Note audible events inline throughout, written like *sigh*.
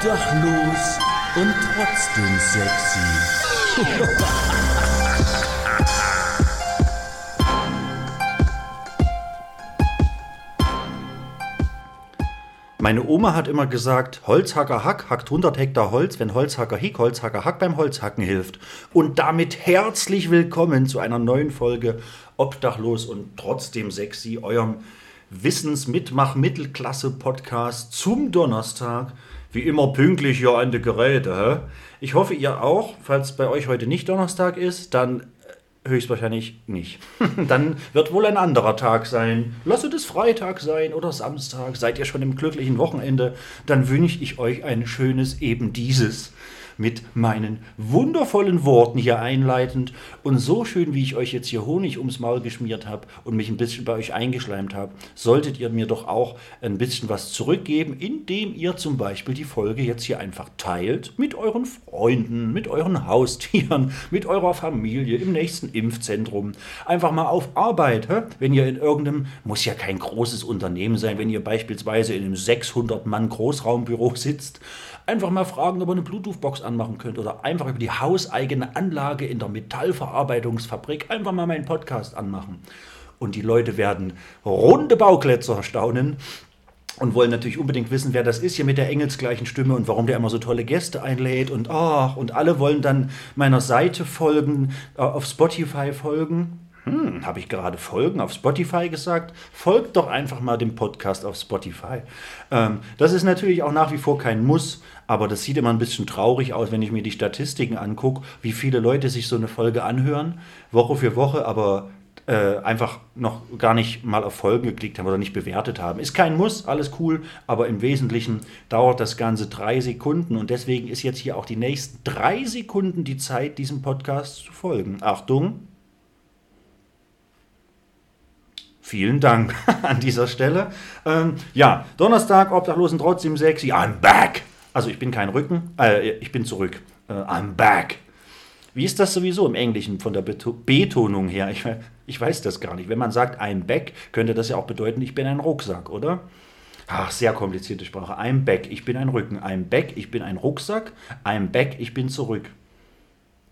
Obdachlos und trotzdem sexy. Meine Oma hat immer gesagt, Holzhacker Hack hackt 100 Hektar Holz, wenn Holzhacker Hick Holzhacker Hack beim Holzhacken hilft. Und damit herzlich willkommen zu einer neuen Folge Obdachlos und trotzdem sexy, eurem Wissensmitmach-Mittelklasse-Podcast zum Donnerstag. Wie immer pünktlich hier an die Geräte. Hä? Ich hoffe, ihr auch. Falls bei euch heute nicht Donnerstag ist, dann Höchstwahrscheinlich nicht. *laughs* Dann wird wohl ein anderer Tag sein. Lasset es Freitag sein oder Samstag. Seid ihr schon im glücklichen Wochenende? Dann wünsche ich euch ein schönes eben dieses mit meinen wundervollen Worten hier einleitend und so schön, wie ich euch jetzt hier Honig ums Maul geschmiert habe und mich ein bisschen bei euch eingeschleimt habe, solltet ihr mir doch auch ein bisschen was zurückgeben, indem ihr zum Beispiel die Folge jetzt hier einfach teilt mit euren Freunden, mit euren Haustieren, *laughs* mit eurer Familie im nächsten Impfzentrum. Einfach mal auf Arbeit, hä? wenn ihr in irgendeinem, muss ja kein großes Unternehmen sein, wenn ihr beispielsweise in einem 600-Mann Großraumbüro sitzt, einfach mal fragen, ob ihr eine Bluetooth-Box anmachen könnt oder einfach über die hauseigene Anlage in der Metallverarbeitungsfabrik einfach mal meinen Podcast anmachen. Und die Leute werden runde Baukletzer staunen und wollen natürlich unbedingt wissen, wer das ist hier mit der engelsgleichen Stimme und warum der immer so tolle Gäste einlädt und ach, und alle wollen dann meiner Seite folgen, äh, auf Spotify folgen hm, habe ich gerade Folgen auf Spotify gesagt? Folgt doch einfach mal dem Podcast auf Spotify. Ähm, das ist natürlich auch nach wie vor kein Muss, aber das sieht immer ein bisschen traurig aus, wenn ich mir die Statistiken angucke, wie viele Leute sich so eine Folge anhören, Woche für Woche, aber äh, einfach noch gar nicht mal auf Folgen geklickt haben oder nicht bewertet haben. Ist kein Muss, alles cool, aber im Wesentlichen dauert das Ganze drei Sekunden und deswegen ist jetzt hier auch die nächsten drei Sekunden die Zeit, diesem Podcast zu folgen. Achtung! Vielen Dank *laughs* an dieser Stelle. Ähm, ja, Donnerstag, Obdachlosen trotzdem sexy. I'm back. Also ich bin kein Rücken, äh, ich bin zurück. Äh, I'm back. Wie ist das sowieso im Englischen von der Beto Betonung her? Ich, ich weiß das gar nicht. Wenn man sagt I'm back, könnte das ja auch bedeuten, ich bin ein Rucksack, oder? Ach, sehr komplizierte Sprache. I'm back, ich bin ein Rücken. I'm back, ich bin ein Rucksack. I'm back, ich bin zurück.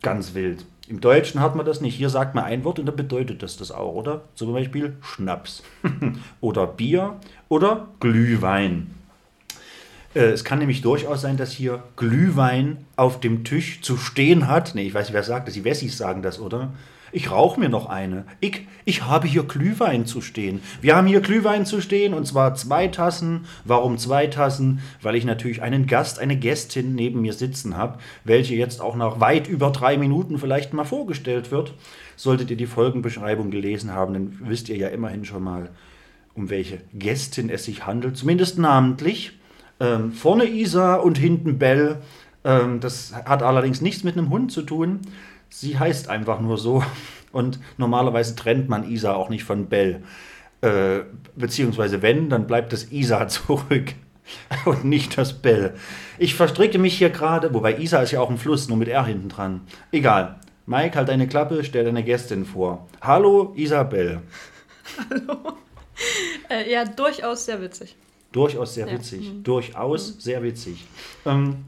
Ganz wild. Im Deutschen hat man das nicht. Hier sagt man ein Wort und dann bedeutet das das auch, oder? Zum Beispiel Schnaps *laughs* oder Bier oder Glühwein. Äh, es kann nämlich durchaus sein, dass hier Glühwein auf dem Tisch zu stehen hat. Nee, ich weiß nicht, wer sagt das. Die Wessis sagen das, oder? Ich rauche mir noch eine. Ich, ich habe hier Glühwein zu stehen. Wir haben hier Glühwein zu stehen und zwar zwei Tassen. Warum zwei Tassen? Weil ich natürlich einen Gast, eine Gästin neben mir sitzen habe, welche jetzt auch nach weit über drei Minuten vielleicht mal vorgestellt wird. Solltet ihr die Folgenbeschreibung gelesen haben, dann wisst ihr ja immerhin schon mal, um welche Gästin es sich handelt, zumindest namentlich. Ähm, vorne Isa und hinten Bell. Ähm, das hat allerdings nichts mit einem Hund zu tun. Sie heißt einfach nur so. *laughs* Und normalerweise trennt man Isa auch nicht von Bell. Äh, beziehungsweise wenn, dann bleibt das Isa *laughs* zurück und nicht das Bell. Ich verstricke mich hier gerade, wobei Isa ist ja auch ein Fluss, nur mit R hinten dran. Egal. Mike, halt deine Klappe, stell deine Gästin vor. Hallo, Isabel. Hallo. *laughs* Äh, ja, durchaus sehr witzig. Durchaus sehr witzig. Mhm. Durchaus mhm. sehr witzig. Ähm,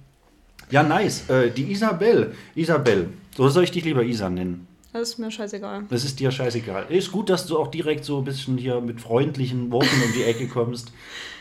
ja, nice. Äh, die Isabel. Isabel. Oder soll ich dich lieber Isa nennen? Das ist mir scheißegal. Das ist dir scheißegal. Ist gut, dass du auch direkt so ein bisschen hier mit freundlichen Worten um die Ecke kommst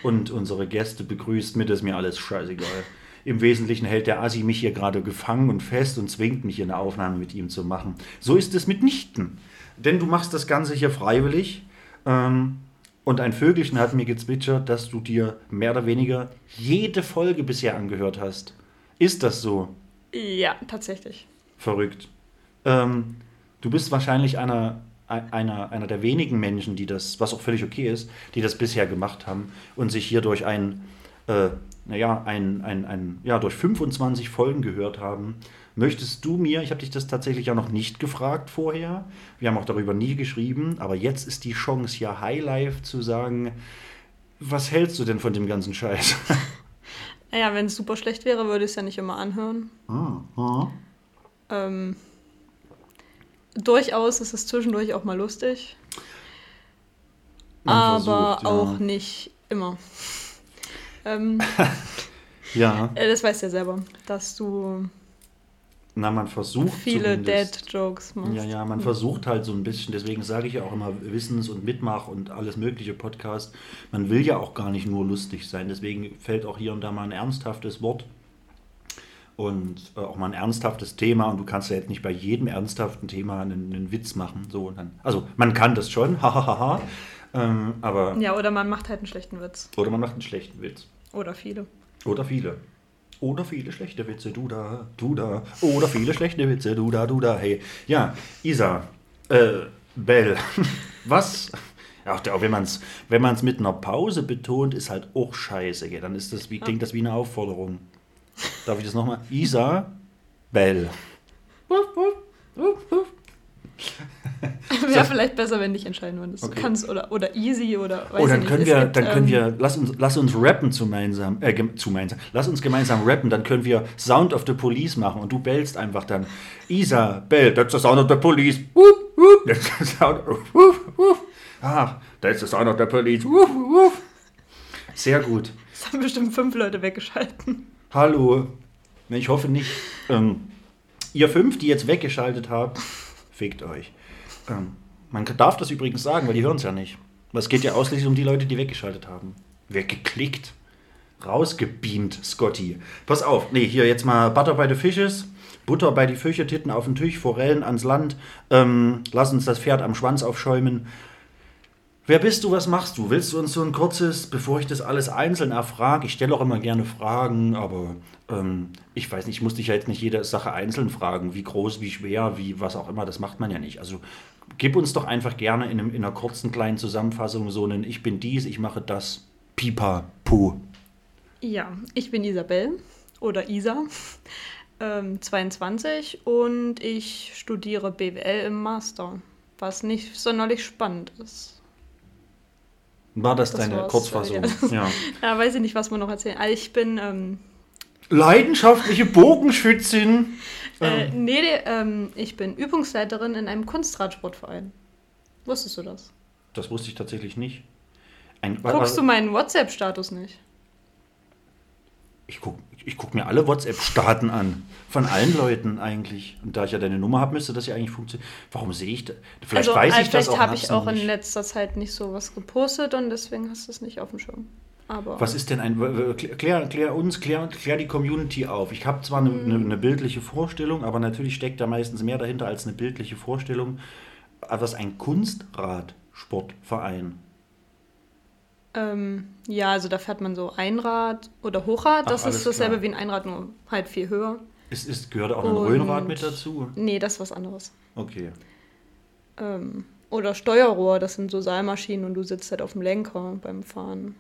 und unsere Gäste begrüßt. Mit ist mir alles scheißegal. Im Wesentlichen hält der Assi mich hier gerade gefangen und fest und zwingt mich, hier eine Aufnahme mit ihm zu machen. So ist es mitnichten. Denn du machst das Ganze hier freiwillig. Ähm, und ein Vögelchen hat mir gezwitschert, dass du dir mehr oder weniger jede Folge bisher angehört hast. Ist das so? Ja, tatsächlich. Verrückt. Ähm, du bist wahrscheinlich einer, einer, einer der wenigen Menschen, die das, was auch völlig okay ist, die das bisher gemacht haben und sich hier durch ein, äh, naja, ein, ein, ein, ja, durch 25 Folgen gehört haben. Möchtest du mir, ich habe dich das tatsächlich ja noch nicht gefragt vorher, wir haben auch darüber nie geschrieben, aber jetzt ist die Chance hier Highlife zu sagen, was hältst du denn von dem ganzen Scheiß? *laughs* Naja, wenn es super schlecht wäre, würde ich es ja nicht immer anhören. Ah, ah. Ähm, durchaus ist es zwischendurch auch mal lustig. Man aber versucht, ja. auch nicht immer. *laughs* ähm, Ja, Äh, das weißt du ja selber, dass du na, man versucht viele zumindest. Dad-Jokes machst. Ja, ja, man versucht halt so ein bisschen, deswegen sage ich ja auch immer Wissens- und Mitmach und alles mögliche Podcast. Man will ja auch gar nicht nur lustig sein, deswegen fällt auch hier und da mal ein ernsthaftes Wort und äh, auch mal ein ernsthaftes Thema und du kannst ja jetzt nicht bei jedem ernsthaften Thema einen, einen Witz machen. So, dann, also man kann das schon, *laughs* hahaha, ähm, aber Ja, oder man macht halt einen schlechten Witz. oder man macht einen schlechten Witz. Oder viele. Oder viele. Oder viele schlechte Witze, du da, du da. Oder viele schlechte Witze, du da, du da. Hey, ja, Isa, äh, Bell, *laughs* was? Ach, wenn man es wenn man's mit einer Pause betont, ist halt auch scheiße. Gell? Dann ist das wie, klingt das wie eine Aufforderung. Darf ich das nochmal? Isa, Bell. *laughs* Wäre vielleicht besser, wenn ich entscheiden würdest. Okay. Du kannst oder, oder easy oder weiß Oh, dann nicht. können wir, gibt, dann können ähm, wir, lass uns, lass uns rappen gemeinsam, äh, gem- gemeinsam, lass uns gemeinsam rappen, dann können wir Sound of the Police machen und du bellst einfach dann, Isa, bell, that's the sound of the police, whoop, whoop, that's the sound of, whoop, whoop, ah, that's the sound of the police, whoop, whoop. Sehr gut. Es haben bestimmt fünf Leute weggeschalten. Hallo, ich hoffe nicht, ähm, ihr fünf, die jetzt weggeschaltet habt, fickt euch. Ähm, man darf das übrigens sagen, weil die hören es ja nicht. Aber Es geht ja ausschließlich um die Leute, die weggeschaltet haben. Weggeklickt. Rausgebeamt, Scotty. Pass auf, nee, hier jetzt mal Butter bei the Fishes. Butter bei die Fische, Titten auf den Tisch, Forellen ans Land. Ähm, lass uns das Pferd am Schwanz aufschäumen. Wer bist du, was machst du? Willst du uns so ein kurzes, bevor ich das alles einzeln erfrage? Ich stelle auch immer gerne Fragen, aber ähm, ich weiß nicht, ich muss dich ja jetzt nicht jede Sache einzeln fragen, wie groß, wie schwer, wie was auch immer, das macht man ja nicht. Also gib uns doch einfach gerne in, einem, in einer kurzen kleinen Zusammenfassung so einen Ich bin dies, ich mache das, Pipa, Pu. Ja, ich bin Isabel oder Isa, *laughs* ähm, 22 und ich studiere BWL im Master, was nicht sonderlich spannend ist. War das, Das deine war's, Kurzfassung? *laughs* ja. Ja. *laughs* Ja, weiß ich nicht, was man noch erzählen. Also ich bin, ähm, Leidenschaftliche Bogenschützin. *laughs* äh, nee, nee, ähm, ich bin Übungsleiterin in einem Kunstradsportverein. Wusstest du das? Das wusste ich tatsächlich nicht. Ein, Guckst du meinen WhatsApp-Status nicht? Ich gucke ich guck mir alle WhatsApp-Staaten an. Von allen Leuten eigentlich. Und da ich ja deine Nummer habe, müsste das ja eigentlich funktionieren. Warum sehe ich das? Vielleicht weiß äh, ich das vielleicht auch. habe hab's ich auch in nicht. letzter Zeit nicht so was gepostet und deswegen hast du es nicht auf dem Schirm. Aber Was ist denn ein. Klär, klär uns, klär, klär die Community auf. Ich habe zwar eine, Mhm. eine, eine bildliche Vorstellung, aber natürlich steckt da meistens mehr dahinter als eine bildliche Vorstellung. Was ein Kunstradsportverein? ähm, ja, also da fährt man so Einrad oder Hochrad. Ach, Das ist dasselbe klar. wie ein Einrad, nur halt viel höher. Ist, ist, gehört auch ein Und- Röhnrad mit dazu? Nee, das ist was anderes. Okay. Ähm, oder Steuerrohr, das sind so Seilmaschinen und du sitzt halt auf dem Lenker beim Fahren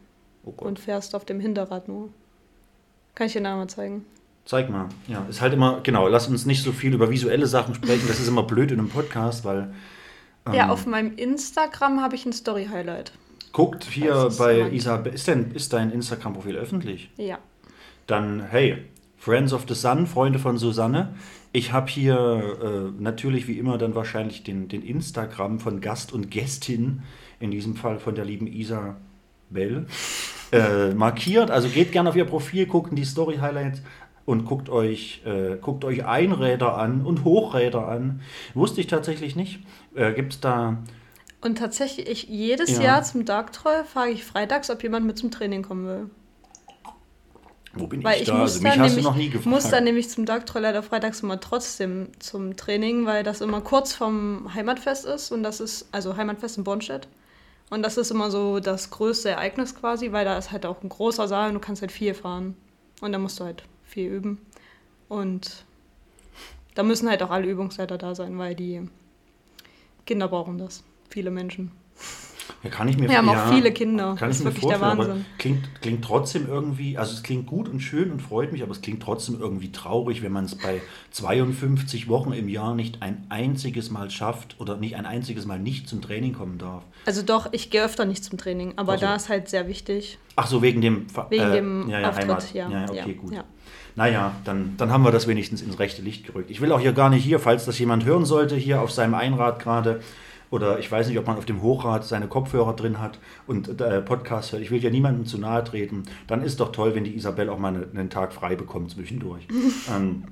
Oh und fährst auf dem Hinterrad nur. Kann ich dir nachher mal zeigen. Zeig mal. Ja, ist halt immer, genau, lass uns nicht so viel über visuelle Sachen sprechen. Das ist immer blöd in einem Podcast, weil. ähm, Ja, auf meinem Instagram habe ich ein Story-Highlight. Guckt hier bei mein- Isa. Ist, denn, ist dein Instagram-Profil öffentlich? Ja. Dann, hey, Friends of the Sun, Freunde von Susanne. Ich habe hier äh, natürlich wie immer dann wahrscheinlich den, den Instagram von Gast und Gästin, in diesem Fall von der lieben Isa Bell, *laughs* äh, markiert. Also geht gerne auf ihr Profil, guckt in die Story-Highlights und guckt euch, äh, guckt euch Einräder an und Hochräder an. Wusste ich tatsächlich nicht. Äh, Gibt es da. Und tatsächlich, ich, jedes Ja. Jahr zum Darktroll frage ich freitags, ob jemand mit zum Training kommen will. Wo bin Weil ich ich da? muss Also mich hast du nämlich, noch nie gefragt. muss dann nämlich zum Darktroll leider freitags immer trotzdem zum Training, weil das immer kurz vom Heimatfest ist und das ist, also Heimatfest in Bornstedt. Und das ist immer so das größte Ereignis quasi, weil da ist halt auch ein großer Saal und du kannst halt viel fahren. Und da musst du halt viel üben. Und da müssen halt auch alle Übungsleiter da sein, weil die Kinder brauchen das. Viele Menschen. Ja, kann ich mir Wir haben ja, auch viele Kinder. Kann das ist wirklich der Wahnsinn. klingt, klingt trotzdem irgendwie, also es klingt gut und schön und freut mich, aber es klingt trotzdem irgendwie traurig, wenn man es bei 52 Wochen im Jahr nicht ein einziges Mal schafft oder nicht ein einziges Mal nicht zum Training kommen darf. Also doch, ich gehe öfter nicht zum Training, aber Ach so. da ist halt sehr wichtig. Ach so, wegen dem, Wegen äh, dem ja, ja, Auftritt, Heimat. ja. ja, okay, ja, gut. ja. Naja, dann, dann haben wir das wenigstens ins rechte Licht gerückt. Ich will auch hier gar nicht hier, falls das jemand hören sollte, hier auf seinem Einrad gerade, oder ich weiß nicht, ob man auf dem Hochrad seine Kopfhörer drin hat und äh, Podcast hört. Ich will ja niemandem zu nahe treten. Dann ist doch toll, wenn die Isabel auch mal eine, einen Tag frei bekommt zwischendurch. *laughs* ähm,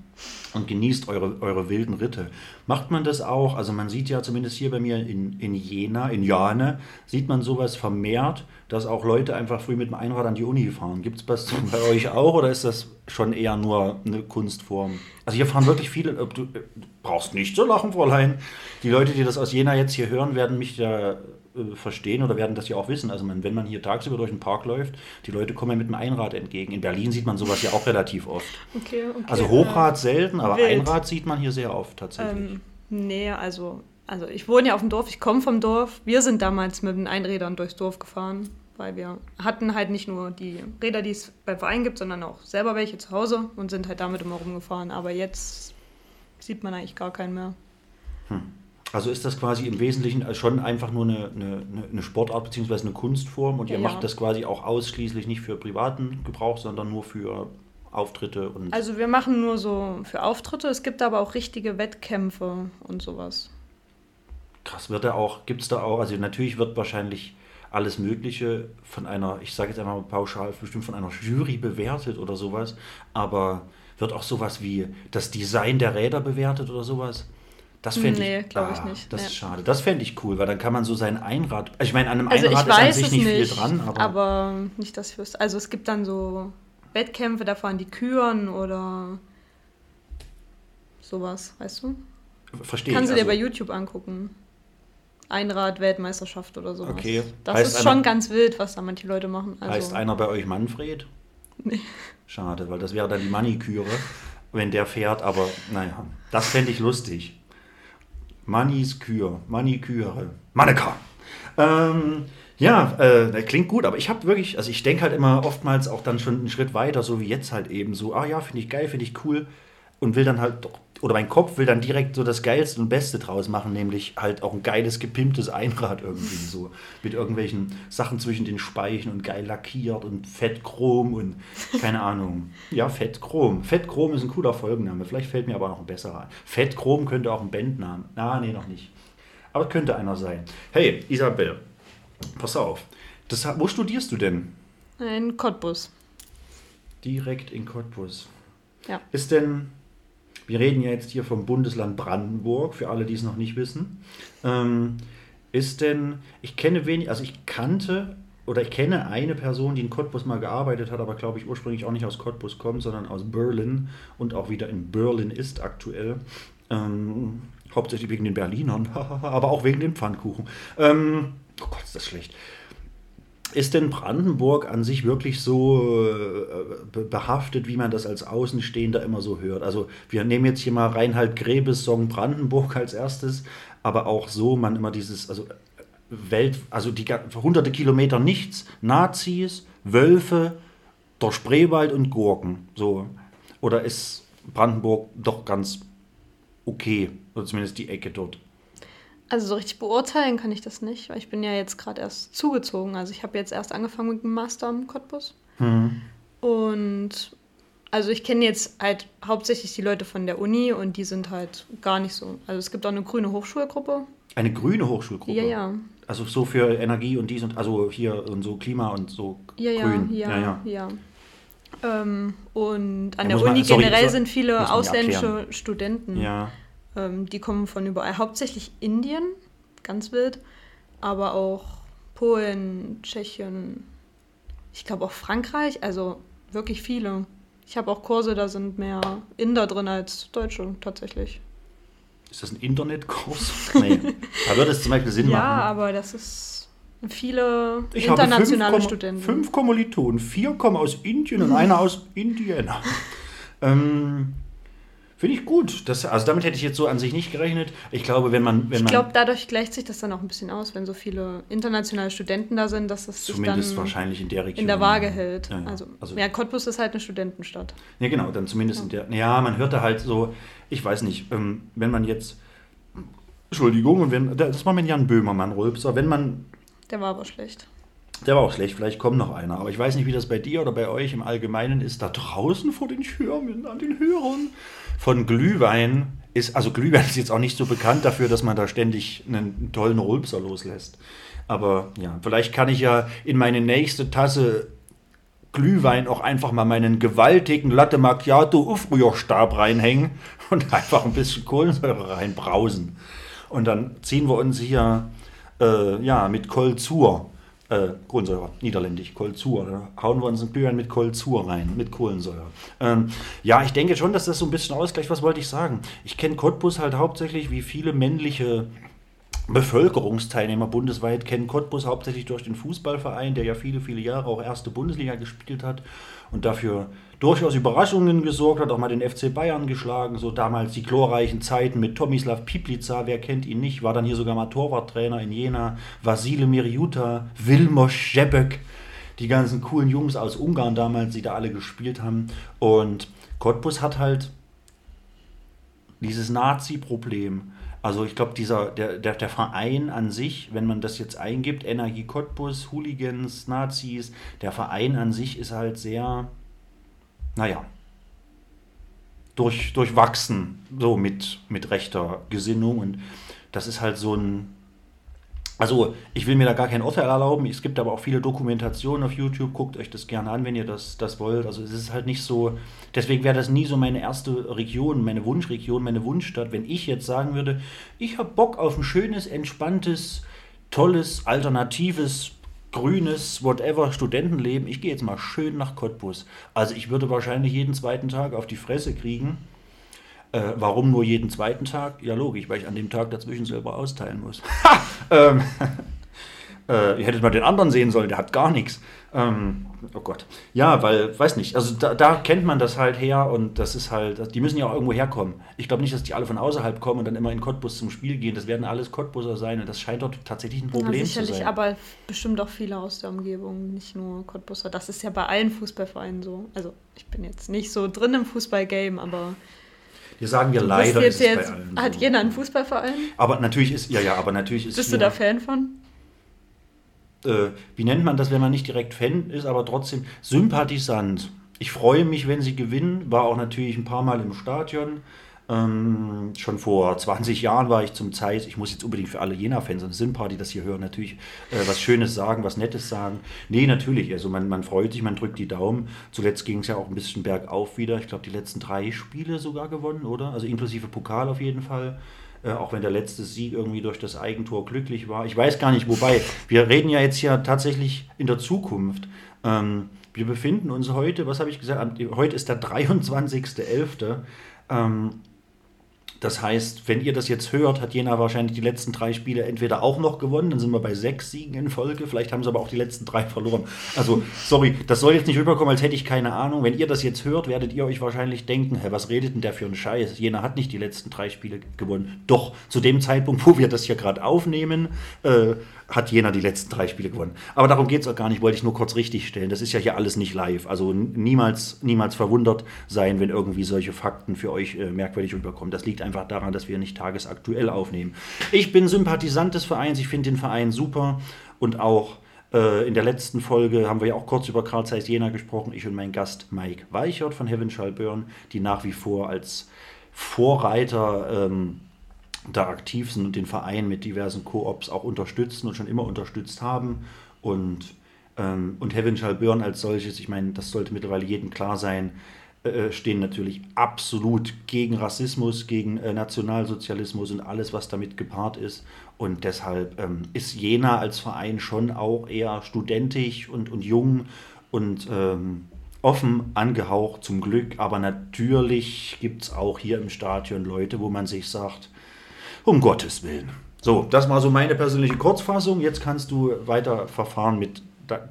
und genießt eure, eure wilden Ritte. Macht man das auch? Also man sieht ja zumindest hier bei mir in, in Jena, in Jane, sieht man sowas vermehrt, dass auch Leute einfach früh mit dem Einrad an die Uni fahren. Gibt es das bei euch auch oder ist das schon eher nur eine Kunstform? Also hier fahren wirklich viele, du äh, brauchst nicht zu lachen, Fräulein. Die Leute, die das aus Jena jetzt hier hören, werden mich ja äh, verstehen oder werden das ja auch wissen. Also man, wenn man hier tagsüber durch den Park läuft, die Leute kommen ja mit dem Einrad entgegen. In Berlin sieht man sowas ja auch relativ oft. Okay, okay. Also Hochrad äh, selten, aber wild. Einrad sieht man hier sehr oft tatsächlich. Ähm, nee, also, also ich wohne ja auf dem Dorf, ich komme vom Dorf. Wir sind damals mit den Einrädern durchs Dorf gefahren, weil wir hatten halt nicht nur die Räder, die es beim Verein gibt, sondern auch selber welche zu Hause und sind halt damit immer rumgefahren. Aber jetzt sieht man eigentlich gar keinen mehr. Also ist das quasi im Wesentlichen schon einfach nur eine, eine, eine Sportart bzw. eine Kunstform und ihr Ja. macht das quasi auch ausschließlich nicht für privaten Gebrauch, sondern nur für Auftritte und Also wir machen nur so für Auftritte, es gibt aber auch richtige Wettkämpfe und sowas. krass wird er auch, gibt es da auch, also natürlich wird wahrscheinlich alles Mögliche von einer, ich sage jetzt einfach mal pauschal, bestimmt von einer Jury bewertet oder sowas, aber wird auch sowas wie das Design der Räder bewertet oder sowas? Das fände Nee, ich, glaub ich nicht, Das nee. ist schade. Das fände ich cool, weil dann kann man so sein Einrad. Ich meine, an einem Also Einrad ist an sich es nicht, nicht, viel dran, aber, aber nicht, dass ich wüsste. Also es gibt dann so Wettkämpfe, da fahren die Küren oder sowas, weißt du? verstehe Kannst du ich. dir bei also, YouTube angucken. Einrad-Weltmeisterschaft oder sowas. Okay. Das Heißt ist einer- schon ganz wild, was da manche Leute machen. Also, heißt einer bei euch Manfred? Nee. Schade, weil das wäre dann die Maniküre, wenn der fährt, aber naja, das fände ich lustig. Mannis Kür, Maniküre, Manneka. Ähm, ja, äh, klingt gut, aber ich habe wirklich, also ich denke halt immer oftmals auch dann schon einen Schritt weiter, so wie jetzt halt eben so, ah ja, finde ich geil, finde ich cool und will dann halt, doch- oder mein Kopf will dann direkt so das Geilste und Beste draus machen, nämlich halt auch ein geiles, gepimptes Einrad irgendwie so, mit irgendwelchen Sachen zwischen den Speichen und geil lackiert und Fettchrom und keine Ahnung. Ja, Fettchrom. Fettchrom ist ein cooler Folgenname, vielleicht fällt mir aber noch ein besserer ein. Fettchrom könnte auch ein Bandname, na, nee, noch nicht. Aber könnte einer sein. Hey, Isabel, pass auf. Das, wo studierst du denn? ein Cottbus. Direkt in Cottbus. Ja. Ist denn, wir reden ja jetzt hier vom Bundesland Brandenburg, für alle, die es noch nicht wissen. Ähm, ist denn, ich kenne wenig, also ich kannte oder ich kenne eine Person, die in Cottbus mal gearbeitet hat, aber glaube ich ursprünglich auch nicht aus Cottbus kommt, sondern aus Berlin und auch wieder in Berlin ist aktuell. Ähm, hauptsächlich wegen den Berlinern, *laughs* aber auch wegen dem Pfannkuchen. Ähm, oh Gott, ist das schlecht. Ist denn Brandenburg an sich wirklich so äh, be- behaftet, wie man das als Außenstehender immer so hört? Also wir nehmen jetzt hier mal Reinhard Grebes Song Brandenburg als erstes, aber auch so man immer dieses, also Welt, also die hunderte Kilometer nichts, Nazis, Wölfe, der Spreewald und Gurken. So. Oder ist Brandenburg doch ganz okay, oder zumindest die Ecke dort? Also so richtig beurteilen kann ich das nicht, weil ich bin ja jetzt gerade erst zugezogen. Also ich habe jetzt erst angefangen mit dem Master am Cottbus. Und also ich kenne jetzt halt hauptsächlich die Leute von der Uni und die sind halt gar nicht so. Also es gibt auch eine grüne Hochschulgruppe. Eine grüne Hochschulgruppe? Ja, ja. Also so für Energie und dies und also hier und so Klima und so Ja, ja, grün. ja, ja. ja. Ähm, und an Ja, der muss man- Uni sorry, generell so- sind viele ja ausländische. Studenten. Ja. Ähm, die kommen von überall, hauptsächlich Indien, ganz wild, aber auch Polen, Tschechien, ich glaube auch Frankreich, also wirklich viele. Ich habe auch Kurse, da sind mehr Inder drin als Deutsche tatsächlich. Ist das ein Internetkurs? Nee. Da würde es zum Beispiel Sinn *laughs* Ja, machen. aber das ist viele Ich habe internationale fünf, Studenten. fünf Kommilitonen, vier kommen aus Indien und einer aus Indiana. *laughs* ähm, Finde ich gut. Das, also damit hätte ich jetzt so an sich nicht gerechnet. Ich glaube, wenn man, wenn Ich glaube, dadurch gleicht sich das dann auch ein bisschen aus, wenn so viele internationale Studenten da sind, dass das sich zumindest dann wahrscheinlich in der Region in der Waage hält. Ja, ja. Also, Also- ja, Cottbus ist halt eine Studentenstadt. Ja, genau, dann zumindest in der. Ja, man hört da halt so, ich weiß nicht, ähm, wenn man jetzt. Entschuldigung, und wenn, das war mein Jan Böhmermann, Rülpser, wenn man. Der war aber schlecht. Der war auch schlecht, vielleicht kommt noch einer, aber ich weiß nicht, wie das bei dir oder bei euch im Allgemeinen ist. Da draußen vor den Schirmen, an den Hörern von Glühwein ist, also Glühwein *laughs* ist jetzt auch nicht so bekannt dafür, dass man da ständig einen tollen Rülpser loslässt. Aber ja, vielleicht kann ich ja in meine nächste Tasse Glühwein auch einfach mal meinen gewaltigen Latte Macchiato Ufrührstab reinhängen *laughs* und einfach ein bisschen Kohlensäure reinbrausen. Und dann ziehen wir uns hier äh, ja, mit Kolzur, äh, Kohlensäure, niederländisch, Kolzur, da hauen wir uns ein Glühwein mit Kolzur rein, mit Kohlensäure. Ähm, ja, ich denke schon, dass das so ein bisschen ausgleicht. Was wollte ich sagen? Ich kenne Cottbus halt hauptsächlich wie viele männliche Bevölkerungsteilnehmer bundesweit kennen Cottbus hauptsächlich durch den Fußballverein, der ja viele, viele Jahre auch erste Bundesliga gespielt hat und dafür durchaus Überraschungen gesorgt hat, auch mal den FC Bayern geschlagen, so damals die glorreichen Zeiten mit Tomislav Piplica, wer kennt ihn nicht, war dann hier sogar mal Torwarttrainer in Jena, Vasile Miriuta, Vilmos Žebek, die ganzen coolen Jungs aus Ungarn damals, die da alle gespielt haben. Und Cottbus hat halt dieses Nazi-Problem also ich glaube, dieser, der, der, der Verein an sich, wenn man das jetzt eingibt, Energie Cottbus, Hooligans, Nazis, der Verein an sich ist halt sehr, naja, durch, durchwachsen, so mit, mit rechter Gesinnung. Und das ist halt so ein, also, ich will mir da gar kein Urteil erlauben. Es gibt aber auch viele Dokumentationen auf YouTube. Guckt euch das gerne an, wenn ihr das, das wollt. Also, es ist halt nicht so. Deswegen wäre das nie so meine erste Region, meine Wunschregion, meine Wunschstadt. Wenn ich jetzt sagen würde, ich habe Bock auf ein schönes, entspanntes, tolles, alternatives, grünes, whatever Studentenleben. Ich gehe jetzt mal schön nach Cottbus. Also, ich würde wahrscheinlich jeden zweiten Tag auf die Fresse kriegen äh, warum nur jeden zweiten Tag? Ja, logisch, weil ich an dem Tag dazwischen selber austeilen muss. *laughs* ähm, *laughs* äh, ihr hättet mal den anderen sehen sollen, der hat gar nichts. Ähm, oh Gott. Ja, weil, weiß nicht, also da, da, kennt man das halt her und das ist halt, die müssen ja auch irgendwo herkommen. Ich glaube nicht, dass die alle von außerhalb kommen und dann immer in Cottbus zum Spiel gehen. Das werden alles Cottbuser sein und das scheint dort tatsächlich ein Problem ja, zu sein. Sicherlich, aber bestimmt auch viele aus der Umgebung, nicht nur Cottbuser. Das ist ja bei allen Fußballvereinen so. Also ich bin jetzt nicht so drin im Fußballgame, aber wir sagen ja leider jetzt, ist bei allen Hat so. jeder einen Fußballverein? Aber natürlich ist, ja, ja, aber natürlich ist. Bist du da Fan von? Äh, wie nennt man das, wenn man nicht direkt Fan ist, aber trotzdem Sympathisant. Ich freue mich, wenn sie gewinnen. War auch natürlich ein paar Mal im Stadion. Ähm, schon vor 20 Jahren war ich zum Zeit, ich muss jetzt unbedingt für alle Jena-Fans und Sinnpaar, die das hier hören, natürlich äh, was Schönes sagen, was Nettes sagen. Nee, natürlich, also man, man freut sich, man drückt die Daumen. Zuletzt ging es ja auch ein bisschen bergauf wieder. Ich glaube, die letzten drei Spiele sogar gewonnen, oder? Also inklusive Pokal auf jeden Fall. Äh, auch wenn der letzte Sieg irgendwie durch das Eigentor glücklich war. Ich weiß gar nicht, wobei. Wir reden ja jetzt hier tatsächlich in der Zukunft. Ähm, wir befinden uns heute, was habe ich gesagt, heute ist der 23.11. Ähm, das heißt, wenn ihr das jetzt hört, hat Jena wahrscheinlich die letzten drei Spiele entweder auch noch gewonnen, dann sind wir bei sechs Siegen in Folge, vielleicht haben sie aber auch die letzten drei verloren. Also, sorry, das soll jetzt nicht rüberkommen, als hätte ich keine Ahnung. Wenn ihr das jetzt hört, werdet ihr euch wahrscheinlich denken, hä, was redet denn der für einen Scheiß? Jena hat nicht die letzten drei Spiele gewonnen. Doch, zu dem Zeitpunkt, wo wir das hier gerade aufnehmen, äh, hat Jena die letzten drei Spiele gewonnen. Aber darum geht es auch gar nicht, wollte ich nur kurz richtig stellen. Das ist ja hier alles nicht live. Also niemals, niemals verwundert sein, wenn irgendwie solche Fakten für euch äh, merkwürdig rüberkommen. Das liegt einfach daran, dass wir nicht tagesaktuell aufnehmen. Ich bin Sympathisant des Vereins, ich finde den Verein super und auch äh, in der letzten Folge haben wir ja auch kurz über Karl Zeiss Jena gesprochen, ich und mein Gast Mike Weichert von Heaven Shall die nach wie vor als Vorreiter ähm, da aktiv sind und den Verein mit diversen Koops auch unterstützen und schon immer unterstützt haben. Und, ähm, und Heaven Shall Burn als solches, ich meine, das sollte mittlerweile jedem klar sein, äh, stehen natürlich absolut gegen Rassismus, gegen äh, Nationalsozialismus und alles, was damit gepaart ist. Und deshalb ähm, ist Jena als Verein schon auch eher studentisch und, und jung und ähm, offen angehaucht zum Glück. Aber natürlich gibt es auch hier im Stadion Leute, wo man sich sagt, um Gottes Willen. So, das war so meine persönliche Kurzfassung. Jetzt kannst du weiter verfahren mit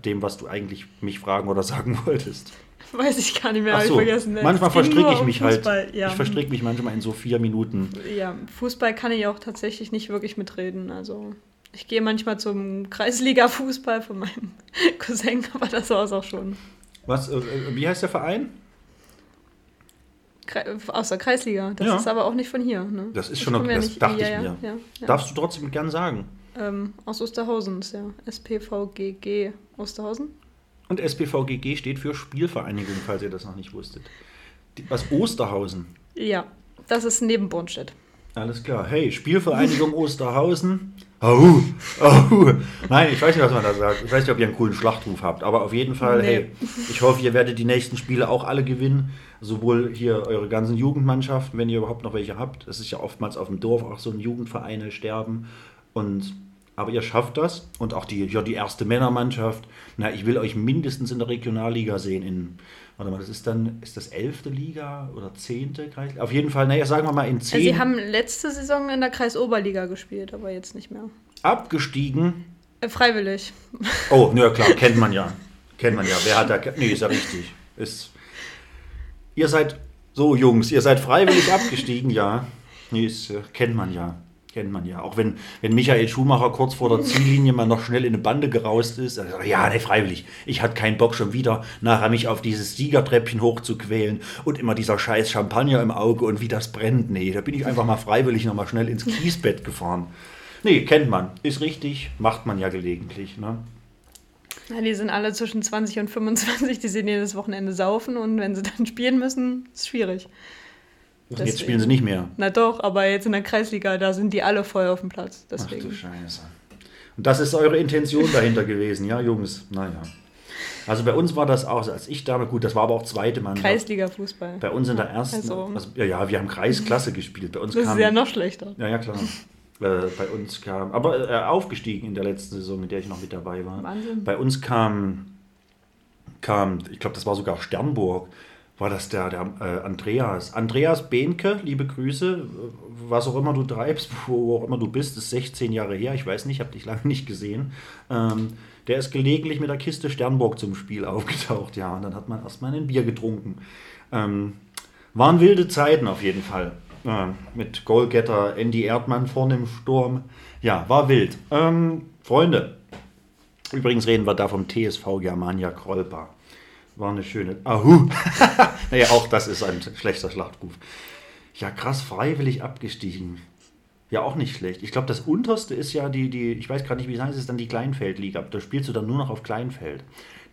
dem, was du eigentlich mich fragen oder *laughs* sagen wolltest. Weiß ich gar nicht mehr, habe so, ich vergessen. Manchmal verstricke ich mich halt. Ja. Ich verstricke mich manchmal in so vier Minuten. Ja, Fußball kann ich auch tatsächlich nicht wirklich mitreden. Also ich gehe manchmal zum Kreisliga-Fußball von meinem *laughs* Cousin, aber das war es auch schon. Was, äh, wie heißt der Verein? Aus der Kreisliga. Das ja. ist aber auch nicht von hier. Ne? Das ist schon, noch, das nicht, dachte ja, ich mir. Ja, Darfst du trotzdem gern sagen? Ähm, aus Osterhausen ist ja. SPVGG Osterhausen. Und SPVGG steht für Spielvereinigung, falls ihr das noch nicht wusstet. Was Osterhausen? Ja. das ist neben Bornstedt. Alles klar. Hey, Spielvereinigung *laughs* Osterhausen. Au, au. Nein, ich weiß nicht, was man da sagt. Ich weiß nicht, ob ihr einen coolen Schlachtruf habt, aber auf jeden Fall, Nee. hey, ich hoffe, ihr werdet die nächsten Spiele auch alle gewinnen. Sowohl hier eure ganzen Jugendmannschaften, wenn ihr überhaupt noch welche habt. Es ist ja oftmals auf dem Dorf auch so ein Jugendvereine sterben. Und aber ihr schafft das. Und auch die, ja, die erste Männermannschaft. Na, ich will euch mindestens in der Regionalliga sehen. In, warte mal, das ist dann, ist das elfte Liga oder zehnte Kreisliga? Auf jeden Fall, naja, sagen wir mal in zehn. Also sie haben letzte Saison in der Kreisoberliga gespielt, aber jetzt nicht mehr. abgestiegen. Äh, freiwillig. *laughs* Oh, na klar, kennt man ja. Kennt man ja. Wer hat da. Nee, ist ja richtig. Ist, ihr seid so, Jungs, ihr seid freiwillig abgestiegen, ja. Nee, ist, kennt man ja. Kennt man ja. Auch wenn, wenn Michael Schumacher kurz vor der Ziellinie mal noch schnell in eine Bande geraust ist. Also, ja, nee, freiwillig. Ich hatte keinen Bock schon wieder nachher mich auf dieses Siegertreppchen hochzuquälen und immer dieser scheiß Champagner im Auge und wie das brennt. Nee, da bin ich einfach mal freiwillig nochmal schnell ins Kiesbett gefahren. Nee, kennt man. Ist richtig, macht man ja gelegentlich. Ne? Ja, die sind alle zwischen 20 und 25, die sind jedes Wochenende saufen und wenn sie dann spielen müssen, ist schwierig. Und jetzt Deswegen. spielen sie nicht mehr. Na doch, aber jetzt in der Kreisliga, da sind die alle voll auf dem Platz. Ach du Deswegen. Scheiße. Und das ist eure Intention dahinter gewesen, ja, Jungs? Naja. Also bei uns war das auch, als ich damals, gut, das war aber auch zweite Mannschaft. Kreisliga-Fußball. Bei uns in der ersten, Also- also, ja, ja, wir haben Kreisklasse gespielt. Bei uns Das kam, ist ja noch schlechter. ja, ja, klar. Äh, bei uns kam, aber äh, aufgestiegen in der letzten Saison, in der ich noch mit dabei war. Wahnsinn. Bei uns kam, kam ich glaube, das war sogar Sternburg, war das der, der äh, Andreas. Andreas Behnke, liebe Grüße, äh, was auch immer du treibst, *laughs* wo auch immer du bist, ist 16 Jahre her, ich weiß nicht, habe dich lange nicht gesehen. Ähm, der ist gelegentlich mit der Kiste Sternburg zum Spiel *laughs* aufgetaucht, ja, und dann hat man erstmal ein Bier getrunken. Ähm, waren wilde Zeiten auf jeden Fall. Äh, mit Goalgetter Andy Erdmann vorne im Sturm. Ja, war wild. Ähm, Freunde, übrigens reden wir da vom TSV Germania Krollpa. War eine schöne. Ahu! *laughs* naja, auch das ist ein schlechter Schlachtruf. Ja, krass, freiwillig abgestiegen. Ja, auch nicht schlecht. Ich glaube, das unterste ist ja die, die ich weiß gerade nicht, wie es heißt, es ist dann die Kleinfeldliga. Da spielst du dann nur noch auf Kleinfeld.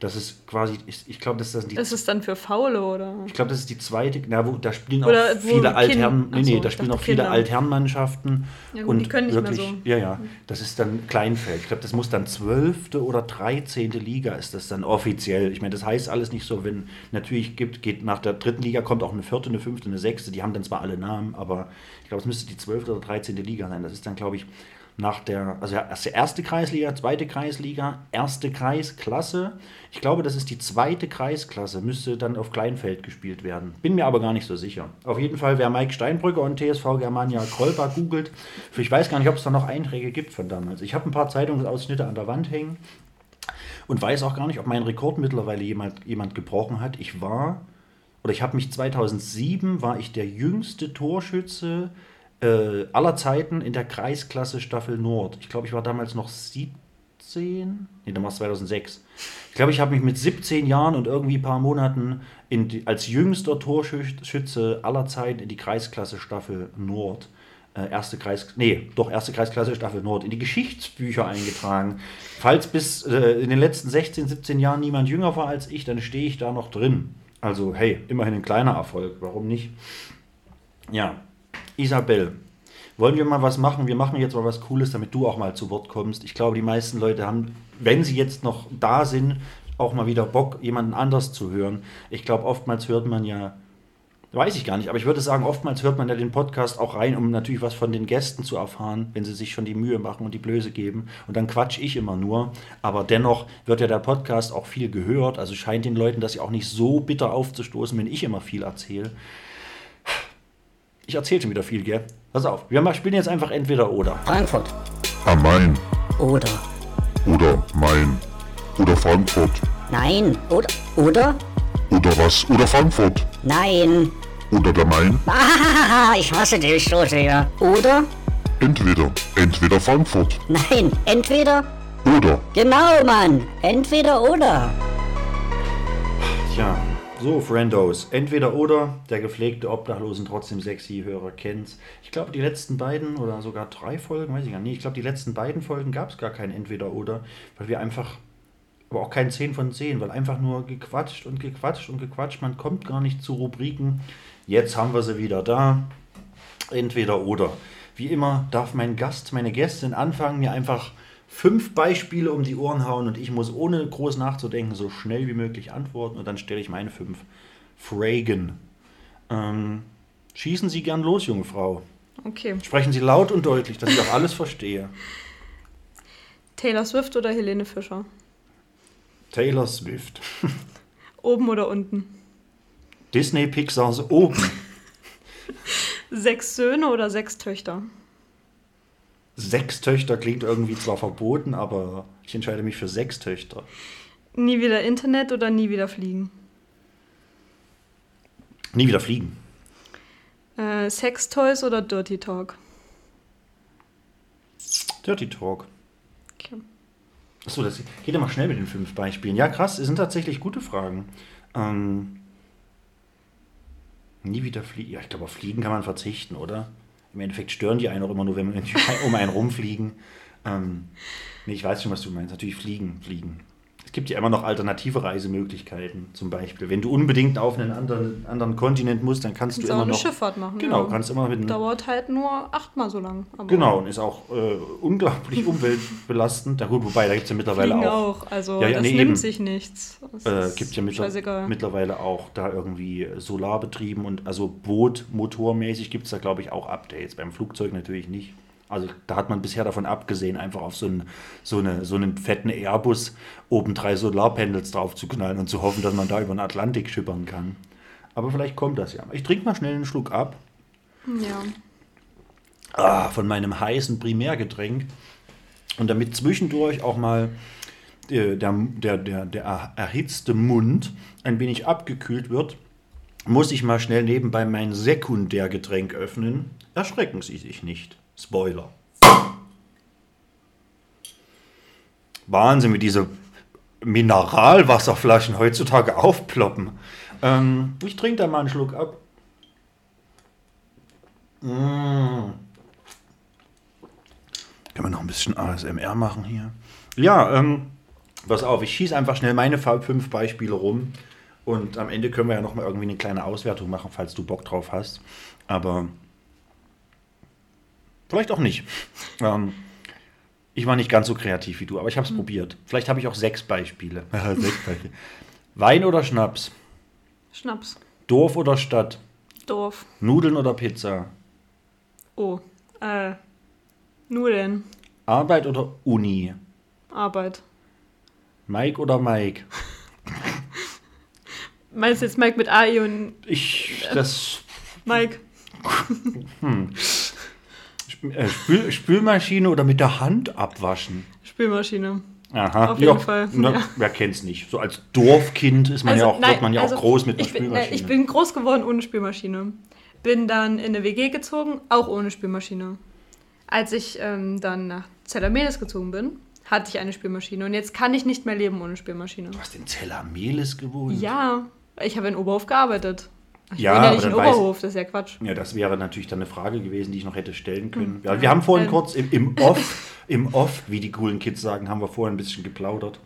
Das ist quasi, ich, ich glaube, das ist dann die Ist es dann für Faule oder? ich glaube, das ist die zweite. Na, wo, da spielen Oder auch viele Altherren. Nee, Ach so, nee, da spielen auch viele. Altherrenmannschaften. Ja und die können nicht mehr wirklich, so. Ja, ja. Das ist dann Kleinfeld. Ich glaube, das muss dann zwölfte oder dreizehnte Liga ist das dann offiziell. Ich meine, das heißt alles nicht so, wenn natürlich gibt, geht nach der dritten Liga kommt auch eine vierte, eine fünfte, eine sechste. Die haben dann zwar alle Namen, aber ich glaube, es müsste die zwölfte oder dreizehnte Liga sein. Das ist dann, glaube ich, nach der, also erste, Kreisliga, zweite Kreisliga, erste Kreisklasse. Ich glaube, das ist die zweite Kreisklasse, müsste dann auf Kleinfeld gespielt werden. Bin mir aber gar nicht so sicher. Auf jeden Fall, wer Mike Steinbrücker und TSV Germania Krolpa googelt, ich weiß gar nicht, ob es da noch Einträge gibt von damals. Ich habe ein paar Zeitungsausschnitte an der Wand hängen und weiß auch gar nicht, ob mein Rekord mittlerweile jemand, jemand gebrochen hat. Ich war, oder ich habe mich 2007, war ich der jüngste Torschütze äh, aller Zeiten in der Kreisklasse Staffel Nord. Ich glaube, ich war damals noch 17. Nee, es 2006. Ich glaube, ich habe mich mit 17 Jahren und irgendwie ein paar Monaten die, als jüngster Torschütze aller Zeiten in die Kreisklasse Staffel Nord, äh, erste Kreis, nee, doch erste Kreisklasse Staffel Nord, in die Geschichtsbücher eingetragen. Falls bis äh, in den letzten 16, 17 Jahren niemand jünger war als ich, dann stehe ich da noch drin. Also, hey, immerhin ein kleiner Erfolg, warum nicht? Ja, Isabel, wollen wir mal was machen? Wir machen jetzt mal was Cooles, damit du auch mal zu Wort kommst. Ich glaube, die meisten Leute haben, wenn sie jetzt noch da sind, auch mal wieder Bock, jemanden anders zu hören. Ich glaube, oftmals hört man ja, weiß ich gar nicht, aber ich würde sagen, oftmals hört man ja den Podcast auch rein, um natürlich was von den Gästen zu erfahren, wenn sie sich schon die Mühe machen und die Blöße geben. Und dann quatsch ich immer nur. Aber dennoch wird ja der Podcast auch viel gehört. Also scheint den Leuten das ja auch nicht so bitter aufzustoßen, wenn ich immer viel erzähle. Ich erzähle schon wieder viel, gell? Pass auf, wir spielen jetzt einfach entweder oder. Frankfurt. Am Main Oder. oder Main oder Frankfurt Nein. Oder. Oder? oder was oder Frankfurt Nein. oder der Main. Ah, ich hasse dich so sehr. Oder? Entweder, entweder Frankfurt Nein. Entweder. oder Genau, Mann. Entweder oder. Tja, so, Friendos. Entweder oder, der gepflegte Obdachlosen trotzdem sexy Hörer kennt's. Ich glaube, die letzten beiden oder sogar drei Folgen, weiß ich gar nicht. Ich glaube, die letzten beiden Folgen gab es gar kein Entweder oder, weil wir einfach, aber auch kein 10 von 10, weil einfach nur gequatscht und gequatscht und gequatscht. Man kommt gar nicht zu Rubriken. Jetzt haben wir sie wieder da. Entweder oder. Wie immer darf mein Gast, meine Gästin anfangen, mir einfach fünf Beispiele um die Ohren hauen und ich muss ohne groß nachzudenken so schnell wie möglich antworten und dann stelle ich meine fünf Fragen. Ähm, schießen Sie gern los, junge Frau. Okay. Sprechen Sie laut und deutlich, dass ich auch alles verstehe. Taylor Swift oder Helene Fischer? Taylor Swift. Oben oder unten? Disney Pixars oben. *laughs* Sechs Söhne oder sechs Töchter? Sechs Töchter klingt irgendwie zwar verboten, aber ich entscheide mich für sechs Töchter. Nie wieder Internet oder nie wieder fliegen? Nie wieder fliegen. Äh, Sextoys oder Dirty Talk? Dirty Talk. Okay. Achso, das geht immer schnell mit den fünf Beispielen. Ja, krass, es sind tatsächlich gute Fragen. Ähm, nie wieder fliegen. Ja, ich glaube, auf Fliegen kann man verzichten, oder? Im Endeffekt stören die einen auch immer nur, wenn man um einen rumfliegen. Ähm, nee, ich weiß schon, was du meinst. Natürlich fliegen, fliegen. Es gibt ja immer noch alternative Reisemöglichkeiten, zum Beispiel. Wenn du unbedingt auf einen anderen, anderen Kontinent musst, dann kannst Kannst du auch immer eine noch. Schifffahrt machen. Genau, ja. kannst immer mit Dauert halt nur achtmal so lang. Genau, und ist auch äh, unglaublich *laughs* umweltbelastend. Ja, gut, wobei, da gibt es ja mittlerweile Fliegen auch. auch. Also Ja, ja, das nee, nimmt eben. sich nichts. Das Äh, gibt ja mittler mittlerweile auch da irgendwie solarbetrieben und also Bootmotormäßig gibt es da, glaube ich, auch Updates. Beim Flugzeug natürlich nicht. Also da hat man bisher davon abgesehen, einfach auf so einen, so, eine, so einen fetten Airbus oben drei Solarpanels drauf zu knallen und zu hoffen, dass man da über den Atlantik schippern kann. Aber vielleicht kommt das ja. Ich trinke mal schnell einen Schluck ab. Ja. ah, von meinem heißen Primärgetränk. Und damit zwischendurch auch mal äh, der, der, der, der erhitzte Mund ein wenig abgekühlt wird, muss ich mal schnell nebenbei mein Sekundärgetränk öffnen. Erschrecken Sie sich nicht. Spoiler. Wahnsinn, wie diese Mineralwasserflaschen heutzutage aufploppen. Ähm, ich trinke da mal einen Schluck ab. Mmh. Können wir noch ein bisschen ASMR machen hier? Ja, ähm, pass auf, ich schieße einfach schnell meine fünf Beispiele rum und am Ende können wir ja noch mal irgendwie eine kleine Auswertung machen, falls du Bock drauf hast. Aber vielleicht auch nicht. Ähm, ich war nicht ganz so kreativ wie du, aber ich habe es probiert. Vielleicht habe ich auch sechs Beispiele. *laughs* sechs Beispiele. Wein oder Schnaps? Schnaps. Dorf oder Stadt? Dorf. Nudeln oder Pizza? Oh. Äh. Nudeln. Arbeit oder Uni? Arbeit. Mike oder Mike? *laughs* Meinst du jetzt Mike mit AI und Ich, das Mike? äh, Spül, Spülmaschine oder mit der Hand abwaschen? Spülmaschine. Aha, Auf jeden Fall, Na, ja. Wer kennt's nicht? So als Dorfkind ist man ja auch, wird man ja also auch groß mit einer ich bin, Spülmaschine. nein, ich bin groß geworden ohne Spülmaschine. Bin dann in eine WG gezogen, auch ohne Spülmaschine. Als ich ähm, dann nach Zellamelis gezogen bin, hatte ich eine Spülmaschine. Und jetzt kann ich nicht mehr leben ohne Spülmaschine. du hast in Zellamelis gewohnt? Ja, ich habe in Oberhof gearbeitet. Ich Ja, bin ja aber nicht in dann weiß- Oberhof, das ist ja Quatsch. Ja, das wäre natürlich dann eine Frage gewesen, die ich noch hätte stellen können. Ja, wir haben vorhin Ähm. kurz im, im Off, im Off, wie die coolen Kids sagen, haben wir vorhin ein bisschen geplaudert.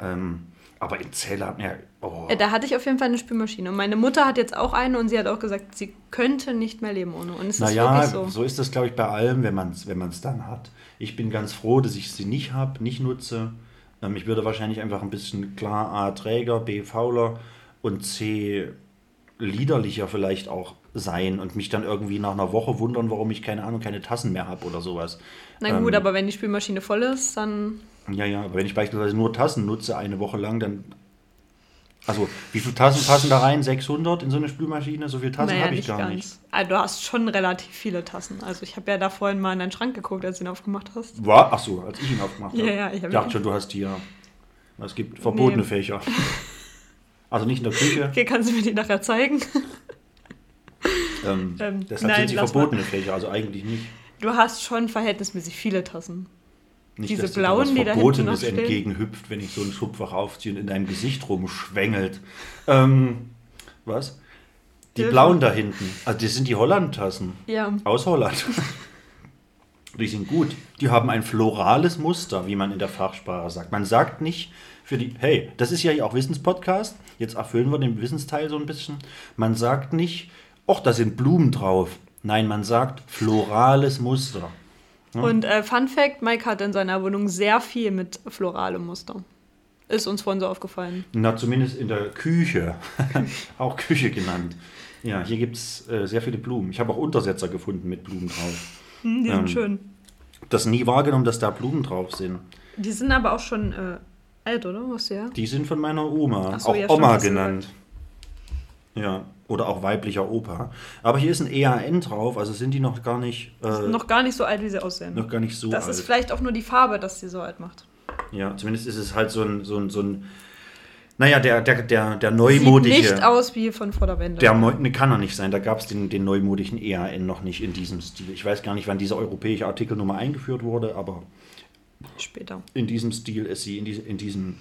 Ähm, aber in Zeller, ja, oh. Äh, Da hatte ich auf jeden Fall eine Spülmaschine. Und meine Mutter hat jetzt auch eine und sie hat auch gesagt, sie könnte nicht mehr leben ohne. Und es ist Naja, wirklich so. so. ist das, glaube ich, bei allem, wenn man es wenn man's dann hat. Ich bin ganz froh, dass ich sie nicht habe, nicht nutze. Ähm, ich würde wahrscheinlich einfach ein bisschen klar A, träger, B, fauler und C, liederlicher vielleicht auch sein und mich dann irgendwie nach einer Woche wundern, warum ich, keine Ahnung, keine Tassen mehr habe oder sowas. Na gut, Ähm, aber wenn die Spülmaschine voll ist, dann Ja, ja, aber wenn ich beispielsweise nur Tassen nutze eine Woche lang, dann. Also, wie viele Tassen passen da rein? 600 in so eine Spülmaschine? So viele Tassen naja, habe ich nicht gar ganz. nicht. Also, du hast schon relativ viele Tassen. Also ich habe ja da vorhin mal in deinen Schrank geguckt, als du ihn aufgemacht hast. War, ach so, als ich ihn aufgemacht habe. Ja, ja, ich hab dachte schon, du hast hier. Es gibt verbotene Nee. Fächer. *laughs* Also nicht in der Küche. Okay, kannst du mir die nachher zeigen? Ähm, Ähm, deshalb nein, sind sie verbotene Fächer, also eigentlich nicht. Du hast schon verhältnismäßig viele Tassen. Nicht, Diese dass dir blauen, was die da hinten Verbotenes entgegenhüpft, wenn ich so einen Schubfach aufziehe und in deinem Gesicht rumschwängelt. Ähm, was? Die Dürfen. blauen da hinten. Also das sind die Holland-Tassen. Ja. Aus Holland. *laughs* Die sind gut. Die haben ein florales Muster, wie man in der Fachsprache sagt. Man sagt nicht für die, hey, das ist ja hier auch Wissenspodcast. Jetzt erfüllen wir den Wissensteil so ein bisschen. Man sagt nicht, ach, da sind Blumen drauf. Nein, man sagt florales Muster. Und äh, Fun Fact: Mike hat in seiner Wohnung sehr viel mit floralem Muster. Ist uns vorhin so aufgefallen. Na, zumindest in der Küche. *laughs* auch Küche genannt. Ja, hier gibt es äh, sehr viele Blumen. Ich habe auch Untersetzer gefunden mit Blumen drauf. Hm, die Ähm. sind schön. Das nie wahrgenommen, dass da Blumen drauf sind. Die sind aber auch schon äh, alt, oder? Was ja? Die sind von meiner Oma, so, auch ja, stimmt, Oma du genannt. Ja, oder auch weiblicher Opa. Aber hier ist ein EAN drauf, also sind die noch gar nicht, äh, noch, Noch gar nicht so alt, wie sie aussehen. gar nicht so das alt. ist vielleicht auch nur die Farbe, dass sie so alt macht. ja, zumindest ist es halt so ein, so ein, so ein naja, der, der, der, der Sieht neumodische. nicht aus wie von vor der Wende. Der ne, kann er nicht sein, da gab es den, den neumodischen EAN noch nicht in diesem Stil. Ich weiß gar nicht, wann diese europäische Artikelnummer eingeführt wurde, aber Später. in diesem Stil ist sie, in, diese, in, diesem,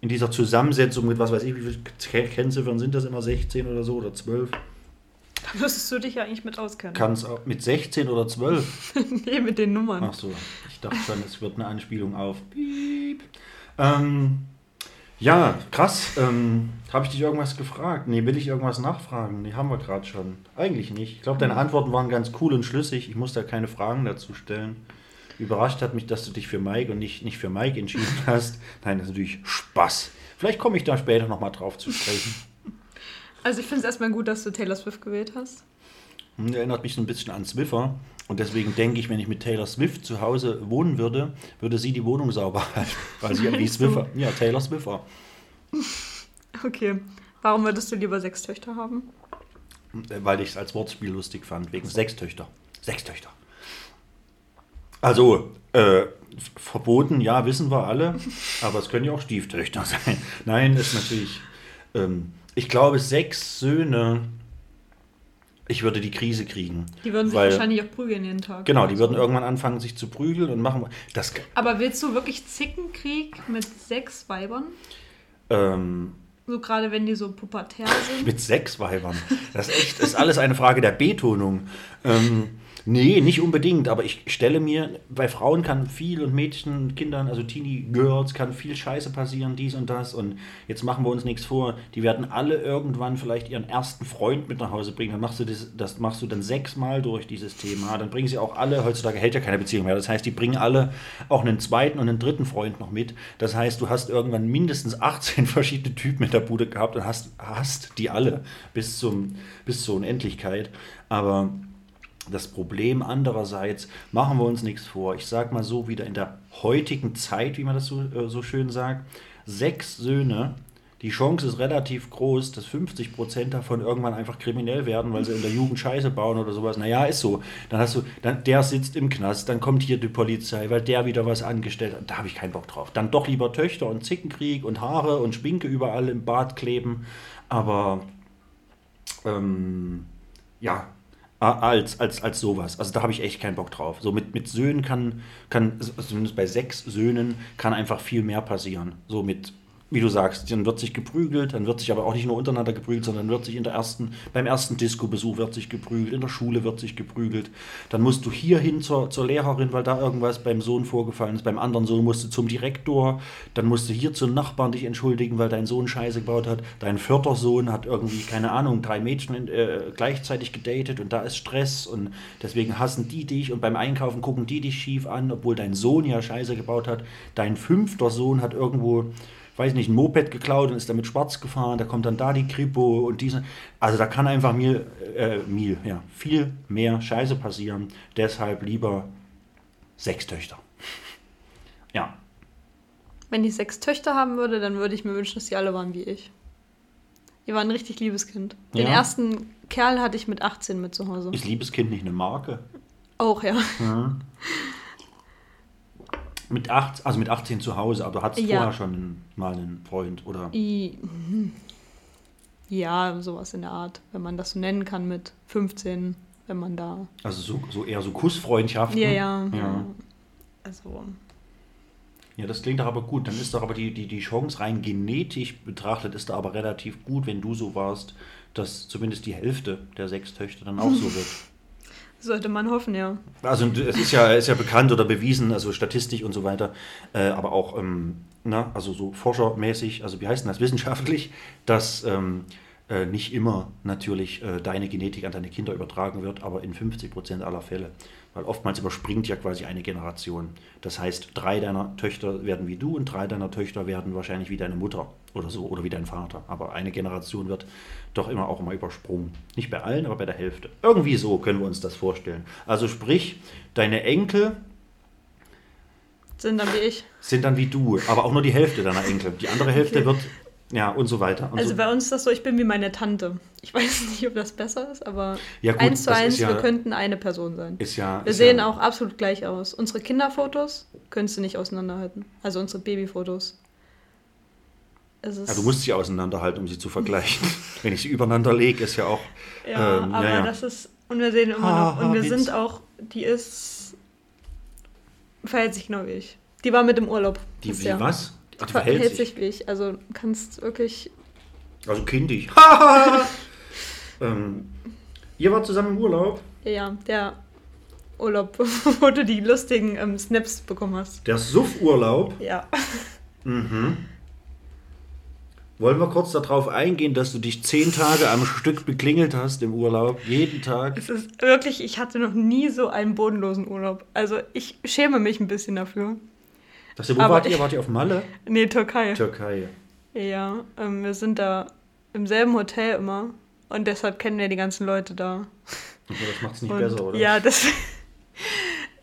in dieser Zusammensetzung mit, was weiß ich, wie viele Ke- Kennziffern sind das immer, 16 oder so oder 12? Da müsstest du dich ja eigentlich mit auskennen. Kann es auch mit 16 oder 12? *laughs* nee, mit den Nummern. Ach so, ich dachte schon, es wird eine Anspielung auf Piep. Ähm, ja, krass. Ähm, Habe ich dich irgendwas gefragt? Nee, will ich irgendwas nachfragen? Nee, haben wir gerade schon. Eigentlich nicht. Ich glaube, deine Antworten waren ganz cool und schlüssig. Ich muss da keine Fragen dazu stellen. Überrascht hat mich, dass du dich für Mike und nicht, nicht für Mike entschieden *laughs* hast. Nein, das ist natürlich Spaß. Vielleicht komme ich da später nochmal drauf zu sprechen. *laughs* Also ich finde es erstmal gut, dass du Taylor Swift gewählt hast. Hm, Erinnert mich so ein bisschen an Swiffer. Und deswegen denke ich, wenn ich mit Taylor Swift zu Hause wohnen würde, würde sie die Wohnung sauber *laughs* halten. Weil sie ja wie? Swiffer. Ja, Taylor Swiffer. Okay. Warum würdest du lieber sechs Töchter haben? Weil ich es als Wortspiel lustig fand. Wegen sechs Töchter. Sechs Töchter. Also, äh, verboten, ja, wissen wir alle. Aber es können ja auch Stieftöchter *laughs* sein. Nein, ist natürlich. Ähm, ich glaube, sechs Söhne. Ich würde die Krise kriegen. Die würden sich Weil- wahrscheinlich auch prügeln jeden Tag. Genau, die würden irgendwann anfangen, sich zu prügeln und machen. Das, Aber willst du wirklich Zickenkrieg mit sechs Weibern? ähm, So gerade wenn die so pubertär sind? mit sechs Weibern. Das ist echt, ist alles eine Frage der Betonung. Ähm, nee, nicht unbedingt, aber ich stelle mir, bei Frauen kann viel und Mädchen, Kindern, also Teenie Girls, kann viel Scheiße passieren, dies und das. Und jetzt machen wir uns nichts vor. Die werden alle irgendwann vielleicht ihren ersten Freund mit nach Hause bringen. Dann machst du das, das machst du dann sechsmal durch dieses Thema. Dann bringen sie auch alle, heutzutage hält ja keine Beziehung mehr. Das heißt, die bringen alle auch einen zweiten und einen dritten Freund noch mit. Das heißt, du hast irgendwann mindestens 18 *laughs* verschiedene Typen in der Bude gehabt und hast, hast die alle bis, zum, bis zur Unendlichkeit. Aber das Problem andererseits, machen wir uns nichts vor. Ich sage mal so, wieder in der heutigen Zeit, wie man das so, äh, so schön sagt, sechs Söhne, die Chance ist relativ groß, dass 50% davon irgendwann einfach kriminell werden, weil sie in der Jugend Scheiße bauen oder sowas. Naja, ist so. Dann hast du, dann, der sitzt im Knast, dann kommt hier die Polizei, weil der wieder was angestellt hat. Da habe ich keinen Bock drauf. Dann doch lieber Töchter und Zickenkrieg und Haare und Schminke überall im Bad kleben. Aber ähm, ja, als, als, als sowas. Also da habe ich echt keinen Bock drauf. So mit, mit Söhnen kann, kann, zumindest bei sechs Söhnen, kann einfach viel mehr passieren. So mit, wie du sagst, dann wird sich geprügelt, dann wird sich aber auch nicht nur untereinander geprügelt, sondern wird sich in der ersten, beim ersten Disco-Besuch wird sich geprügelt, in der Schule wird sich geprügelt. Dann musst du hier hin zur, zur Lehrerin, weil da irgendwas beim Sohn vorgefallen ist. Beim anderen Sohn musst du zum Direktor, dann musst du hier zum Nachbarn dich entschuldigen, weil dein Sohn Scheiße gebaut hat. Dein vierter Sohn hat irgendwie, keine Ahnung, drei Mädchen äh, gleichzeitig gedatet und da ist Stress und deswegen hassen die dich und beim Einkaufen gucken die dich schief an, obwohl dein Sohn ja Scheiße gebaut hat. Dein fünfter Sohn hat irgendwo, weiß nicht, ein Moped geklaut und ist damit schwarz gefahren, da kommt dann da die Kripo und diese. Also da kann einfach mir, äh, mir, ja, viel mehr Scheiße passieren. Deshalb lieber sechs Töchter. Ja. Wenn ich sechs Töchter haben würde, dann würde ich mir wünschen, dass die alle waren wie ich. Die waren ein richtig liebes Kind. Den Ja. ersten Kerl hatte ich mit 18 mit zu Hause. Ist Liebeskind nicht eine Marke? Auch, ja. Mit acht, also mit 18 zu Hause, aber du hattest Ja. vorher schon mal einen Freund, oder? *laughs* Ja, sowas in der Art, wenn man das so nennen kann mit 15, wenn man da. Also so, so eher so Kussfreundschaften. Ja, ja. ja. ja. Also, Ja, das klingt doch aber gut. Dann ist doch aber die, die, die Chance rein genetisch betrachtet, ist da aber relativ gut, wenn du so warst, dass zumindest die Hälfte der sechs Töchter dann auch so *laughs* wird. Sollte man hoffen, ja. Also es ist ja, ist ja bekannt oder bewiesen, also Statistik und so weiter, äh, aber auch, ähm, na, also so forschermäßig, also wie heißt denn das wissenschaftlich, dass ähm, äh, nicht immer natürlich äh, deine Genetik an deine Kinder übertragen wird, aber in 50% aller Fälle. Weil oftmals überspringt ja quasi eine Generation. Das heißt, drei deiner Töchter werden wie du und drei deiner Töchter werden wahrscheinlich wie deine Mutter oder so oder wie dein Vater. Aber eine Generation wird doch immer auch immer übersprungen. Nicht bei allen, aber bei der Hälfte. Irgendwie so können wir uns das vorstellen. Also sprich, deine Enkel Sind dann wie ich. sind dann wie du, aber auch nur die Hälfte deiner Enkel. Die andere Hälfte Okay. wird, ja, und so weiter. Und Also so. bei uns ist das so, ich bin wie meine Tante. Ich *laughs* weiß nicht, ob das besser ist, aber Ja, gut, eins zu eins, ja- wir könnten eine Person sein. ist ja, Wir ist sehen ja, auch absolut gleich aus. Unsere Kinderfotos könntest du nicht auseinanderhalten. Also unsere Babyfotos. Ja, du musst sie auseinanderhalten, um sie zu vergleichen. *laughs* Wenn ich sie übereinander lege, ist ja auch. Ja, ähm, aber das ist. Und wir sehen immer Ha, noch. Und wir Witz. sind auch. Die ist. Verhält sich genau wie ich. Die war mit im Urlaub. Die, Jahr. was? Ach, die Verhält, verhält sich. sich wie ich. Also du kannst wirklich. Also kindisch. *laughs* *laughs* ähm, ihr wart zusammen im Urlaub. Ja, der Urlaub, *laughs* wo du die lustigen ähm, Snaps bekommen hast. Der Suff-Urlaub. Ja. Wollen wir kurz darauf eingehen, dass du dich zehn Tage am Stück beklingelt hast im Urlaub? Jeden Tag. Es ist wirklich, ich hatte noch nie so einen bodenlosen Urlaub. Also ich schäme mich ein bisschen dafür. Das, wo Aber wart ihr? Wart ihr auf Malle? *laughs* Nee, Türkei. Türkei. Ja, ähm, wir sind da im selben Hotel immer. Und deshalb kennen wir die ganzen Leute da. Das macht es nicht Und besser, oder? Ja, das. *laughs*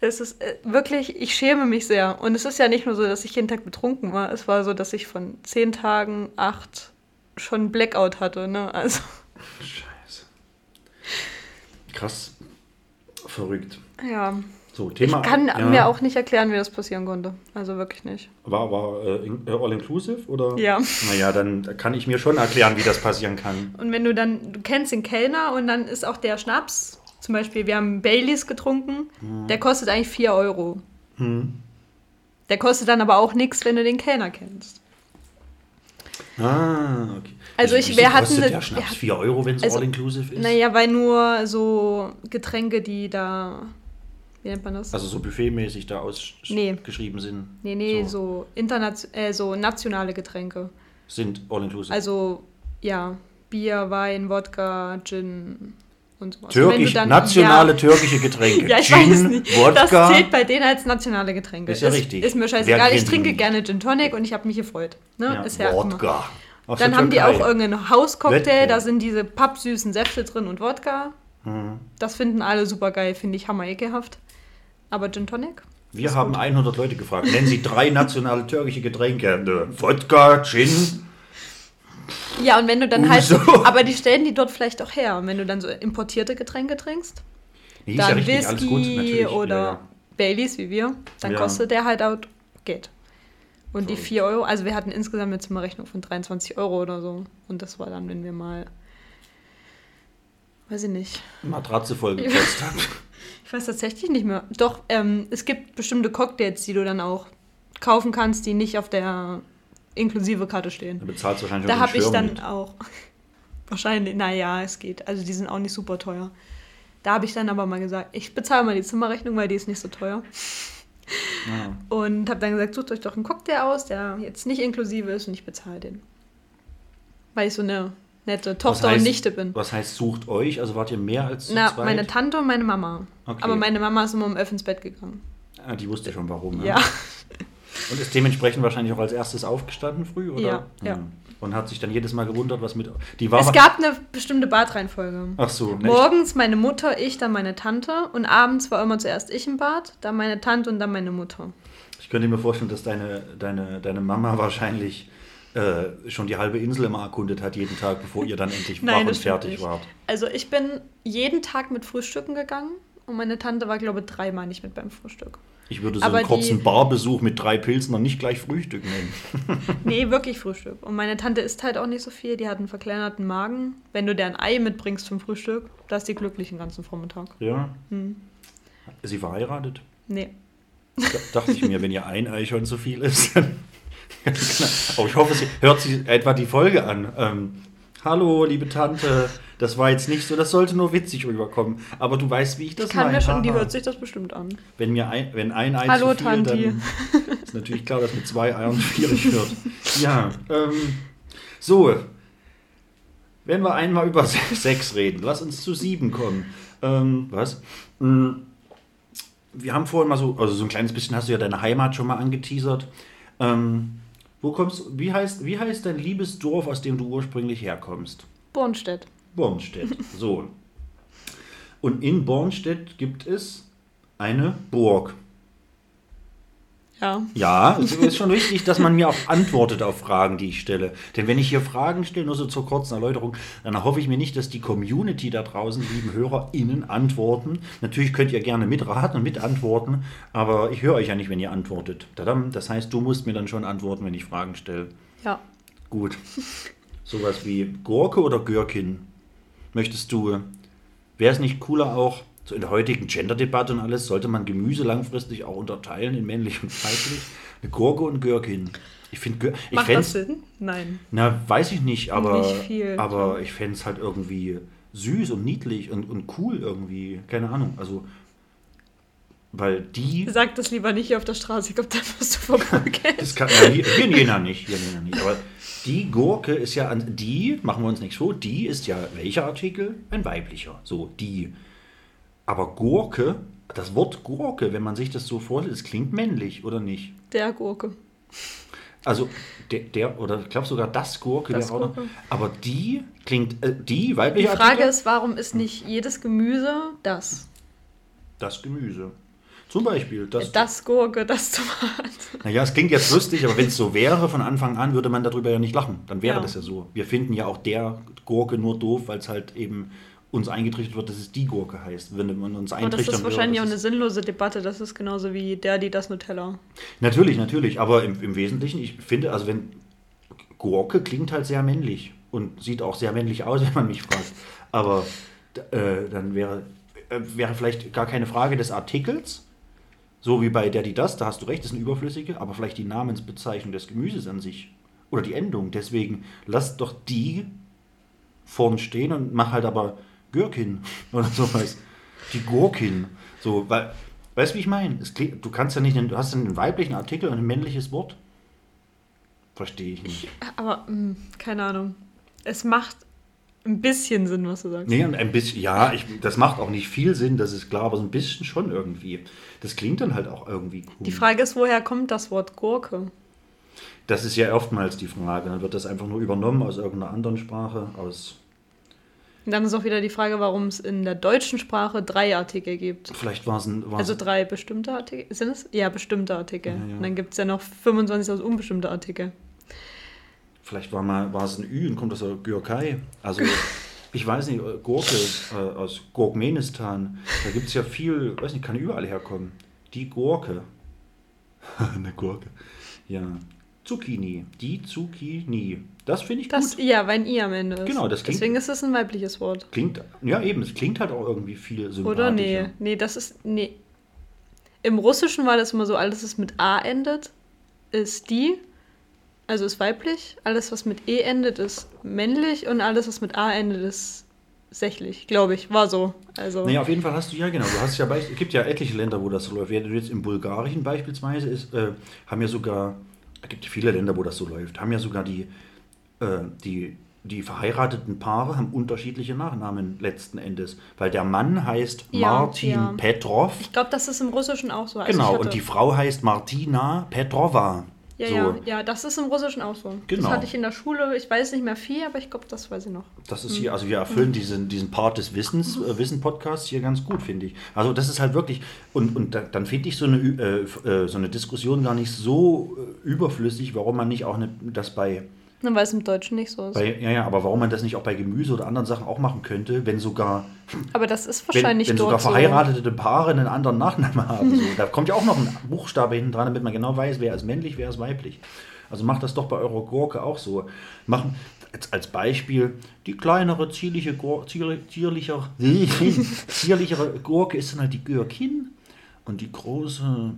Es ist äh, wirklich, ich schäme mich sehr. Und es ist ja nicht nur so, dass ich jeden Tag betrunken war. Es war so, dass ich von zehn Tagen acht schon Blackout hatte. Ne? Also, Scheiße. Krass. Verrückt. ja. So, Thema. ich kann ja. mir auch nicht erklären, wie das passieren konnte. Also wirklich nicht. War, war äh, äh, all-inclusive oder? Ja. Naja, dann kann ich mir schon erklären, wie das passieren kann. Und wenn du dann, du kennst den Kellner und dann ist auch der Schnaps, zum Beispiel, wir haben Baileys getrunken, Mhm. der kostet eigentlich 4 Euro. Der kostet dann aber auch nichts, wenn du den Kellner kennst. Ah, okay. Also ich- wir hatten kostet der Schnaps wir hatten- 4 Euro, wenn es also, all-inclusive ist? Naja, weil nur so Getränke, die da, wie nennt man das? Also so buffetmäßig da Nee. ausgeschrieben sind. nee, nee, so, internation äh, so nationale Getränke. Sind all-inclusive. Also, ja, Bier, Wein, Wodka, Gin und wenn Türkisch, dann- nationale ja, türkische Getränke. *laughs* Ja, ich Gin, weiß nicht. Wodka. Das zählt bei denen als nationale Getränke. Ist ja richtig. Ist mir scheißegal. Ich trinke gerne Gin Tonic und ich habe mich gefreut. Ne? ja, ist ja. Wodka. Dann haben die auch irgendeinen Hauscocktail, da sind diese pappsüßen Säfte drin und Wodka. Mhm. Das finden alle super geil, finde ich hammer ekelhaft. Aber Gin Tonic? Wir ist haben gut. 100 Leute gefragt. Nennen Sie drei nationale türkische Getränke. Ne, Wodka, Gin. Ja, und wenn du dann halt. Uso. Aber die stellen die dort vielleicht auch her. Und wenn du dann so importierte Getränke trinkst, Nee, ist ja dann richtig, alles gut, Whisky natürlich. oder Ja, ja. Baileys wie wir, dann Ja. kostet der halt auch Geld. Und die Verrückt. 4 Euro, also wir hatten insgesamt eine Zimmerrechnung von 23 Euro oder so. Und das war dann, wenn wir mal, weiß ich nicht, Matratze voll gekostet haben. *laughs* *laughs* ich weiß tatsächlich nicht mehr. Doch, ähm, es gibt bestimmte Cocktails, die du dann auch kaufen kannst, die nicht auf der inklusive Karte stehen. Da bezahlst du wahrscheinlich Da habe ich dann mit. auch, *laughs* wahrscheinlich, naja, es geht. Also die sind auch nicht super teuer. Da habe ich dann aber mal gesagt, ich bezahle mal die Zimmerrechnung, weil die ist nicht so teuer. Ja. Und habe dann gesagt, sucht euch doch einen Cocktail aus, der jetzt nicht inklusive ist und ich bezahle den. Weil ich so eine nette Tochter heißt- und Nichte bin. Was heißt, sucht euch? Also wart ihr mehr als Na, zweit? meine Tante und meine Mama. Okay. Aber meine Mama ist immer um elf ins Bett gegangen. Ah, die wusste schon warum. ne? Ja. *laughs* Und ist dementsprechend wahrscheinlich auch als erstes aufgestanden früh, oder? Ja, ja. Und hat sich dann jedes Mal gewundert, was mit. Die war Es gab eine bestimmte Badreihenfolge. Ach so, ne, Morgens meine Mutter, ich, dann meine Tante. Und abends war immer zuerst ich im Bad, dann meine Tante und dann meine Mutter. Ich, ich könnte mir vorstellen, dass deine, deine, deine Mama wahrscheinlich äh, schon die halbe Insel immer erkundet hat, jeden Tag, bevor ihr dann endlich wach und fertig nicht. wart. Also ich bin jeden Tag mit Frühstücken gegangen und meine Tante war, glaube ich, dreimal nicht mit beim Frühstück. Ich würde so Aber einen kurzen die- Barbesuch mit drei Pilzen noch nicht gleich Frühstück nennen. *laughs* Nee, wirklich Frühstück. Und meine Tante isst halt auch nicht so viel, die hat einen verkleinerten Magen. Wenn du dir ein Ei mitbringst zum Frühstück, da ist die glücklich den ganzen Vormittag. Ja. Hm. Ist sie verheiratet? Nee. Da dachte ich mir, wenn ihr ein Ei schon so viel ist, dann. Aber *laughs* ich hoffe, sie hört sie etwa die Folge an. Ähm, Hallo, liebe Tante, das war jetzt nicht so, das sollte nur witzig rüberkommen. Aber du weißt, wie ich das Ich kann meine. mir schon, die hört sich das bestimmt an. Wenn, mir ein, wenn ein Ei Hallo, zu viel, Tanti. dann *laughs* ist natürlich klar, dass mit zwei Eiern schwierig wird. Ja, ähm, so. wenn wir einmal über *laughs* Sex reden, lass uns zu sieben kommen. Ähm, was? Mm, Wir haben vorhin mal so, also so ein kleines bisschen hast du ja deine Heimat schon mal angeteasert. Ähm, wo kommst wie heißt, wie heißt dein liebes Dorf, aus dem du ursprünglich herkommst? Bornstedt. Bornstedt. So. Und in Bornstedt gibt es eine Burg. Ja. Ja, es ist schon wichtig, dass man mir auch antwortet auf Fragen, die ich stelle. Denn wenn ich hier Fragen stelle, nur so zur kurzen Erläuterung, dann hoffe ich mir nicht, dass die Community da draußen, lieben HörerInnen, antworten. Natürlich könnt ihr gerne mitraten und mitantworten, aber ich höre euch ja nicht, wenn ihr antwortet. Tadam, Das heißt, du musst mir dann schon antworten, wenn ich Fragen stelle. Ja. Gut. Sowas wie Gurke oder Gürkin? Möchtest du, wäre es nicht cooler auch, so in der heutigen Gender-Debatte und alles, sollte man Gemüse langfristig auch unterteilen in männlich und weiblich? Eine Gurke und Gürkin. Ich finde, ich Macht das Sinn? Nein. na, weiß ich nicht, aber, Nicht viel. aber ich fände es halt irgendwie süß und niedlich und, und cool irgendwie. Keine Ahnung. Also, weil die. Sag das lieber nicht hier auf der Straße, ich glaube, dann wirst du verprügelt. *laughs* Das kann, ja, hier, hier in Jena nicht, hier in Jena nicht. Aber die Gurke ist ja an. Die, machen wir uns nichts vor, die ist ja welcher Artikel? Ein weiblicher. So, die. Aber Gurke, das Wort Gurke, wenn man sich das so vorstellt, das klingt männlich, oder nicht? Der Gurke. Also der, der oder ich glaube sogar das Gurke, Das auch noch. Gurke. Aber die klingt äh, die Die weibliche Frage Artikel? ist, warum ist nicht jedes Gemüse das? das Gemüse. Zum Beispiel das. Das Gurke, das Tomat. Naja, es klingt jetzt lustig, aber wenn es so wäre von Anfang an, würde man darüber ja nicht lachen. Dann wäre Ja. das ja so. Wir finden ja auch der Gurke nur doof, weil es halt eben uns eingetrichtert wird, dass es die Gurke heißt. Wenn man uns Und das eintrichtern ist wahrscheinlich auch eine sinnlose Debatte. Das ist genauso wie der, die das Nutella. Natürlich, natürlich. Aber im, im Wesentlichen, ich finde, also wenn Gurke klingt halt sehr männlich und sieht auch sehr männlich aus, *laughs* wenn man mich fragt. Aber äh, dann wäre, äh, wäre vielleicht gar keine Frage des Artikels, so wie bei der, die das, da hast du recht, das ist eine überflüssige, aber vielleicht die Namensbezeichnung des Gemüses an sich oder die Endung. Deswegen lass doch die vorn stehen und mach halt aber Gürkin *laughs* oder sowas. Die Gurkin. So, weil, weißt du, wie ich meine? Du kannst ja nicht, du hast einen weiblichen Artikel und ein männliches Wort. Verstehe ich nicht. Aber, mh, keine Ahnung. Es macht ein bisschen Sinn, was du sagst. Nee, ein bisschen, ja, ich, das macht auch nicht viel Sinn, das ist klar, aber so ein bisschen schon irgendwie. Das klingt dann halt auch irgendwie cool. Die Frage ist, woher kommt das Wort Gurke? Das ist ja oftmals die Frage. Dann wird das einfach nur übernommen aus irgendeiner anderen Sprache, aus. Und dann ist auch wieder die Frage, warum es in der deutschen Sprache drei Artikel gibt. Vielleicht war es ein. war's- Also drei bestimmte Artikel. Sind es? Ja, bestimmte Artikel. Ja, ja. Und dann gibt es ja noch 25 aus unbestimmte Artikel. Vielleicht war, mal, war es ein Ü und kommt aus der Gürkei. Also, *laughs* ich weiß nicht, äh, Gurke äh, aus Gurkmenistan. Da gibt es ja viel, weiß nicht, kann überall herkommen. Die Gurke. *laughs* Eine Gurke. Ja. Zucchini. Die Zucchini. Das finde ich Das, gut. ja, weil ein I am Ende ist. Genau, das klingt- Deswegen ist es ein weibliches Wort. Klingt, ja eben, es klingt halt auch irgendwie viel sympathischer. Oder? Nee. Nee, das ist. Nee. Im Russischen war das immer so, alles, was mit A endet, ist die. Also ist weiblich. Alles, was mit E endet, ist männlich. Und alles, was mit A endet, ist sächlich. Glaube ich. War so. Also. Nee, auf jeden Fall hast du, ja genau, du hast ja, es gibt ja etliche Länder, wo das so läuft. Während du jetzt im Bulgarischen beispielsweise ist, äh, haben ja sogar, es gibt viele Länder, wo das so läuft, haben ja sogar die, äh, die, die verheirateten Paare haben unterschiedliche Nachnamen letzten Endes. Weil der Mann heißt Ja, Martin ja. Petrov, Ich glaube, das ist im Russischen auch so. Also genau, und die Frau heißt Martina Petrova. Ja, so, ja, ja, das ist im Russischen auch so. Genau. Das hatte ich in der Schule, ich weiß nicht mehr viel, aber ich glaube, das weiß ich noch. Das ist hier, also wir erfüllen diesen, diesen Part des Wissens, äh, Wissen-Podcasts hier ganz gut, finde ich. Also das ist halt wirklich, und, und da, dann finde ich so eine, äh, äh, so eine Diskussion gar nicht so äh, überflüssig, warum man nicht auch eine, das bei, Nur weil es im Deutschen nicht so ist. bei, ja, ja, aber warum man das nicht auch bei Gemüse oder anderen Sachen auch machen könnte, wenn sogar, aber das ist wenn, wahrscheinlich wenn sogar dort so. verheiratete Paare einen anderen Nachnamen haben. So. Da kommt ja auch noch ein Buchstabe hinten dran, damit man genau weiß, wer ist männlich, wer ist weiblich. Also macht das doch bei eurer Gurke auch so. Machen als, Beispiel die kleinere, zierliche, zier, zierlicher, *laughs* zierlichere Gurke ist dann halt die Gürkin und die große,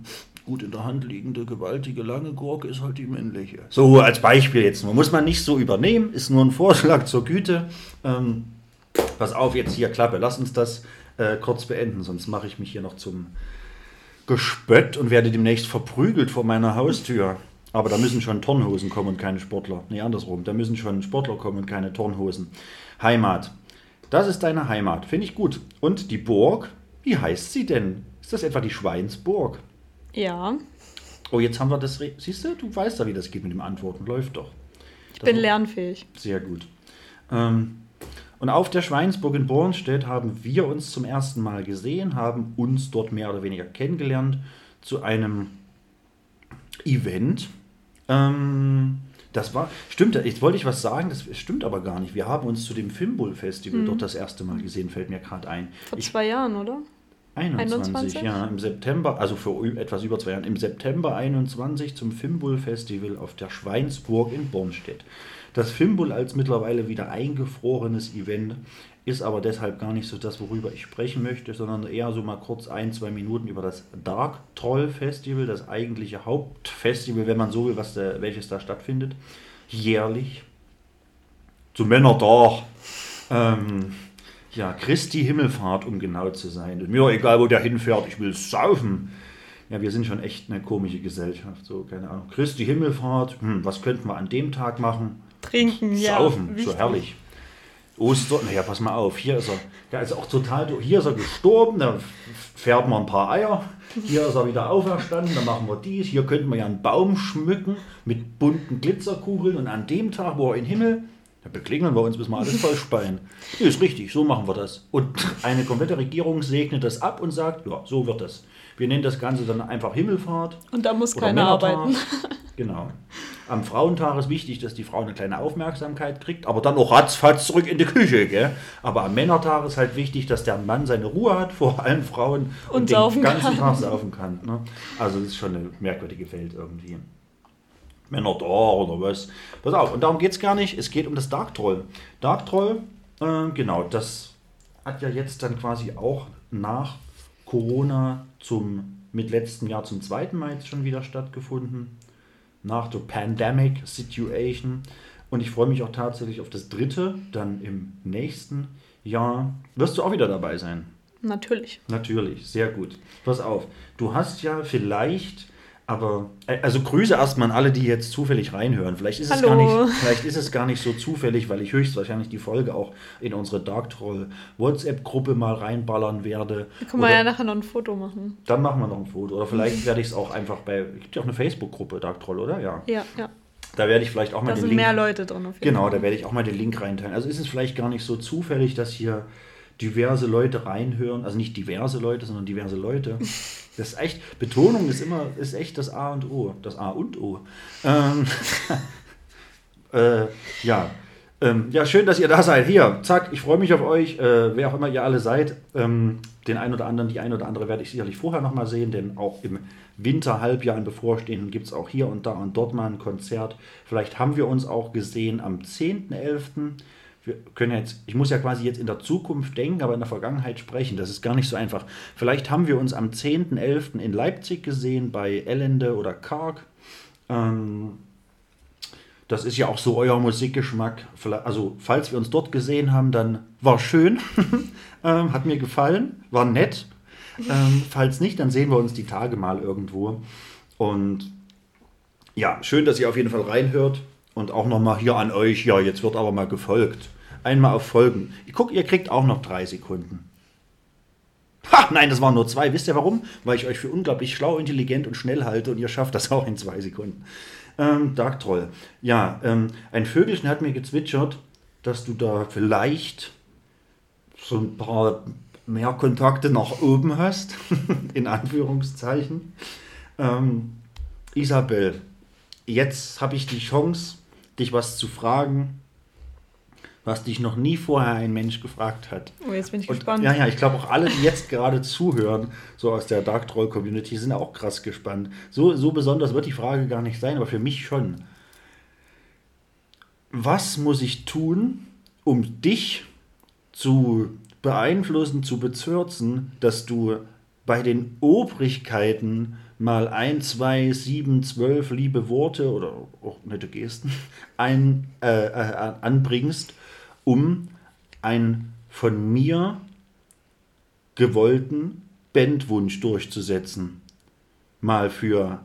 gut in der Hand liegende, gewaltige, lange Gurke ist halt die männliche. So als Beispiel jetzt nur. Muss man nicht so übernehmen, ist nur ein Vorschlag zur Güte. Ähm, Pass auf, jetzt hier Klappe. Lass uns das äh, kurz beenden, sonst mache ich mich hier noch zum Gespött und werde demnächst verprügelt vor meiner Haustür. Aber da müssen schon Turnhosen kommen und keine Sportler. Nee, andersrum. Da müssen schon Sportler kommen und keine Turnhosen. Heimat. Das ist deine Heimat. Finde ich gut. Und die Burg, wie heißt sie denn? Ist das etwa die Schweinsburg? Ja, Oh, jetzt haben wir das. Re Siehst du, du weißt ja, wie das geht mit dem Antworten. Läuft doch. ich bin lernfähig. Sehr gut. Ähm, und auf der Schweinsburg in Bornstedt haben wir uns zum ersten Mal gesehen, haben uns dort mehr oder weniger kennengelernt zu einem Event. Ähm, das war, stimmt, jetzt wollte ich was sagen, das stimmt aber gar nicht. Wir haben uns zu dem Fimbul Festival dort das erste Mal gesehen, fällt mir gerade ein. Vor Ich, zwei Jahren, oder? 21, 21? ja, im September, also für etwas über zwei Jahren, im September 21 zum Fimbul Festival auf der Schweinsburg in Bornstedt. Das Fimbul als mittlerweile wieder eingefrorenes Event ist aber deshalb gar nicht so das, worüber ich sprechen möchte, sondern eher so mal kurz ein, zwei Minuten über das Dark Troll Festival, das eigentliche Hauptfestival, wenn man so will, was da, welches da stattfindet, jährlich. Zu Männertag. Ähm, ja, Christi Himmelfahrt, um genau zu sein. Und mir egal, wo der hinfährt, ich will saufen. Ja, wir sind schon echt eine komische Gesellschaft. So, keine Ahnung. Christi Himmelfahrt, hm, was könnten wir an dem Tag machen? Trinken, ja. Saufen, so wichtig. herrlich. Ostern, naja, pass mal auf, hier ist er, der ist auch total, hier ist er gestorben, da fährt man ein paar Eier, hier ist er wieder auferstanden, dann machen wir dies, hier könnten wir ja einen Baum schmücken mit bunten Glitzerkugeln und an dem Tag, wo er in den Himmel, da beklingeln wir uns, bis wir alles voll speien. *laughs* Nee, ist richtig, so machen wir das. Und eine komplette Regierung segnet das ab und sagt, ja, so wird das. Wir nennen das Ganze dann einfach Himmelfahrt. Und da muss keiner arbeiten. *laughs* Genau. Am Frauentag ist wichtig, dass die Frau eine kleine Aufmerksamkeit kriegt, aber dann auch ratzfatz zurück in die Küche. Gell? Aber am Männertag ist halt wichtig, dass der Mann seine Ruhe hat vor allen Frauen und, Und den ganzen kann. Tag saufen kann. Ne? Also das ist schon eine merkwürdige Welt irgendwie. Männertag oder was. Pass auf, und darum geht es gar nicht. Es geht um das Dark Troll. Dark Troll, äh, genau, das hat ja jetzt dann quasi auch nach Corona zum, mit letztem Jahr zum zweiten Mal jetzt schon wieder stattgefunden. Nach der Pandemic Situation. Und ich freue mich auch tatsächlich auf das dritte, dann im nächsten Jahr. Wirst du auch wieder dabei sein? Natürlich. Natürlich, sehr gut. Pass auf, du hast ja vielleicht, aber, äh, also Grüße erstmal an alle, die jetzt zufällig reinhören. Vielleicht ist, es gar nicht, vielleicht ist es gar nicht so zufällig, weil ich höchstwahrscheinlich die Folge auch in unsere Dark Troll WhatsApp-Gruppe mal reinballern werde. Da können wir ja nachher noch ein Foto machen. dann machen wir noch ein Foto. Oder vielleicht werde ich es auch einfach bei, es gibt ja auch eine Facebook-Gruppe, Dark Troll, oder? Ja. Ja, ja. Da werde ich vielleicht auch mal Da den sind Link mehr Leute drin auf jeden Genau, Fall. da werde ich auch mal den Link reinteilen. Also ist es vielleicht gar nicht so zufällig, dass hier diverse Leute reinhören. Also nicht diverse Leute, sondern diverse Leute. Das ist echt, Betonung ist immer, ist echt das A und O. Das A und O. Ähm, *laughs* äh, ja. Ähm, ja, schön, dass ihr da seid. Hier, zack, ich freue mich auf euch, äh, wer auch immer ihr alle seid. Ähm, den einen oder anderen, die eine oder andere werde ich sicherlich vorher nochmal sehen, denn auch im Winterhalbjahr, im bevorstehenden, gibt es auch hier und da und dort mal ein Konzert. Vielleicht haben wir uns auch gesehen am 10.11. Wir können jetzt, ich muss ja quasi jetzt in der Zukunft denken, aber in der Vergangenheit sprechen. Das ist gar nicht so einfach. Vielleicht haben wir uns am 10.11. in Leipzig gesehen bei Ellende oder Karg. Ähm, das ist ja auch so euer Musikgeschmack. Also, falls wir uns dort gesehen haben, dann war schön. *laughs* ähm, hat mir gefallen, war nett. Ähm, falls nicht, dann sehen wir uns die Tage mal irgendwo. Und ja, schön, dass ihr auf jeden Fall reinhört. Und auch nochmal hier an euch. Ja, jetzt wird aber mal gefolgt. Einmal auf Folgen. Ich guck, ihr kriegt auch noch drei Sekunden. Ha, nein, das waren nur zwei. Wisst ihr warum? Weil ich euch für unglaublich schlau, intelligent und schnell halte und ihr schafft das *laughs* auch in zwei Sekunden. Ähm, Dark Troll. Ja, ähm, ein Vögelchen hat mir gezwitschert, dass du da vielleicht so ein paar mehr Kontakte nach oben hast, *laughs* in Anführungszeichen. Ähm, Isabel, jetzt habe ich die Chance, dich was zu fragen, was dich noch nie vorher ein Mensch gefragt hat. Oh, jetzt bin ich Und, gespannt. ja, ja, ich glaube auch alle, die jetzt gerade zuhören, so aus der Dark Troll Community, sind auch krass gespannt. So, so besonders wird die Frage gar nicht sein, aber für mich schon. Was muss ich tun, um dich zu beeinflussen, zu bezürzen, dass du bei den Obrigkeiten mal ein, zwei, sieben, zwölf liebe Worte oder auch nette Gesten ein, äh, äh, anbringst, um einen von mir gewollten Bandwunsch durchzusetzen. Mal für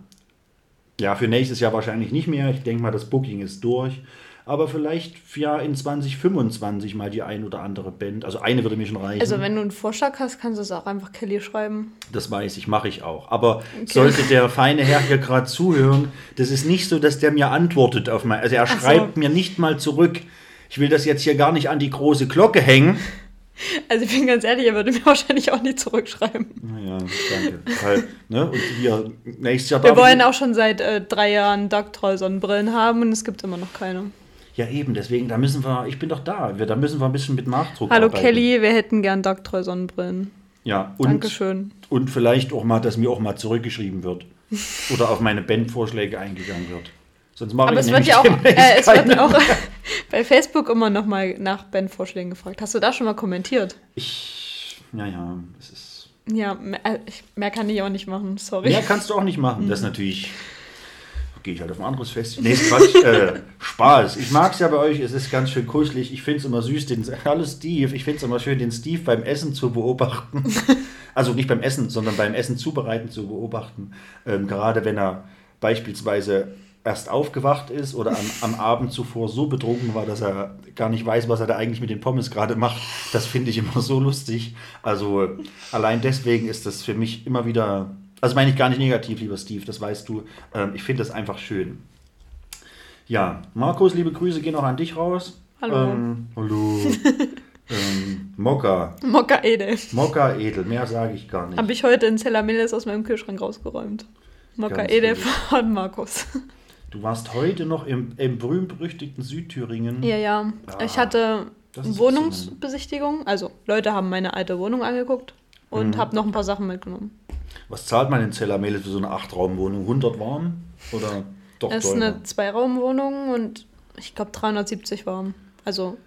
Ja, für nächstes Jahr wahrscheinlich nicht mehr. Ich denke mal, das Booking ist durch. Aber vielleicht ja in 2025 mal die ein oder andere Band. Also eine würde mir schon reichen. Also wenn du einen Vorschlag hast, kannst du es auch einfach Kelly schreiben. Das weiß ich, mache ich auch. Aber sollte der feine Herr hier gerade zuhören, das ist nicht so, dass der mir antwortet auf mein. Also er so. schreibt mir nicht mal zurück. Ich will das jetzt hier gar nicht an die große Glocke hängen. Also ich bin ganz ehrlich, er würde mir *laughs* wahrscheinlich auch nicht zurückschreiben. Naja, danke. Weil, ne, und hier nächstes Jahr Wir wollen auch schon seit äh, drei Jahren Darktroll Sonnenbrillen haben und es gibt immer noch keine. Ja, eben, deswegen, da müssen wir, ich bin doch da. Wir, da müssen wir ein bisschen mit Nachdruck Hallo arbeiten. Kelly, wir hätten gern Darktroll Sonnenbrillen. Ja, und, Dankeschön. und vielleicht auch mal, dass mir auch mal zurückgeschrieben wird. *laughs* Oder auf meine Bandvorschläge eingegangen wird. Sonst mache Aber ich es wird ja auch, *laughs* äh, es wird auch *laughs* bei Facebook immer noch mal nach Bandvorschlägen gefragt. Hast du da schon mal kommentiert? Ich, ja, ja, es ist. Ja, mehr, äh, mehr kann ich auch nicht machen, sorry. Mehr kannst du auch nicht machen. Mhm. Das ist natürlich. Gehe ich halt auf ein anderes Fest. Nee, Quatsch. äh, Spaß. Ich mag es ja bei euch. Es ist ganz schön kuschelig. Ich finde es immer süß. Den, hallo Steve. Ich finde es immer schön, den Steve beim Essen zu beobachten. *laughs* also nicht beim Essen, sondern beim Essen zubereiten zu beobachten. Ähm, gerade wenn er beispielsweise erst aufgewacht ist oder am, am Abend zuvor so betrunken war, dass er gar nicht weiß, was er da eigentlich mit den Pommes gerade macht. Das finde ich immer so lustig. Also allein deswegen ist das für mich immer wieder, also meine ich gar nicht negativ, lieber Steve, das weißt du. Ähm, ich finde das einfach schön. Ja, Markus, liebe Grüße gehen auch an dich raus. Hallo. Ähm, hallo. *laughs* ähm, Mokka. Mokka Edel. Mokka edel, mehr sage ich gar nicht. Habe ich heute in Cellameles aus meinem Kühlschrank rausgeräumt. Mokka Edel von Markus. Du warst heute noch im, im berühmt-berüchtigten Südthüringen. Ja, ja. Ah, ich hatte das Wohnungsbesichtigung. Also Leute haben meine alte Wohnung angeguckt und Mhm. habe noch ein paar Sachen mitgenommen. Was zahlt man in Zellermele für so eine Achtraumwohnung? 100 warm? Oder doch Es ist eine Zweiraumwohnung und ich glaube 370 warm. Also,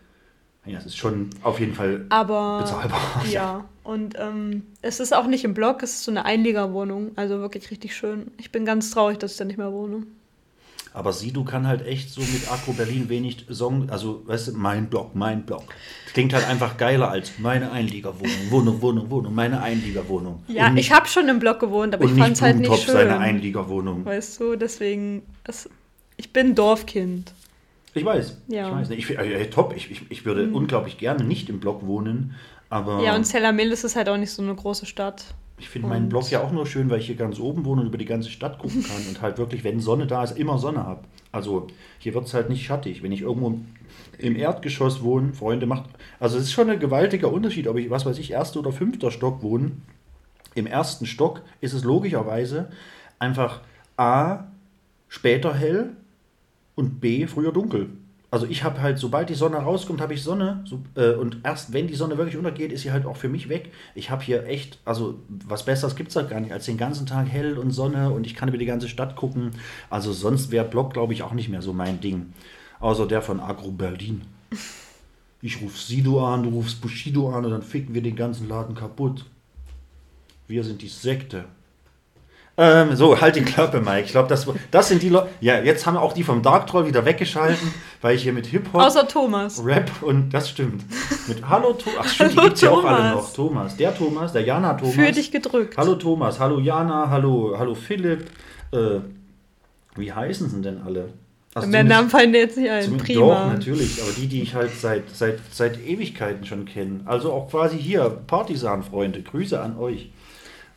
Ja, es ist schon auf jeden Fall aber. bezahlbar. *laughs* Ja, und ähm, es ist auch nicht im Block, es ist so eine Einliegerwohnung. Also wirklich richtig schön. Ich bin ganz traurig, dass ich da nicht mehr wohne. Aber Sido kann halt echt so mit Agro Berlin wenig Song, also weißt du, mein Block, mein Block. Klingt halt einfach geiler als meine Einliegerwohnung, Wohnung, Wohnung, Wohnung, meine Einliegerwohnung. Ja, Und ich habe schon im Block gewohnt, aber ich fand es halt nicht schön. seine Einliegerwohnung. Weißt du, deswegen. Es, ich bin Dorfkind. Ich weiß, Ja. ich weiß nicht. Ich, äh, top, ich, ich, ich würde unglaublich gerne nicht im Block wohnen, aber Ja, und Zellermelis ist halt auch nicht so eine große Stadt. Ich finde meinen Block ja auch nur schön, weil ich hier ganz oben wohne und über die ganze Stadt gucken kann und halt wirklich, wenn Sonne da ist, immer Sonne habe. Also hier wird es halt nicht schattig. Wenn ich irgendwo im Erdgeschoss wohne, Freunde, macht. Also es ist schon ein gewaltiger Unterschied, ob ich, was weiß ich, erster oder fünfter Stock wohne. Im ersten Stock ist es logischerweise einfach A, später hell und B, früher dunkel. Also ich habe halt, sobald die Sonne rauskommt, habe ich Sonne. So, äh, und erst wenn die Sonne wirklich untergeht, ist sie halt auch für mich weg. Ich habe hier echt, also was Besseres gibt es halt gar nicht, als den ganzen Tag hell und Sonne und ich kann über die ganze Stadt gucken. Also sonst wäre Block, glaube ich, auch nicht mehr so mein Ding. Außer der von Agro Berlin. Ich ruf Sido an, du rufst Bushido an und dann ficken wir den ganzen Laden kaputt. Wir sind die Sekte. Ähm, so, halt die Klappe, Mike. Ich glaube, das, das sind die Leute. Ja, jetzt haben wir auch die vom Dark Troll wieder weggeschalten, weil ich hier mit Hip-Hop, Außer Thomas. Rap und das stimmt. Mit Hallo Thomas. Ach, stimmt, die Hallo, gibt es ja auch alle Thomas. noch. Thomas. Der Thomas, der Jana Thomas. Für dich gedrückt. Hallo Thomas, hallo Jana, hallo, hallo Philipp. Äh, wie heißen sie denn alle? Also Mehr Namen fallen dir jetzt nicht ein. Zum- Doch, Prima. natürlich, aber die, die ich halt seit, seit, seit Ewigkeiten schon kenne. Also auch quasi hier, Partisan-Freunde, Grüße an euch.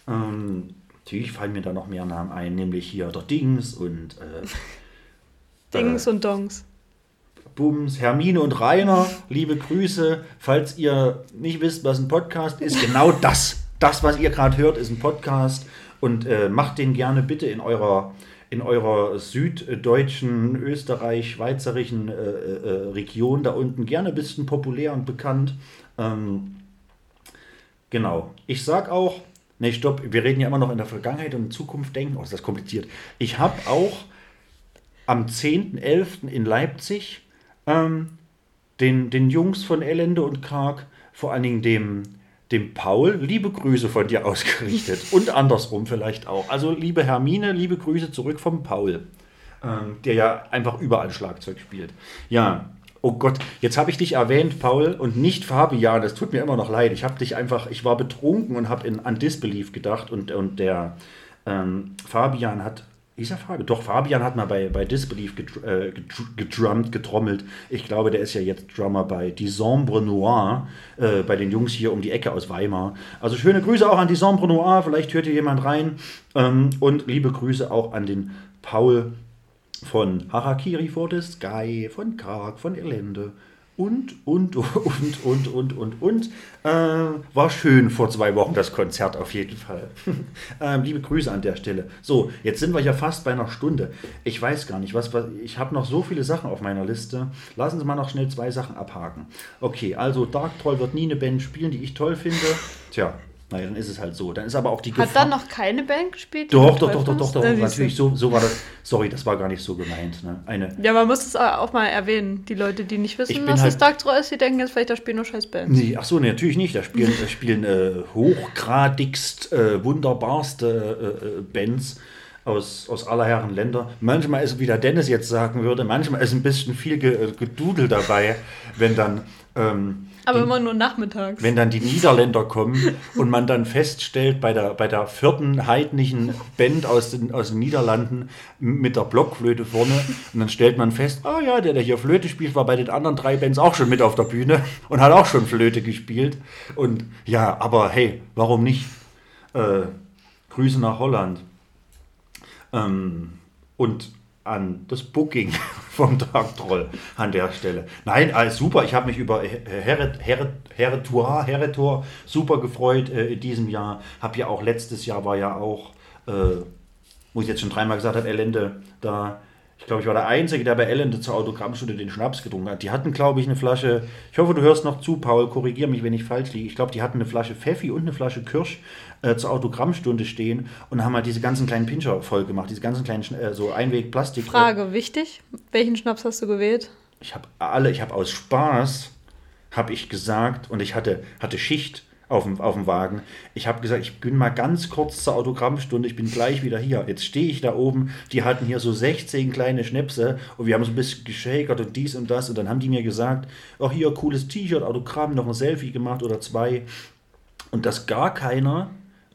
Ähm, natürlich fallen mir da noch mehr Namen ein, nämlich hier der Dings und äh, *laughs* Dings äh, und Dongs. Bums, Hermine und Rainer, liebe Grüße. Falls ihr nicht wisst, was ein Podcast ist, genau das, das, was ihr gerade hört, ist ein Podcast. Und äh, macht den gerne bitte in eurer, in eurer süddeutschen, österreich, schweizerischen äh, äh, Region da unten gerne ein bisschen populär und bekannt. Ähm, genau. Ich sag auch, nee, stopp, wir reden ja immer noch in der Vergangenheit und in Zukunft denken. Oh, ist das kompliziert. Ich habe auch am 10.11. in Leipzig ähm, den, den Jungs von Elende und Karg, vor allen Dingen dem, dem Paul, liebe Grüße von dir *laughs* ausgerichtet. und andersrum vielleicht auch. Also liebe Hermine, liebe Grüße zurück vom Paul, ähm, der ja einfach überall Schlagzeug spielt. Ja, oh Gott, jetzt habe ich dich erwähnt, Paul, und nicht Fabian. Es tut mir immer noch leid. Ich habe dich einfach, ich war betrunken und habe an Disbelief gedacht und, und der ähm, Fabian hat Hieß er Fabian? Doch, Fabian hat mal bei, bei Disbelief gedr äh, gedr- gedrummt, getrommelt. Ich glaube, der ist ja jetzt Drummer bei Disambre Noir, äh, bei den Jungs hier um die Ecke aus Weimar. Also schöne Grüße auch an Disambre Noir, vielleicht hört hier jemand rein. Ähm, und liebe Grüße auch an den Paul von Harakiri for the Sky, von Karg, von Irlande und, und, und, und, und, und, und. Äh, war schön vor zwei Wochen das Konzert auf jeden Fall. *laughs* ähm, liebe Grüße an der Stelle. So, jetzt sind wir ja fast bei einer Stunde. Ich weiß gar nicht, was, was ich habe noch so viele Sachen auf meiner Liste. Lassen Sie mal noch schnell zwei Sachen abhaken. Okay, also Dark Troll wird nie eine Band spielen, die ich toll finde. Tja, naja, dann ist es halt so. Dann ist aber auch die Hat dann noch keine Band gespielt? doch, doch, doch, doch, doch, doch, natürlich, so, so war das. Sorry, das war gar nicht so gemeint. Ne? Eine, Ja, man muss es auch mal erwähnen. Die Leute, die nicht Ich wissen, was halt- das Dark Troll ist, die denken jetzt vielleicht, da spielen nur scheiß Bands. Nee, ach so, nee, natürlich nicht. Da spielen, da *laughs* spielen äh, hochgradigst äh, wunderbarste äh, äh, Bands aus, aus aller Herren Länder. Manchmal ist, wie der Dennis jetzt sagen würde, manchmal ist ein bisschen viel äh, Gedudel dabei, wenn dann, ähm, Aber immer nur nachmittags. wenn dann die Niederländer kommen und man dann feststellt, bei der, bei der vierten heidnischen Band aus den, aus den Niederlanden mit der Blockflöte vorne und dann stellt man fest, ah ja, der, der hier Flöte spielt, war bei den anderen drei Bands auch schon mit auf der Bühne und hat auch schon Flöte gespielt. Und ja, aber hey, warum nicht? Äh, Grüße nach Holland. Ähm, und an das Booking *laughs* vom Dark Troll an der Stelle. Nein, alles super. Ich habe mich über Heret- Heret- Heretor, Heretor super gefreut äh, in diesem Jahr. Habe ja auch letztes Jahr war ja auch, äh, wo ich jetzt schon dreimal gesagt habe, Elende da. Ich glaube, ich war der Einzige, der bei Elende zur Autogrammstunde den Schnaps getrunken hat. Die hatten, glaube ich, eine Flasche. Ich hoffe, du hörst noch zu, Paul. Korrigier mich, wenn ich falsch liege. Ich glaube, die hatten eine Flasche Pfeffi und eine Flasche Kirsch äh, zur Autogrammstunde stehen und haben halt diese ganzen kleinen Pinscher voll gemacht. Diese ganzen kleinen, äh, so Einweg-Plastik. Frage, wichtig. Welchen Schnaps hast du gewählt? Ich habe alle, ich habe aus Spaß, habe ich gesagt, und ich hatte, hatte Schicht auf dem, auf dem Wagen. Ich habe gesagt, ich bin mal ganz kurz zur Autogrammstunde, ich bin gleich wieder hier. Jetzt stehe ich da oben, die hatten hier so 16 kleine Schnäpse und wir haben so ein bisschen geschakert und dies und das und dann haben die mir gesagt, oh hier, cooles T-Shirt, Autogramm, noch ein Selfie gemacht oder zwei. Und dass gar keiner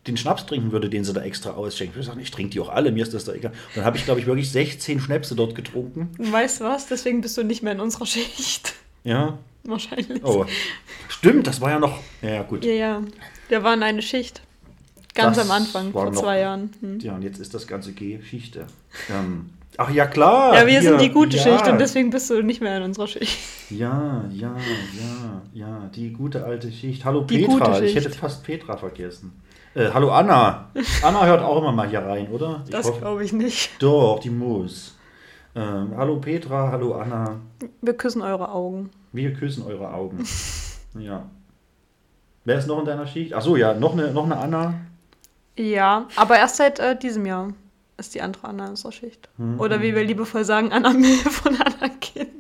den Schnaps trinken würde, den sie da extra ausschenken. Ich sage, ich trinke die auch alle, mir ist das da egal. Und dann habe ich, glaube ich, wirklich 16 Schnäpse dort getrunken. Weißt du was? Deswegen bist du nicht mehr in unserer Schicht. Ja, *laughs* Wahrscheinlich. Oh, stimmt, das war ja noch. Ja, gut. Ja, ja. Der war in eine Schicht. Ganz Das am Anfang, vor noch- zwei Jahren. Hm. Ja, und jetzt ist das ganze Geschichte. Ähm, ach ja, klar. Ja, wir hier, sind die gute ja, Schicht und deswegen bist du nicht mehr in unserer Schicht. Ja, ja, ja, ja, die gute alte Schicht. Hallo Die Petra, gute ich Schicht. hätte fast Petra vergessen. Äh, hallo Anna. Anna hört auch immer mal hier rein, oder? Ich Das glaube ich nicht. Doch, die muss. Ähm, hallo Petra, hallo Anna. Wir küssen eure Augen. Wir küssen eure Augen. *laughs* ja. Wer ist noch in deiner Schicht? Ach so, ja, noch eine, noch eine Anna. Ja, aber erst seit äh, diesem Jahr ist die andere Anna in unserer Schicht. Mhm. Oder wie wir liebevoll sagen, Anna Milf von Anna Kind.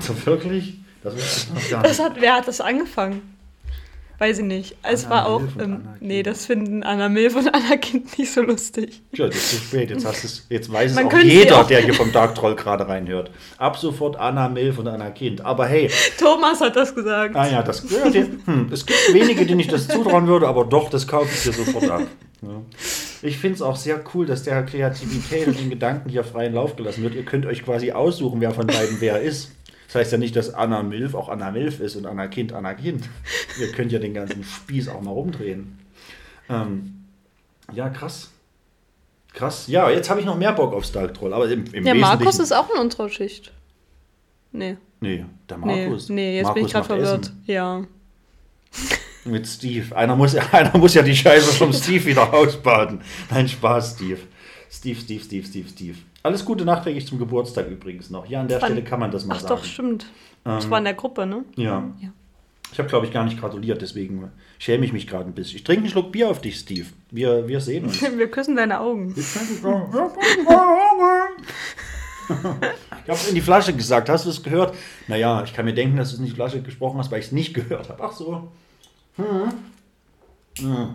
So wirklich? Das Das hat, wer hat das angefangen? Weiß ich nicht. Es Anna war auch. Ähm, nee, das finden Anna Milf und *laughs* Anna Kind nicht so lustig. Tja, das ist zu spät. Jetzt, hast du's, jetzt weiß es Man auch könnte sie jeder, auch- der hier *laughs* vom Dark Troll gerade reinhört. Ab sofort Anna Milf und Anna Kind. Aber hey, Thomas hat das gesagt. ah ja, das ja, die, hm, es gibt wenige, denen ich das zutrauen würde, aber doch, das kaufe ich dir sofort ab. Ja. Ich finde es auch sehr cool, dass der Kreativität und den Gedanken hier freien Lauf gelassen wird. Ihr könnt euch quasi aussuchen, wer von beiden wer ist. Das heißt ja nicht, dass Anna Milf auch Anna Milf ist und Anna Kind Anna Kind. Ihr könnt ja den ganzen Spieß auch mal rumdrehen. Ähm, ja, krass. Krass. Ja, jetzt habe ich noch mehr Bock aufs Dark Troll. Aber im, im Der Markus ist auch in unserer Schicht. Nee. Nee, der Nee, Markus. nee jetzt bin ich Markus gerade verwirrt. Essen. Ja. Mit Steve. Einer muss, *laughs* einer muss ja die Scheiße vom Steve wieder ausbaden. Nein, Spaß, Steve. Steve, Steve, Steve, Steve, Steve. Alles Gute nachträglich zum Geburtstag übrigens noch. Ja, an der Stelle kann man das mal Ach sagen. doch, stimmt. Das Ähm, war in der Gruppe, ne? Ja. Ja. Ich habe, glaube ich, gar nicht gratuliert, deswegen schäme ich mich gerade ein bisschen. Ich trinke einen Schluck Bier auf dich, Steve. Wir, wir sehen uns. *laughs* Wir küssen deine Augen. *laughs* Ich habe in die Flasche gesagt. Hast du es gehört? Naja, ich kann mir denken, dass du es in die Flasche gesprochen hast, weil ich es nicht gehört habe. Ach so. Hm. Hm.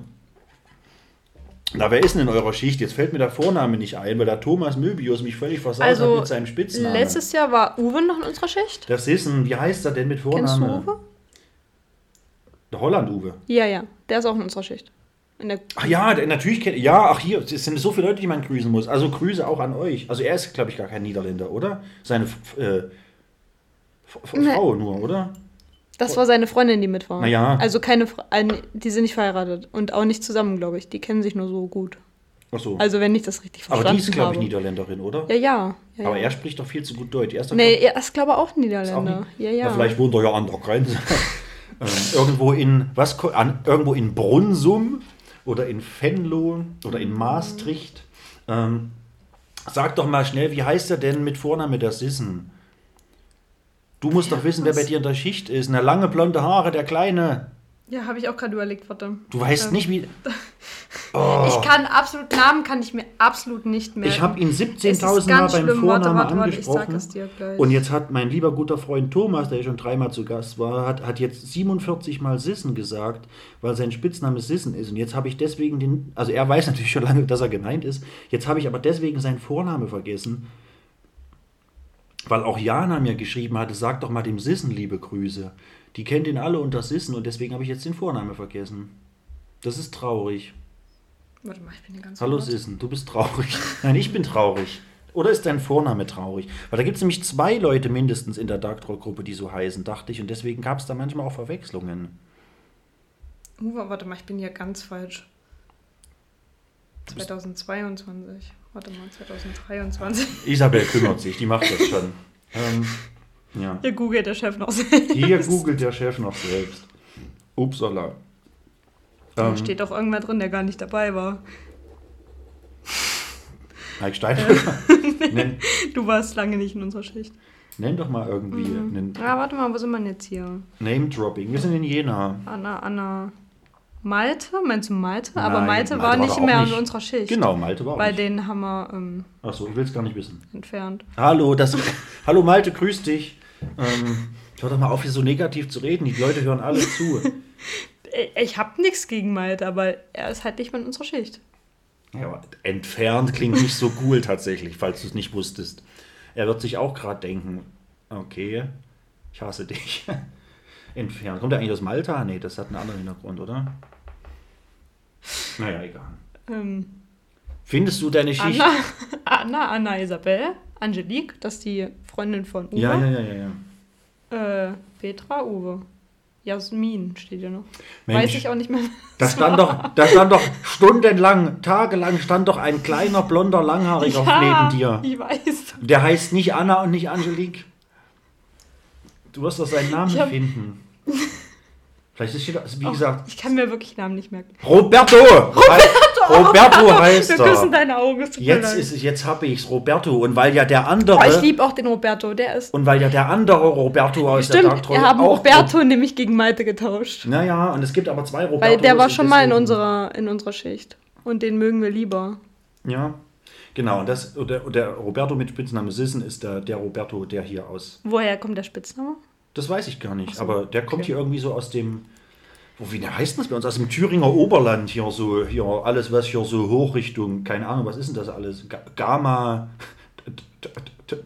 Na, wer ist denn in eurer Schicht? Jetzt fällt mir der Vorname nicht ein, weil der Thomas Möbius mich völlig versaut hat Also, mit seinem Spitznamen. letztes Jahr war Uwe noch in unserer Schicht. das ist ein, wie heißt er denn mit Kennst du Vorname? Uwe? Der Holland-Uwe. Ja, ja. Der ist auch in unserer Schicht. In der Ach ja, der- natürlich kennt. Ja, ach hier, es sind so viele Leute, die man grüßen muss. Also Grüße auch an euch. Also er ist, glaube ich, gar kein Niederländer, oder? Seine äh. Frau nur, oder? Das war seine Freundin, die mit war. Na ja. Also keine, ein- die sind nicht verheiratet und auch nicht zusammen, glaube ich. Die kennen sich nur so gut. Ach so. Also wenn ich das richtig Aber verstanden die ist, glaube ich, habe. Niederländerin, oder? Ja, ja. ja, Aber ja. er spricht doch viel zu gut Deutsch. Er ist Nee, er ist glaube ich auch auch Niederländer. nicht- ja, ja. vielleicht wohnt er ja an der Grenze. *laughs* ähm, irgendwo in, was, an, irgendwo in Brunsum oder in Venlo oder in Maastricht. Ähm, sag doch mal schnell, wie heißt er denn mit Vorname der Sissen? Du musst doch wissen, wer bei dir in der Schicht ist. Eine lange blonde Haare, der Kleine. Ja, habe ich auch gerade überlegt, warte. Du weißt Ähm, nicht, wie. *laughs* Oh. Ich kann absolut, Namen kann ich mir absolut nicht merken. Ich habe ihn Es ist 17.000 Mal beim schlimm. Vornamen warte, warte, angesprochen. dir gleich. Und jetzt hat mein lieber guter Freund Thomas, der schon dreimal zu Gast war, hat, hat jetzt 47 Mal Sissen gesagt, weil sein Spitzname Sissen ist. Und jetzt habe ich deswegen den, also er weiß natürlich schon lange, dass er gemeint ist. Jetzt habe ich aber deswegen seinen Vorname vergessen, weil auch Jana mir geschrieben hatte, sag doch mal dem Sissen liebe Grüße. Die kennt ihn alle unter Sissen und deswegen habe ich jetzt den Vorname vergessen. Das ist traurig. warte mal, ich bin hier ganz Hallo verwirrt. Sissen, du bist traurig. *laughs* Nein, ich bin traurig. Oder ist dein Vorname traurig? Weil da gibt es nämlich zwei Leute mindestens in der Dark Troll Gruppe, die so heißen, dachte ich. Und deswegen gab es da manchmal auch Verwechslungen. Uh, warte mal, ich bin hier ganz falsch. 2022. Warte mal, 2023. Isabel kümmert sich, die macht das schon. Ähm, ja. Hier googelt der Chef noch selbst. Hier googelt der Chef noch selbst. Upsala. Da Ähm, steht doch irgendwer drin, der gar nicht dabei war. Mike Steinbrücker. *laughs* nenn, Du warst lange nicht in unserer Schicht. nenn doch mal irgendwie einen Ja, warte mal, wo sind wir denn jetzt hier? Name-Dropping. Wir sind in Jena. Anna, Anna. Malte? Meinst du Malte? Aber Nein, Malte, Malte war war nicht mehr nicht. in unserer Schicht. Genau, Malte war auch Bei nicht. denen haben wir ähm, Achso, ich will es gar nicht wissen. entfernt. Hallo, das, hallo Malte, grüß dich. Ähm, hör doch mal auf, hier so negativ zu reden. Die Leute hören alle zu. Ich, *laughs* ich hab nichts gegen Malte, aber er ist halt nicht mehr in unserer Schicht. Ja, aber entfernt klingt nicht so cool tatsächlich, falls du es nicht wusstest. Er wird sich auch gerade denken, okay, ich hasse dich. Entfernt. Kommt er eigentlich aus Malta? Nee, das hat einen anderen Hintergrund, oder? Naja, egal. Ähm, Findest du deine Schicht? Anna, *laughs* Anna, Anna Isabel, Angelique, das ist die Freundin von Uwe. Ja, ja, ja, ja, ja. Äh, Petra, Uwe. Jasmin steht ja noch. Mensch. Weiß ich auch nicht mehr. Da stand doch, da stand doch stundenlang, tagelang stand doch ein kleiner blonder Langhaariger neben dir. Ich weiß. Der heißt nicht Anna und nicht Angelique. Du wirst doch seinen Namen hab- finden. *laughs* Vielleicht ist hier, wie Oh, gesagt, ich kann mir wirklich Namen nicht merken. Roberto! Roberto, Roberto heißt Wir küssen er. deine Augen. es tut Jetzt leid. ist es, jetzt habe ich's, Roberto. Und weil ja der andere, Oh, ich liebe auch den Roberto. Der ist. und weil ja der andere Roberto aus der Stimmt, Dark wir haben auch. Roberto nämlich gegen Malte getauscht. Naja, und es gibt aber zwei Robertos. Weil der war schon mal in unserer, in unserer Schicht. Und den mögen wir lieber. Ja, genau. Und, das, der, der Roberto mit Spitznamen Sissen ist der, der Roberto, der hier aus. Woher kommt der Spitzname? Das weiß ich gar nicht, so, aber der kommt okay. hier irgendwie so aus dem. Wo, wie heißt das bei uns? Aus dem Thüringer Oberland hier so, hier alles, was hier so Hochrichtung, keine Ahnung, was ist denn das alles? Ga- Gama,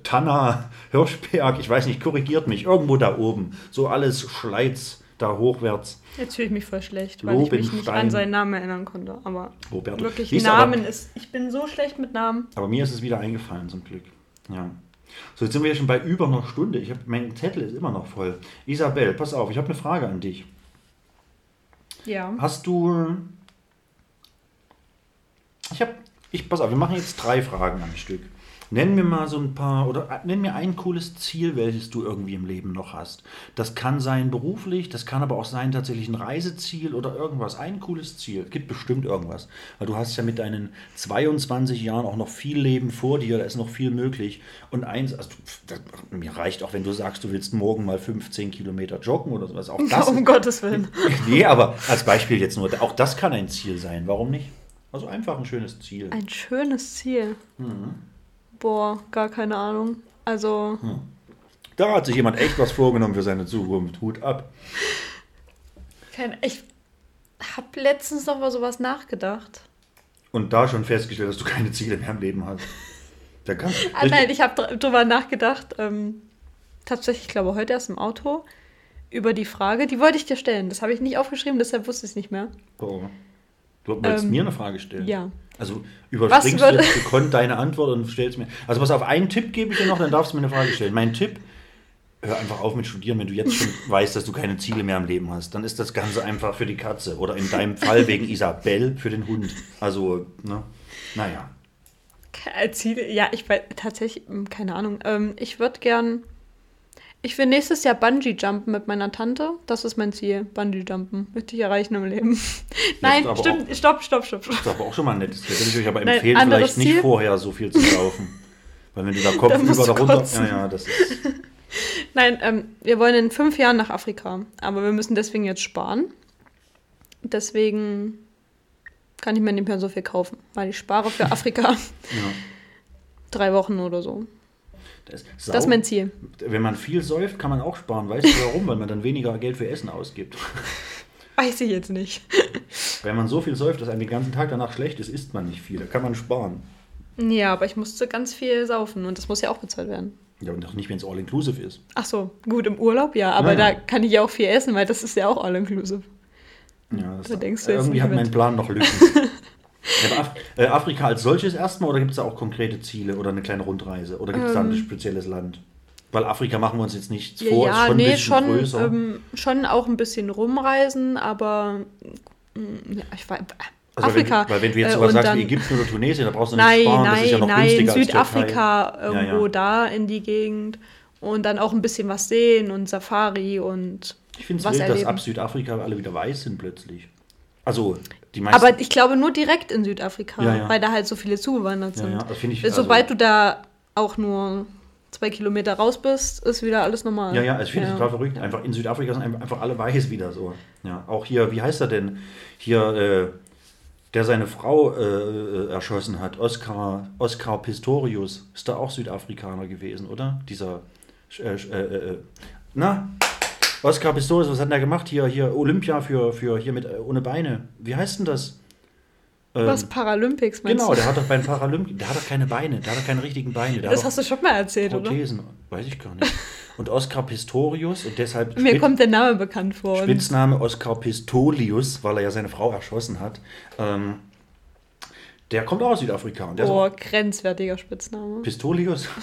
Tanna, Hirschberg, ich weiß nicht, korrigiert mich, irgendwo da oben. So alles Schleiz da hochwärts. Jetzt fühle ich mich voll schlecht, weil ich mich nicht Lobenstein. an seinen Namen erinnern konnte. Aber Roberto. wirklich Namen aber- ist. Ich bin so schlecht mit Namen. Aber mir ist es wieder eingefallen, zum Glück. Ja. So, jetzt sind wir ja schon bei über einer Stunde. Ich hab, mein Zettel ist immer noch voll. Isabel, pass auf, ich habe eine Frage an dich. Ja. Hast du. Ich habe. Ich, pass auf, wir machen jetzt drei Fragen am Stück. Nenn mir mal so ein paar, oder äh, nenn mir ein cooles Ziel, welches du irgendwie im Leben noch hast. Das kann sein beruflich, das kann aber auch sein tatsächlich ein Reiseziel oder irgendwas. Ein cooles Ziel. Gibt bestimmt irgendwas. Weil du hast ja mit deinen 22 Jahren auch noch viel Leben vor dir, da ist noch viel möglich. Und eins, also, das, mir reicht auch, wenn du sagst, du willst morgen mal 15 Kilometer joggen oder sowas. Auch das *laughs* um Gottes Willen. *laughs* Nee, aber als Beispiel jetzt nur, auch das kann ein Ziel sein. Warum nicht? Also einfach ein schönes Ziel. Ein schönes Ziel. Mhm. Boah, gar keine Ahnung. Also, Da hat sich jemand echt was vorgenommen für seine Zukunft. Hut ab. ich habe letztens noch mal sowas nachgedacht. Und da schon festgestellt, dass du keine Ziele mehr im Leben hast. Da kann, *laughs* Ah, nein, ich habe drüber nachgedacht. Ähm, tatsächlich, ich glaube, heute erst im Auto. Über die Frage, die wollte ich dir stellen. Das habe ich nicht aufgeschrieben, deshalb wusste ich es nicht mehr. oh. Du wolltest Ähm, mir eine Frage stellen. ja. Also überspringst du jetzt gekonnt deine Antwort und stellst mir. Also pass auf, einen Tipp gebe ich dir noch, dann darfst du mir eine Frage stellen. Mein Tipp, hör einfach auf mit Studieren, wenn du jetzt schon *laughs* weißt, dass du keine Ziele mehr im Leben hast. Dann ist das Ganze einfach für die Katze. Oder in deinem Fall wegen Isabel für den Hund. Also, ne? Naja. Ziele, ja, ich weiß tatsächlich, hm, keine Ahnung. Ähm, ich würde gern. Ich will nächstes Jahr Bungee jumpen mit meiner Tante. Das ist mein Ziel. Bungee jumpen. Möchte ich erreichen im Leben. *laughs* Nein, stimmt. Stopp, stopp, stopp, stopp. Das ist aber auch schon mal ein nettes Tipp. Würde ich euch aber empfehlen, vielleicht nicht Ziel. vorher so viel zu *laughs* laufen. Weil wenn du da Kopf über da runter. Ja, ja, das ist. *laughs* Nein, ähm, wir wollen in fünf Jahren nach Afrika. Aber wir müssen deswegen jetzt sparen. Deswegen kann ich mir nicht mehr so viel kaufen. Weil ich spare für Afrika Ja. drei Wochen oder so. Das, Das ist mein Ziel. Wenn man viel säuft, kann man auch sparen. Weißt du warum? Weil man dann weniger Geld für Essen ausgibt. *laughs* Weiß ich jetzt nicht. *laughs* Wenn man so viel säuft, dass einem den ganzen Tag danach schlecht ist, isst man nicht viel. Da kann man sparen. Ja, aber ich musste ganz viel saufen und das muss ja auch bezahlt werden. Ja, und doch nicht, wenn es all-inclusive ist. Ach so, gut, im Urlaub ja, aber Ja, ja. da kann ich ja auch viel essen, weil das ist ja auch all-inclusive. Ja, das Da denkst du jetzt irgendwie hat mit. mein Plan noch Lücken. *laughs* ja, Af äh, Afrika als solches erstmal oder gibt es da auch konkrete Ziele oder eine kleine Rundreise? Oder gibt es da ein spezielles Land? Weil Afrika machen wir uns jetzt nichts vor, ist Ähm. ja, schon ein nee, bisschen schon, größer. ähm, schon auch ein bisschen rumreisen, aber mm, ja, ich war, also Afrika. Wenn, weil wenn du jetzt äh, sowas sagst dann- wie Ägypten oder Tunesien, da brauchst du nicht Nein, sparen, das ist ja nein, noch nein, günstiger als Südafrika, Türkei. irgendwo ja. da in die Gegend. Und dann auch ein bisschen was sehen und Safari und Ich finde es wild, dass erleben. ab Südafrika alle wieder weiß sind plötzlich. Also die meisten. Aber ich glaube nur direkt in Südafrika, Ja, ja. weil da halt so viele zugewandert sind. ja, ich- Sobald also- du da auch nur zwei Kilometer raus bist, ist wieder alles normal. Ja, ja, also ich finde es total verrückt. Einfach in Südafrika sind einfach einfach alle weiß wieder so. Ja, auch hier, wie heißt er denn? Hier, äh, der seine Frau äh, äh, erschossen hat, Oscar, Oscar Pistorius, ist da auch Südafrikaner gewesen, oder? Dieser, äh, äh, äh, na, Oscar Pistorius, was hat denn der gemacht? Hier, hier Olympia für, für hier mit äh, ohne Beine. Wie heißt denn das? Ähm, Was Paralympics meinst Genau, der hat doch beim Paralympic, der hat doch keine Beine, der hat doch keine richtigen Beine. Das hast du schon mal erzählt, doch oder? Prothesen, weiß ich gar nicht. Und Oscar Pistorius und deshalb *laughs* Mir Spitz- kommt der Name bekannt vor. Spitzname Oscar Pistolius, weil er ja seine Frau erschossen hat. Ähm, der kommt auch aus Südafrika. Und der Oh, grenzwertiger Spitzname. Pistolius. *laughs*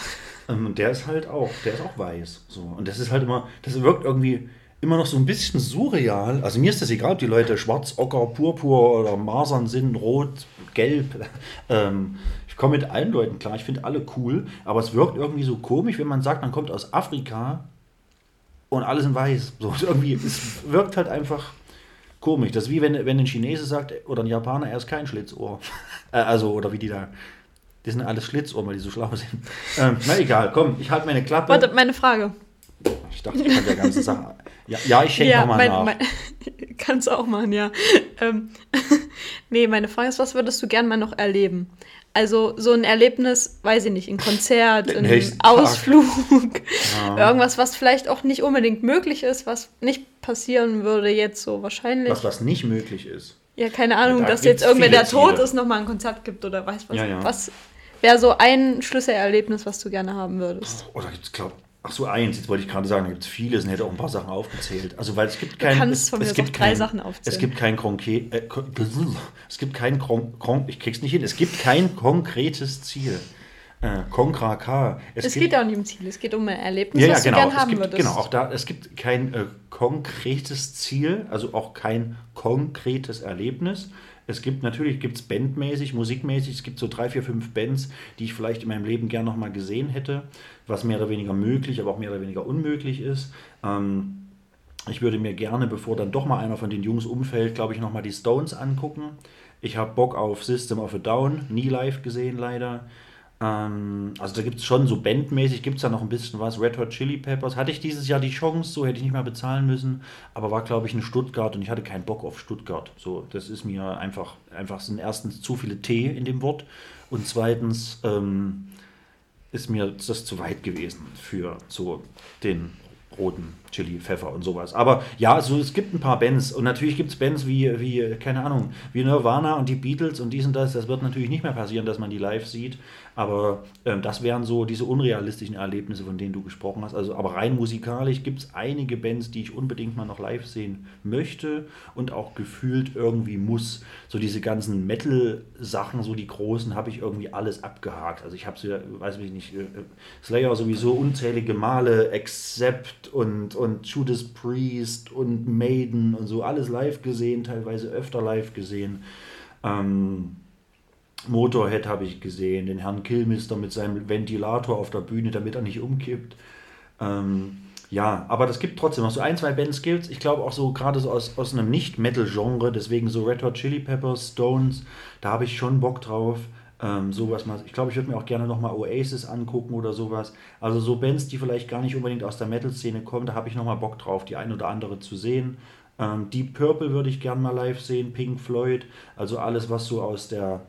ähm, und der ist halt auch, der ist auch weiß. So. Und das ist halt immer, das wirkt irgendwie immer noch so ein bisschen surreal. Also mir ist das egal, ob die Leute schwarz, ocker, purpur oder masern sind, rot, gelb. *laughs* Ähm, ich komme mit allen Leuten klar, ich finde alle cool, aber es wirkt irgendwie so komisch, wenn man sagt, man kommt aus Afrika und alle sind weiß. So, *laughs* irgendwie, es wirkt halt einfach komisch. Das ist wie wenn, wenn ein Chinese sagt oder ein Japaner, er ist kein Schlitzohr. *laughs* Äh, also, oder wie die da. Die sind alles Schlitzohr, weil die so schlau sind. Ähm, na egal, komm, ich halte meine Klappe. Warte, meine Frage. Ich dachte, ich kann der ganzen Sache. Ja, ja ich schenke Ja, nochmal nach. mein, *laughs* kannst auch machen, ja. Ähm, *laughs* nee, meine Frage ist, was würdest du gern mal noch erleben? Also so ein Erlebnis, weiß ich nicht, ein Konzert, Den ein. Ausflug, irgendwas, was vielleicht auch nicht unbedingt möglich ist, was nicht passieren würde jetzt so wahrscheinlich. was, was nicht möglich ist. Ja, keine Ahnung, Ja, da dass jetzt irgendwer, der tot Ziele. ist, nochmal ein Konzert gibt oder weiß was. Ja, ja. Was wäre so ein Schlüsselerlebnis, was du gerne haben würdest? Oder gibt es, glaube Ach so, eins, jetzt wollte ich gerade sagen, da gibt es viele, es hätte auch ein paar Sachen aufgezählt. Also, weil es gibt kein. kannst es, von mir es aus gibt drei kein, Sachen aufzählen. Es gibt kein konkret. Äh, *laughs* es gibt kein. Kron, kron, ich krieg's nicht hin. Es gibt kein konkretes Ziel. Äh, Konkra K. Es, geht ja auch nicht um Ziel, es geht um ein Erlebnis, Ja, ja, was genau. du gern Es haben gibt, würdest. genau, auch da, es gibt kein äh, konkretes Ziel, also auch kein konkretes Erlebnis. Es gibt natürlich, gibt es bandmäßig, musikmäßig, es gibt so drei, vier, fünf Bands, die ich vielleicht in meinem Leben gern nochmal gesehen hätte, was mehr oder weniger möglich, aber auch mehr oder weniger unmöglich ist. Ähm, ich würde mir gerne, bevor dann doch mal einer von den Jungs umfällt, glaube ich, nochmal die Stones angucken. Ich habe Bock auf System of a Down, nie live gesehen leider. Ähm, also da gibt es schon so bandmäßig, gibt es da noch ein bisschen was. Red Hot Chili Peppers. Hatte ich dieses Jahr die Chance, so hätte ich nicht mehr bezahlen müssen, aber war, glaube ich, in Stuttgart und ich hatte keinen Bock auf Stuttgart. So, das ist mir einfach, einfach sind erstens zu viele T in dem Wort und zweitens ähm, ist mir das zu weit gewesen für so den roten Chili, Pfeffer und sowas. Aber ja, also es gibt ein paar Bands und natürlich gibt es Bands wie, wie, keine Ahnung, wie Nirvana und die Beatles und dies und das. Das wird natürlich nicht mehr passieren, dass man die live sieht. Aber ähm, das wären so diese unrealistischen Erlebnisse, von denen du gesprochen hast. Also, aber rein musikalisch gibt es einige Bands, die ich unbedingt mal noch live sehen möchte und auch gefühlt irgendwie muss. So diese ganzen Metal-Sachen, so die großen, habe ich irgendwie alles abgehakt. Also ich habe sie, weiß ich nicht, äh, Slayer sowieso unzählige Male, Accept und, und Judas Priest und Maiden und so alles live gesehen, teilweise öfter live gesehen. Ähm, Motorhead habe ich gesehen, den Herrn Killmister mit seinem Ventilator auf der Bühne, damit er nicht umkippt. Ähm, ja, aber das gibt trotzdem noch so ein, zwei Band-Skills. Ich glaube auch so gerade so aus, aus einem Nicht-Metal-Genre, deswegen so Red Hot Chili Peppers, Stones, da habe ich schon Bock drauf. Ähm, sowas mal. Ich glaube, ich würde mir auch gerne nochmal Oasis angucken oder sowas. Also so Bands, die vielleicht gar nicht unbedingt aus der Metal-Szene kommen, da habe ich nochmal Bock drauf, die ein oder andere zu sehen. Ähm, Deep Purple würde ich gerne mal live sehen, Pink Floyd, also alles, was so aus der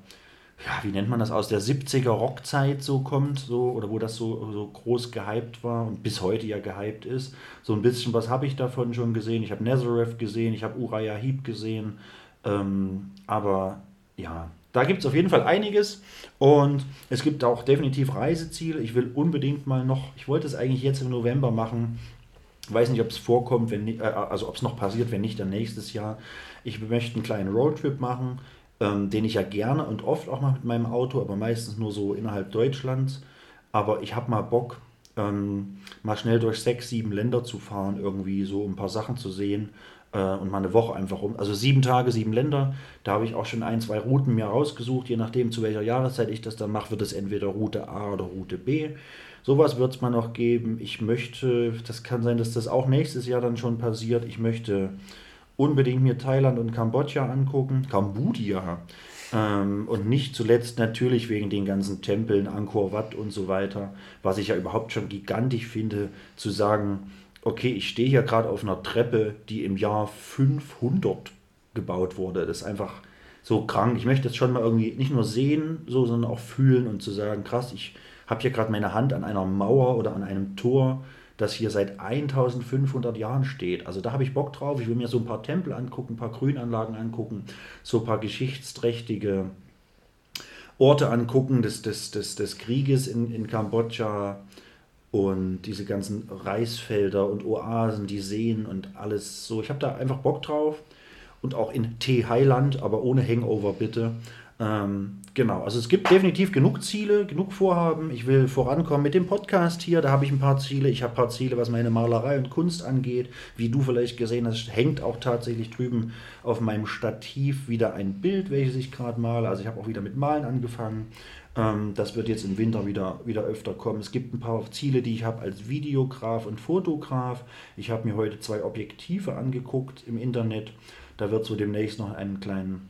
ja, wie nennt man das, aus der 70er Rockzeit so kommt, so, oder wo das so, so groß gehypt war und bis heute ja gehypt ist. So ein bisschen was habe ich davon schon gesehen. Ich habe Nazareth gesehen, ich habe Uriah Heep gesehen. Ähm, aber ja, da gibt es auf jeden Fall einiges und es gibt auch definitiv Reiseziele. Ich will unbedingt mal noch, ich wollte es eigentlich jetzt im November machen, weiß nicht, ob es vorkommt, wenn, äh, also ob es noch passiert, wenn nicht, dann nächstes Jahr. Ich möchte einen kleinen Roadtrip machen ähm, den ich ja gerne und oft auch mal mit meinem Auto, aber meistens nur so innerhalb Deutschlands. Aber ich habe mal Bock, ähm, mal schnell durch sechs, sieben Länder zu fahren, irgendwie so ein paar Sachen zu sehen äh, und mal eine Woche einfach rum. Also sieben Tage, sieben Länder. Da habe ich auch schon ein, zwei Routen mir rausgesucht. Je nachdem, zu welcher Jahreszeit ich das dann mache, wird es entweder Route A oder Route B. Sowas wird es mal noch geben. Ich möchte, das kann sein, dass das auch nächstes Jahr dann schon passiert. Ich möchte unbedingt mir Thailand und Kambodscha angucken, Kambodia. Ähm, und nicht zuletzt natürlich wegen den ganzen Tempeln, Angkor Wat und so weiter, was ich ja überhaupt schon gigantisch finde, zu sagen, okay, ich stehe hier gerade auf einer Treppe, die im Jahr 500 gebaut wurde. Das ist einfach so krank. Ich möchte das schon mal irgendwie nicht nur sehen, so, sondern auch fühlen und zu sagen, krass, ich habe hier gerade meine Hand an einer Mauer oder an einem Tor das hier seit 1500 Jahren steht. Also da habe ich Bock drauf. Ich will mir so ein paar Tempel angucken, ein paar Grünanlagen angucken, so ein paar geschichtsträchtige Orte angucken des, des, des, des Krieges in, in Kambodscha und diese ganzen Reisfelder und Oasen, die Seen und alles so. Ich habe da einfach Bock drauf. Und auch in T-Highland, aber ohne Hangover bitte. Ähm, genau, also es gibt definitiv genug Ziele, genug Vorhaben. Ich will vorankommen mit dem Podcast hier, da habe ich ein paar Ziele. Ich habe ein paar Ziele, was meine Malerei und Kunst angeht. Wie du vielleicht gesehen hast, hängt auch tatsächlich drüben auf meinem Stativ wieder ein Bild, welches ich gerade male. Also ich habe auch wieder mit Malen angefangen. Ähm, das wird jetzt im Winter wieder, wieder öfter kommen. Es gibt ein paar Ziele, die ich habe als Videograf und Fotograf. Ich habe mir heute zwei Objektive angeguckt im Internet. Da wird so demnächst noch einen kleinen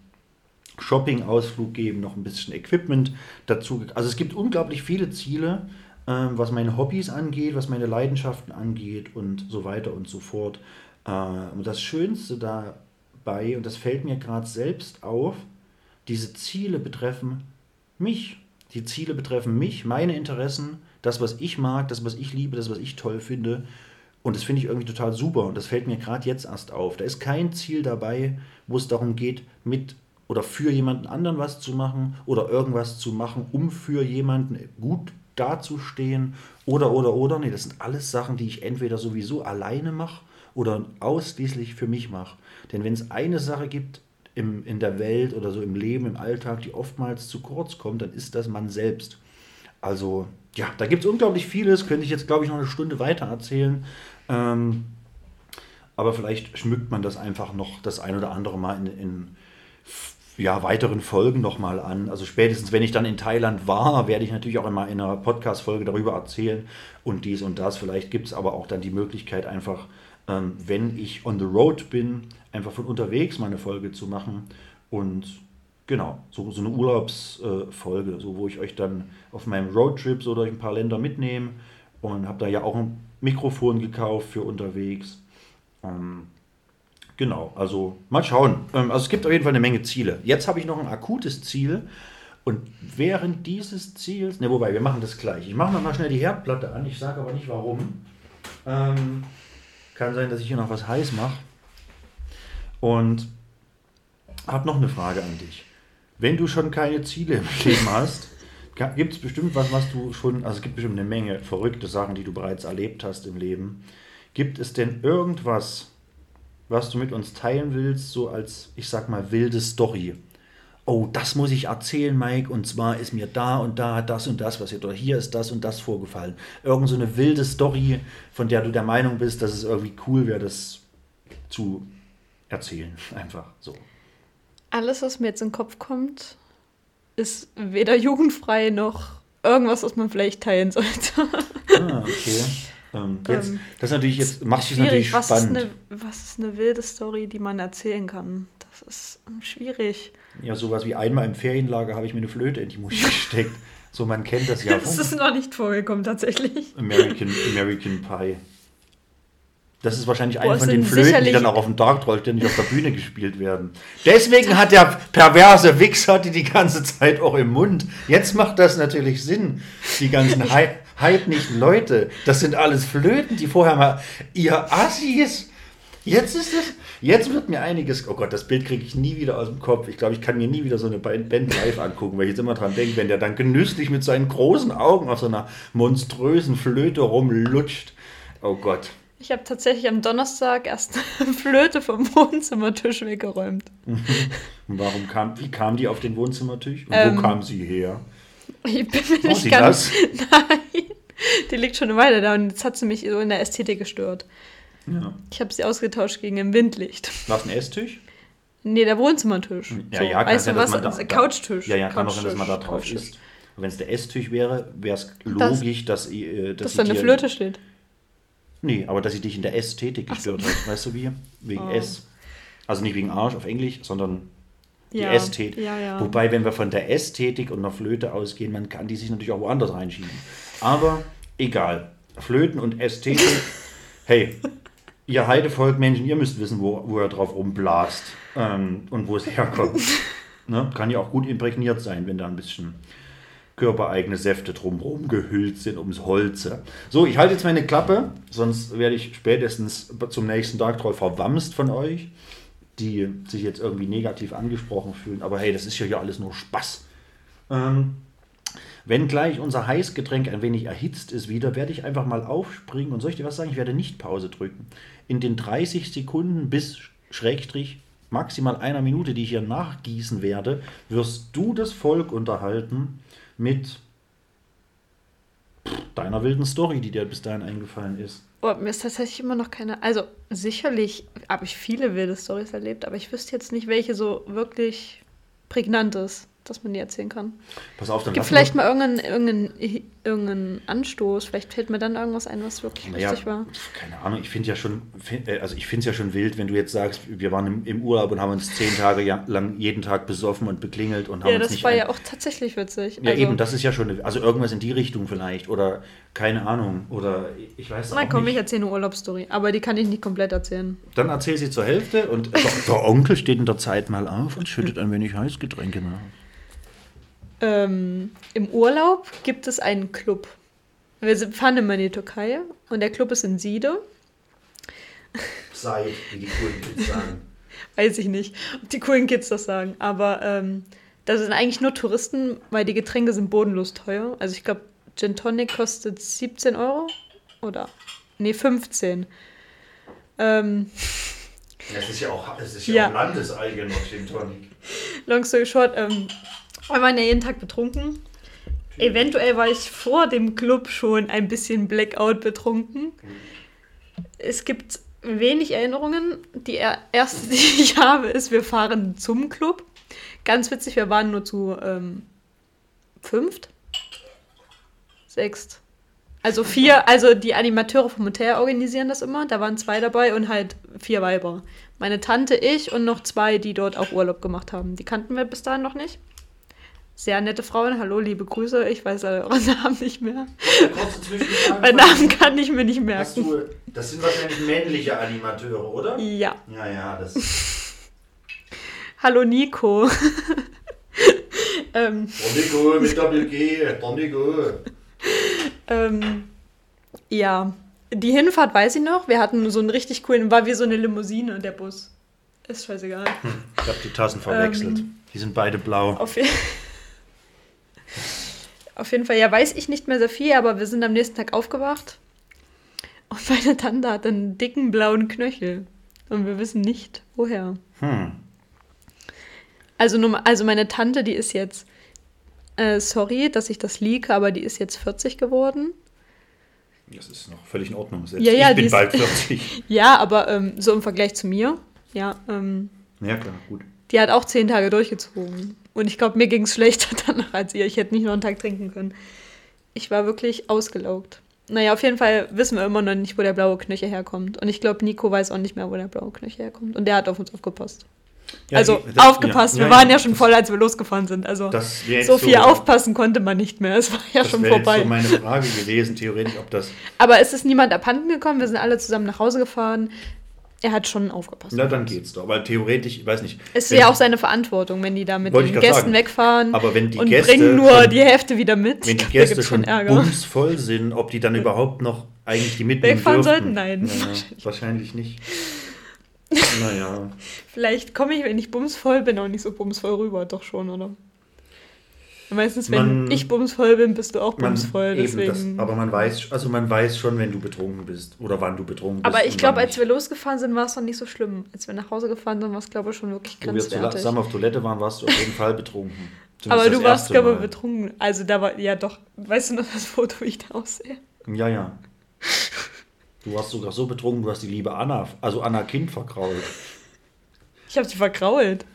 Shopping-Ausflug geben, noch ein bisschen Equipment dazu. Also es gibt unglaublich viele Ziele, ähm, was meine Hobbys angeht, was meine Leidenschaften angeht und so weiter und so fort. Äh, und das Schönste dabei, und das fällt mir gerade selbst auf, diese Ziele betreffen mich. Die Ziele betreffen mich, meine Interessen, das, was ich mag, das, was ich liebe, das, was ich toll finde. Und das finde ich irgendwie total super. Und das fällt mir gerade jetzt erst auf. Da ist kein Ziel dabei, wo es darum geht, mit oder für jemanden anderen was zu machen oder irgendwas zu machen, um für jemanden gut dazustehen oder, oder, oder. Nee, das sind alles Sachen, die ich entweder sowieso alleine mache oder ausschließlich für mich mache. Denn wenn es eine Sache gibt im, in der Welt oder so im Leben, im Alltag, die oftmals zu kurz kommt, dann ist das man selbst. Also, ja, da gibt es unglaublich vieles, könnte ich jetzt, glaube ich, noch eine Stunde weiter erzählen. Ähm, aber vielleicht schmückt man das einfach noch das ein oder andere Mal in, in ja, weiteren Folgen nochmal an. Also spätestens, wenn ich dann in Thailand war, werde ich natürlich auch immer in einer Podcast-Folge darüber erzählen und dies und das. Vielleicht gibt es aber auch dann die Möglichkeit, einfach, ähm, wenn ich on the road bin, einfach von unterwegs mal eine Folge zu machen. Und genau, so, so eine Urlaubsfolge, äh, so wo ich euch dann auf meinem Roadtrip so durch ein paar Länder mitnehme und habe da ja auch ein Mikrofon gekauft für unterwegs. Ähm, Genau, also mal schauen. Ähm, also es gibt auf jeden Fall eine Menge Ziele. Jetzt habe ich noch ein akutes Ziel. Und während dieses Ziels, ne, wobei, wir machen das gleich. Ich mache noch mal schnell die Herdplatte an. Ich sage aber nicht warum. Ähm, Kann sein, dass ich hier noch was heiß mache. Und habe noch eine Frage an dich. Wenn du schon keine Ziele im *laughs* Leben hast, gibt es bestimmt was, was du schon, also es gibt bestimmt eine Menge verrückte Sachen, die du bereits erlebt hast im Leben. Gibt es denn irgendwas, was du mit uns teilen willst, so als, ich sag mal, wilde Story? Oh, das muss ich erzählen, Mike, und zwar ist mir da und da das und das passiert, oder hier ist das und das vorgefallen. Irgend so eine wilde Story, von der du der Meinung bist, dass es irgendwie cool wäre, das zu erzählen. *laughs* Einfach so. Alles, was mir jetzt in den Kopf kommt, ist weder jugendfrei noch irgendwas, was man vielleicht teilen sollte. Ah, okay. *laughs* Ähm, jetzt, Ähm, das ist natürlich jetzt macht es natürlich was ist, spannend. eine, was ist eine wilde Story, die man erzählen kann? Das ist ähm, schwierig. Ja, sowas wie einmal im Ferienlager habe ich mir eine Flöte in die Muschi *laughs* gesteckt. So, man kennt das ja *laughs* Das ist noch nicht vorgekommen, tatsächlich. American, American Pie. Das ist wahrscheinlich eine von den Flöten, die dann auch auf dem Dark Troll ständig auf der Bühne gespielt werden. Deswegen hat der perverse Wichser die die ganze Zeit auch im Mund. Jetzt macht das natürlich Sinn. Die ganzen Hy- heidnichten Leute, das sind alles Flöten, die vorher mal ihr Assis. Jetzt ist es, jetzt wird mir einiges, oh Gott, das Bild kriege ich nie wieder aus dem Kopf. Ich glaube, ich kann mir nie wieder so eine Band live angucken, weil ich jetzt immer dran denke, wenn der dann genüsslich mit seinen großen Augen auf so einer monströsen Flöte rumlutscht. Oh Gott. Ich habe tatsächlich am Donnerstag erst eine Flöte vom Wohnzimmertisch weggeräumt. Und Warum kam, wie kam die auf den Wohnzimmertisch? Und Ähm, wo kam sie her? Ich bin mir nicht ganz. das? *laughs* Nein. Die liegt schon eine Weile da und jetzt hat sie mich so in der Ästhetik gestört. Ja. Ich habe sie ausgetauscht gegen ein Windlicht. War es ein Esstisch? Nee, der Wohnzimmertisch. Ja, so, ja, kann weißt sein, du was? da, Couchtisch. Ja, ja, kann auch sein, dass man da drauf Couchtisch. ist. Wenn es der Esstisch wäre, wäre es Das- logisch, dass, äh, dass Dass da eine Flöte steht. Nee, aber dass sie dich in der Ästhetik gestört hat. Weißt du wie? Wegen Oh. S. Also nicht wegen Arsch auf Englisch, sondern die Ja, Ästhetik. ja, ja. Wobei, wenn wir von der Ästhetik und einer Flöte ausgehen, man kann die sich natürlich auch woanders reinschieben. Aber egal. Flöten und Ästhetik. *laughs* hey, ihr Heidevolk-Menschen, ihr müsst wissen, wo, wo er drauf rumblasst ähm, und wo es herkommt. *laughs* ne? Kann ja auch gut imprägniert sein, wenn da ein bisschen körpereigene Säfte drumherum gehüllt sind ums Holze. So, ich halte jetzt meine Klappe, sonst werde ich spätestens zum nächsten Dark Troll verwamst von euch, die sich jetzt irgendwie negativ angesprochen fühlen. Aber hey, das ist ja hier alles nur Spaß. Ähm, wenn gleich unser Heißgetränk ein wenig erhitzt ist wieder, werde ich einfach mal aufspringen und soll ich dir was sagen? Ich werde nicht Pause drücken. In den 30 Sekunden bis Schrägstrich maximal einer Minute, die ich hier nachgießen werde, wirst du das Volk unterhalten mit deiner wilden Story, die dir bis dahin eingefallen ist. Oh, mir ist tatsächlich immer noch keine. Also, sicherlich habe ich viele wilde Stories erlebt, aber ich wüsste jetzt nicht, welche so wirklich prägnant ist, dass man die erzählen kann. Pass auf, dann Gib lassen vielleicht mal irgendeinen, irgendeinen, irgendeinen Anstoß. Vielleicht fällt mir dann irgendwas ein, was wirklich Naja, lustig war. keine Ahnung, ich finde ja schon, äh, also ich finde es ja schon wild, wenn du jetzt sagst, wir waren im, im Urlaub und haben uns zehn Tage lang jeden Tag besoffen und beklingelt und haben Ja, uns das nicht war ja auch tatsächlich witzig. Ja, also, eben, das ist ja schon, eine- also irgendwas in die Richtung vielleicht oder keine Ahnung oder ich weiß Na auch komm, ich nicht. erzähle eine Urlaubsstory, aber die kann ich nicht komplett erzählen. Dann erzähl sie zur Hälfte und *laughs* der, der Onkel steht in der Zeit mal auf und schüttet ein wenig Heißgetränke nach. Ähm, Im Urlaub gibt es einen Club. Wir sind- fahren immer in die Türkei und der Club ist in Siede. Seid, wie die Kurden sagen. *laughs* Weiß ich nicht, ob die coolen Kids das sagen. Aber ähm, da sind eigentlich nur Touristen, weil die Getränke sind bodenlos teuer. Also ich glaube, Gin Tonic kostet 17 Euro. Oder? Nee, 15. Ähm, Das ist ja auch, das ist Ja. auch landeseigen noch Gin Tonic. long story short, ähm, wir waren ja jeden Tag betrunken. Eventuell war ich vor dem Club schon ein bisschen Blackout betrunken. Es gibt wenig Erinnerungen. Die er- erste, *laughs* die ich habe, ist, wir fahren zum Club. Ganz witzig, wir waren nur zu ähm, fünft? Sechst. Also vier, also die Animateure vom Hotel organisieren das immer. Da waren zwei dabei und halt vier Weiber. Meine Tante, ich und noch zwei, die dort auch Urlaub gemacht haben. Die kannten wir bis dahin noch nicht. Sehr nette Frauen. Hallo, liebe Grüße. Ich weiß leider *laughs* euren Namen nicht mehr. Meinen Namen kann ich mir nicht merken. du, das sind wahrscheinlich männliche Animateure, oder? Ja. Ja, ja, das. *laughs* Hallo, Nico. *laughs* ähm, Nico mit Doppel G, Nico. ähm, ja. Die Hinfahrt weiß ich noch. Wir hatten so einen richtig coolen, war wie so eine Limousine, der Bus. Ist scheißegal. Ich habe die Tassen verwechselt. Ähm. die sind beide blau. Auf, je Auf jeden Fall, ja, weiß ich nicht mehr so viel, aber wir sind am nächsten Tag aufgewacht. Und meine Tante hat einen dicken blauen Knöchel. Und wir wissen nicht, woher. Hm. Also, nur, also meine Tante, die ist jetzt, äh, sorry, dass ich das leake, aber die ist jetzt 40 geworden. Das ist noch völlig in Ordnung. Selbst Ja, ja, ich bin bald *laughs* 40. Ja, aber ähm, so im Vergleich zu mir, ja, ähm, ja, klar, gut. die hat auch zehn Tage durchgezogen. Und ich glaube, mir ging es schlechter *laughs* danach als ihr. Ich hätte nicht noch einen Tag trinken können. Ich war wirklich ausgelaugt. Naja, auf jeden Fall wissen wir immer noch nicht, wo der blaue Knöchel herkommt. Und ich glaube, Nico weiß auch nicht mehr, wo der blaue Knöchel herkommt. Und der hat auf uns aufgepasst. Ja, also das- aufgepasst. ja, wir ja, waren ja das- schon voll, als wir losgefahren sind. Also Das so viel so- aufpassen konnte man nicht mehr. Es war ja Das schon wäre jetzt vorbei. so meine Frage gewesen, theoretisch, ob das. Aber es ist niemand abhanden gekommen. Wir sind alle zusammen nach Hause gefahren. Er hat schon aufgepasst. Na, dann geht's doch. Weil theoretisch, ich weiß nicht. Es ist ja auch seine Verantwortung, wenn die da mit den Gästen sagen. wegfahren Aber wenn die und Gäste bringen nur schon- die Hälfte wieder mit. Wenn die *laughs* Gäste schon bumsvoll sind, ob die dann überhaupt noch eigentlich die mitnehmen Wegfahren dürften. sollten? Nein. Ja, wahrscheinlich nicht. *laughs* Naja. Vielleicht komme ich, wenn ich bumsvoll bin, auch nicht so bumsvoll rüber. Doch schon, oder? Meistens, wenn Man- ich bumsvoll bin, bist du auch Man, bumsvoll. eben Deswegen. das, aber man weiß, also man weiß schon, wenn du betrunken bist oder wann du betrunken bist. aber ich glaube, als wir losgefahren sind, war es noch nicht so schlimm. Als wir nach Hause gefahren sind, war es, glaube ich, schon wirklich Wo wir zu- grenzwertig. zusammen auf Toilette waren, warst du auf jeden Fall betrunken. *laughs* Zumindest Aber du warst, glaube ich, betrunken. Also da war, ja doch. Weißt du noch das *laughs* Foto, wie ich da aussehe? Ja, ja. Du warst sogar so betrunken, du hast die liebe Anna, also Anna Kind verkrault. Ich habe sie verkrault.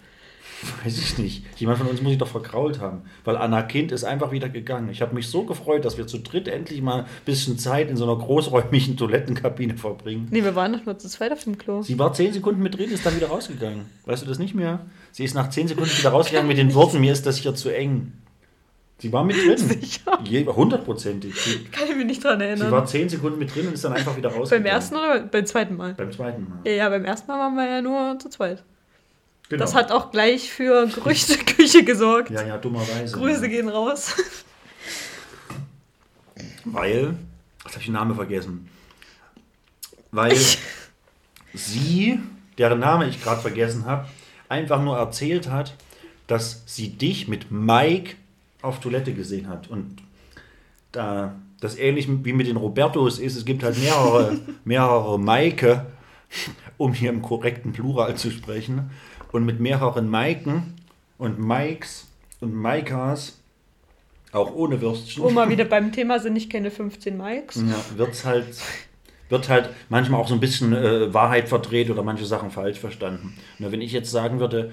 *laughs* Weiß ich nicht. Jemand von uns muss ich doch verkrault haben. Weil Anna Kind ist einfach wieder gegangen. Ich habe mich so gefreut, dass wir zu dritt endlich mal ein bisschen Zeit in so einer großräumigen *laughs* Toilettenkabine verbringen. Nee, wir waren doch nur zu zweit auf dem Klo. Sie war zehn Sekunden mit drin, ist dann wieder rausgegangen. Weißt du das nicht mehr? Sie ist nach zehn Sekunden wieder rausgegangen mit den *laughs* Worten, mir ist das hier zu eng. Sie war mit drin. Sicher? Hundertprozentig. Sie, Kann ich mich nicht dran sie erinnern. war zehn Sekunden mit drin und ist dann einfach wieder rausgegangen. beim ersten oder beim zweiten Mal? Beim zweiten Mal. Ja, ja, beim ersten Mal waren wir ja nur zu zweit. Genau. Das hat auch gleich für Gerüchteküche *laughs* gesorgt. ja, ja, dummerweise. Grüße gehen raus. Weil, was habe ich den Namen vergessen? Weil sie, deren Name ich gerade vergessen habe, einfach nur erzählt hat, dass sie dich mit Mike auf Toilette gesehen hat. Und da das ähnlich wie mit den Robertos ist, es gibt halt mehrere, *laughs* mehrere Maike, um hier im korrekten Plural zu sprechen. Und mit mehreren Maiken und Mikes und Maikas, auch ohne Würstchen. Wo wir wieder *laughs* beim Thema sind, ich kenne 15 Mikes. Ja, wird's halt, wird halt manchmal auch so ein bisschen äh, Wahrheit verdreht oder manche Sachen falsch verstanden. Nur wenn ich jetzt sagen würde,